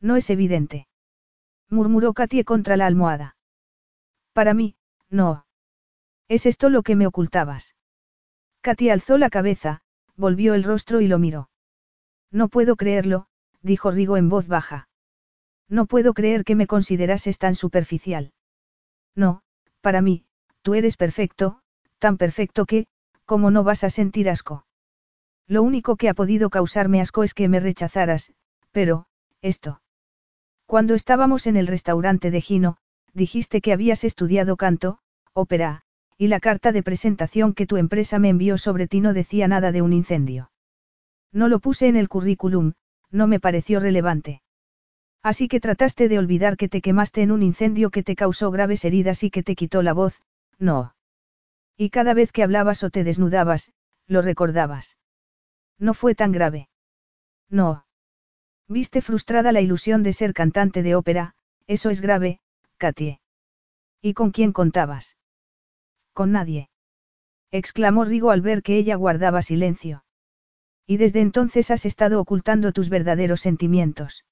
No es evidente. Murmuró Katie contra la almohada. Para mí, no. ¿Es esto lo que me ocultabas? Katie alzó la cabeza, volvió el rostro y lo miró. No puedo creerlo, dijo Rigo en voz baja. No puedo creer que me considerases tan superficial. No, para mí, tú eres perfecto, tan perfecto que, ¿cómo no vas a sentir asco? Lo único que ha podido causarme asco es que me rechazaras, pero, esto. Cuando estábamos en el restaurante de Gino, dijiste que habías estudiado canto, ópera, y la carta de presentación que tu empresa me envió sobre ti no decía nada de un incendio. No lo puse en el currículum, no me pareció relevante. Así que trataste de olvidar que te quemaste en un incendio que te causó graves heridas y que te quitó la voz, no. Y cada vez que hablabas o te desnudabas, lo recordabas. No fue tan grave. No. Viste frustrada la ilusión de ser cantante de ópera, eso es grave, Katie. ¿Y con quién contabas? Con nadie. exclamó Rigo al ver que ella guardaba silencio. Y desde entonces has estado ocultando tus verdaderos sentimientos.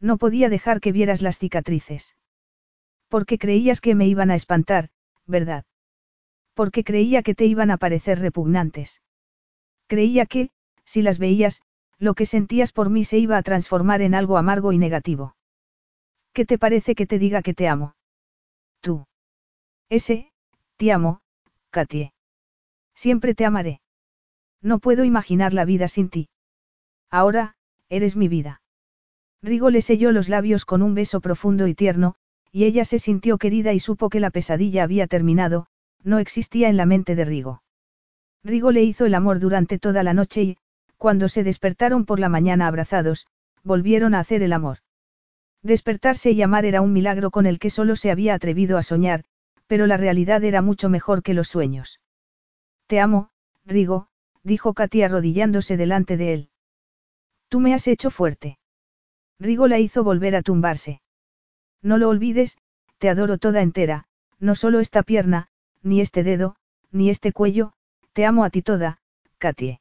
No podía dejar que vieras las cicatrices. Porque creías que me iban a espantar, ¿verdad? Porque creía que te iban a parecer repugnantes. Creía que, si las veías, lo que sentías por mí se iba a transformar en algo amargo y negativo. ¿Qué te parece que te diga que te amo? Tú. Ese, te amo, Katie. Siempre te amaré. No puedo imaginar la vida sin ti. Ahora, eres mi vida. Rigo le selló los labios con un beso profundo y tierno, y ella se sintió querida y supo que la pesadilla había terminado, no existía en la mente de Rigo. Rigo le hizo el amor durante toda la noche y, cuando se despertaron por la mañana abrazados, volvieron a hacer el amor. Despertarse y amar era un milagro con el que solo se había atrevido a soñar, pero la realidad era mucho mejor que los sueños. Te amo, Rigo, dijo Katy arrodillándose delante de él. Tú me has hecho fuerte. Rigo la hizo volver a tumbarse. No lo olvides, te adoro toda entera, no solo esta pierna, ni este dedo, ni este cuello, te amo a ti toda, Katie.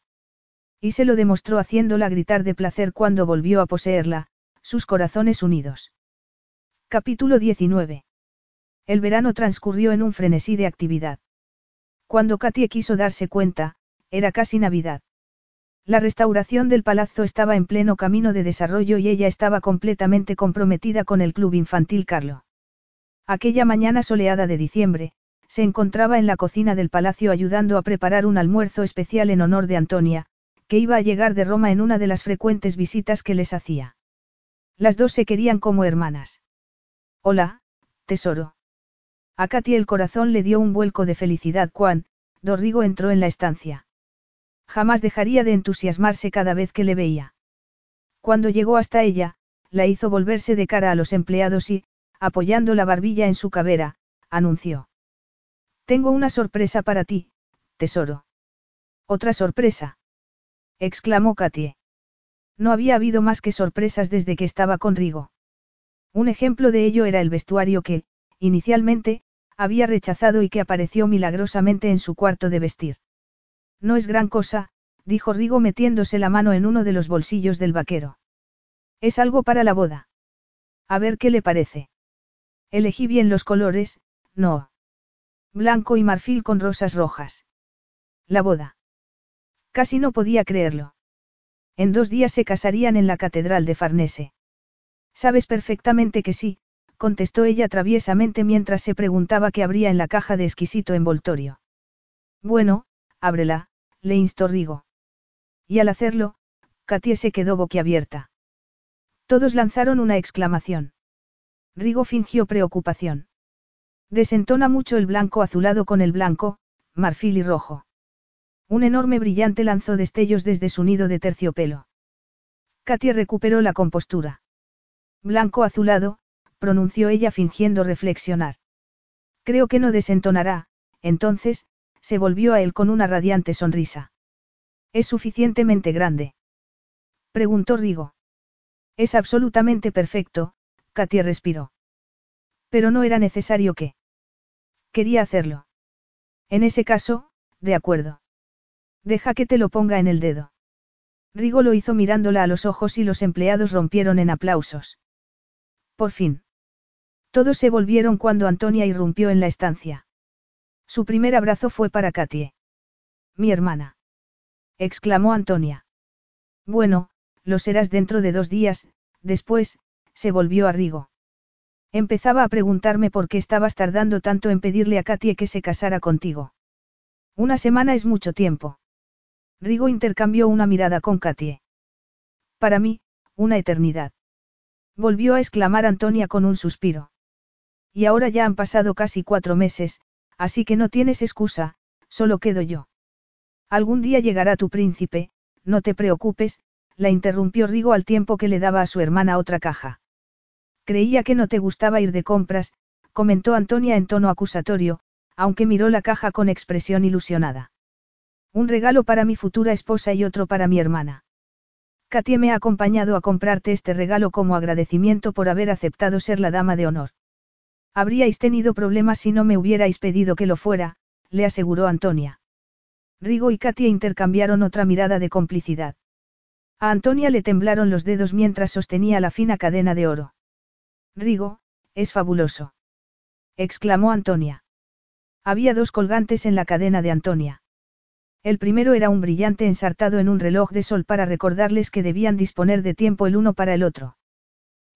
Y se lo demostró haciéndola gritar de placer cuando volvió a poseerla, sus corazones unidos. Capítulo 19. El verano transcurrió en un frenesí de actividad. Cuando Katie quiso darse cuenta, era casi Navidad. La restauración del palazzo estaba en pleno camino de desarrollo y ella estaba completamente comprometida con el club infantil Carlo. Aquella mañana soleada de diciembre, se encontraba en la cocina del palacio ayudando a preparar un almuerzo especial en honor de Antonia, que iba a llegar de Roma en una de las frecuentes visitas que les hacía. Las dos se querían como hermanas. Hola, tesoro. A Katy el corazón le dio un vuelco de felicidad cuando, Dorrigo entró en la estancia. Jamás dejaría de entusiasmarse cada vez que le veía. Cuando llegó hasta ella, la hizo volverse de cara a los empleados y, apoyando la barbilla en su cabera, anunció. Tengo una sorpresa para ti, tesoro. ¿Otra sorpresa? exclamó Katie. No había habido más que sorpresas desde que estaba con Rigo. Un ejemplo de ello era el vestuario que, inicialmente, había rechazado y que apareció milagrosamente en su cuarto de vestir. No es gran cosa, dijo Rigo metiéndose la mano en uno de los bolsillos del vaquero. Es algo para la boda. A ver qué le parece. Elegí bien los colores, no. Blanco y marfil con rosas rojas. La boda. Casi no podía creerlo. En dos días se casarían en la catedral de Farnese. Sabes perfectamente que sí, contestó ella traviesamente mientras se preguntaba qué habría en la caja de exquisito envoltorio. Bueno, ábrela, le instó Rigo. Y al hacerlo, Katie se quedó boquiabierta. Todos lanzaron una exclamación. Rigo fingió preocupación. Desentona mucho el blanco azulado con el blanco, marfil y rojo. Un enorme brillante lanzó destellos desde su nido de terciopelo. Katia recuperó la compostura. Blanco azulado, pronunció ella fingiendo reflexionar. Creo que no desentonará, entonces, se volvió a él con una radiante sonrisa. ¿Es suficientemente grande? Preguntó Rigo. Es absolutamente perfecto, Katia respiró. Pero no era necesario que. Quería hacerlo. En ese caso, de acuerdo. Deja que te lo ponga en el dedo. Rigo lo hizo mirándola a los ojos y los empleados rompieron en aplausos. Por fin. Todos se volvieron cuando Antonia irrumpió en la estancia. Su primer abrazo fue para Katie. Mi hermana. exclamó Antonia. Bueno, lo serás dentro de dos días, después, se volvió a Rigo. Empezaba a preguntarme por qué estabas tardando tanto en pedirle a Katie que se casara contigo. Una semana es mucho tiempo. Rigo intercambió una mirada con Katie. Para mí, una eternidad. Volvió a exclamar Antonia con un suspiro. Y ahora ya han pasado casi cuatro meses, así que no tienes excusa, solo quedo yo. Algún día llegará tu príncipe, no te preocupes, la interrumpió Rigo al tiempo que le daba a su hermana otra caja. Creía que no te gustaba ir de compras, comentó Antonia en tono acusatorio, aunque miró la caja con expresión ilusionada. Un regalo para mi futura esposa y otro para mi hermana. Katie me ha acompañado a comprarte este regalo como agradecimiento por haber aceptado ser la dama de honor. Habríais tenido problemas si no me hubierais pedido que lo fuera, le aseguró Antonia. Rigo y Katia intercambiaron otra mirada de complicidad. A Antonia le temblaron los dedos mientras sostenía la fina cadena de oro. Rigo, es fabuloso. exclamó Antonia. Había dos colgantes en la cadena de Antonia. El primero era un brillante ensartado en un reloj de sol para recordarles que debían disponer de tiempo el uno para el otro.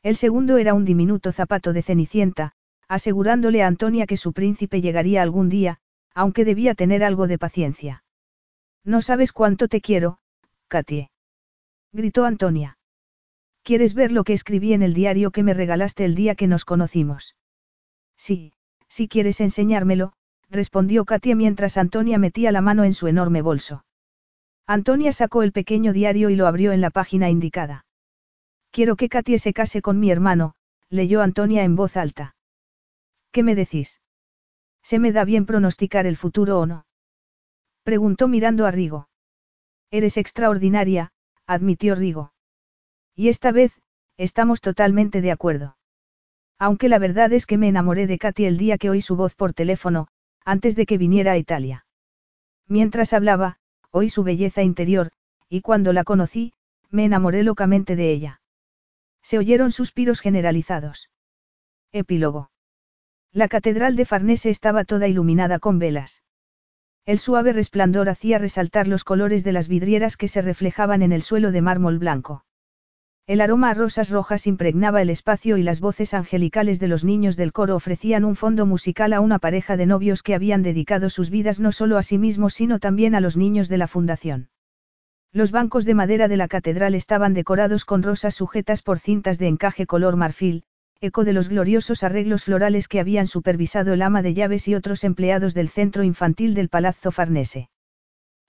El segundo era un diminuto zapato de cenicienta, asegurándole a Antonia que su príncipe llegaría algún día, aunque debía tener algo de paciencia. No sabes cuánto te quiero, Katie gritó Antonia. ¿Quieres ver lo que escribí en el diario que me regalaste el día que nos conocimos? Sí, si quieres enseñármelo, respondió Katia mientras Antonia metía la mano en su enorme bolso. Antonia sacó el pequeño diario y lo abrió en la página indicada. Quiero que Katia se case con mi hermano, leyó Antonia en voz alta. ¿Qué me decís? ¿Se me da bien pronosticar el futuro o no? Preguntó mirando a Rigo. Eres extraordinaria, admitió Rigo. Y esta vez, estamos totalmente de acuerdo. Aunque la verdad es que me enamoré de Katy el día que oí su voz por teléfono, antes de que viniera a Italia. Mientras hablaba, oí su belleza interior, y cuando la conocí, me enamoré locamente de ella. Se oyeron suspiros generalizados. Epílogo. La catedral de Farnese estaba toda iluminada con velas. El suave resplandor hacía resaltar los colores de las vidrieras que se reflejaban en el suelo de mármol blanco. El aroma a rosas rojas impregnaba el espacio y las voces angelicales de los niños del coro ofrecían un fondo musical a una pareja de novios que habían dedicado sus vidas no solo a sí mismos sino también a los niños de la fundación. Los bancos de madera de la catedral estaban decorados con rosas sujetas por cintas de encaje color marfil, eco de los gloriosos arreglos florales que habían supervisado el ama de llaves y otros empleados del centro infantil del Palazzo Farnese.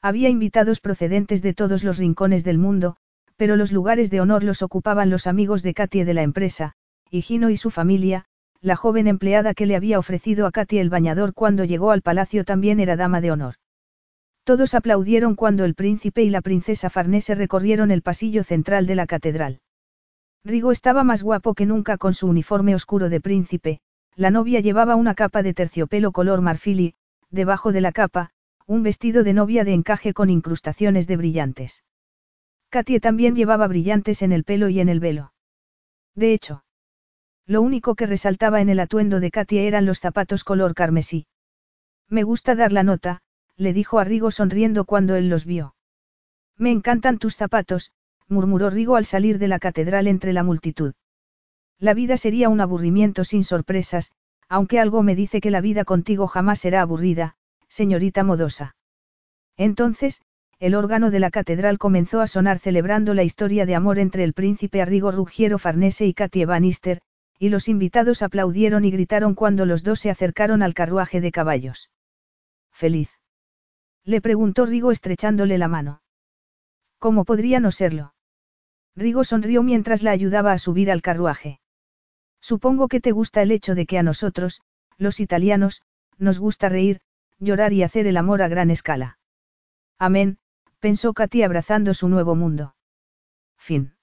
Había invitados procedentes de todos los rincones del mundo, pero los lugares de honor los ocupaban los amigos de Katie de la empresa, y Gino y su familia, la joven empleada que le había ofrecido a Katie el bañador cuando llegó al palacio también era dama de honor. Todos aplaudieron cuando el príncipe y la princesa Farnese recorrieron el pasillo central de la catedral. Rigo estaba más guapo que nunca con su uniforme oscuro de príncipe, la novia llevaba una capa de terciopelo color marfil y, debajo de la capa, un vestido de novia de encaje con incrustaciones de brillantes. Katie también llevaba brillantes en el pelo y en el velo. De hecho, lo único que resaltaba en el atuendo de Katie eran los zapatos color carmesí. Me gusta dar la nota, le dijo a Rigo sonriendo cuando él los vio. Me encantan tus zapatos, murmuró Rigo al salir de la catedral entre la multitud. La vida sería un aburrimiento sin sorpresas, aunque algo me dice que la vida contigo jamás será aburrida, señorita modosa. Entonces, el órgano de la catedral comenzó a sonar celebrando la historia de amor entre el príncipe Arrigo Ruggiero Farnese y Katie Bannister, y los invitados aplaudieron y gritaron cuando los dos se acercaron al carruaje de caballos. ¿Feliz? Le preguntó Rigo estrechándole la mano. ¿Cómo podría no serlo? Rigo sonrió mientras la ayudaba a subir al carruaje. Supongo que te gusta el hecho de que a nosotros, los italianos, nos gusta reír, llorar y hacer el amor a gran escala. Amén, pensó Katy abrazando su nuevo mundo. Fin.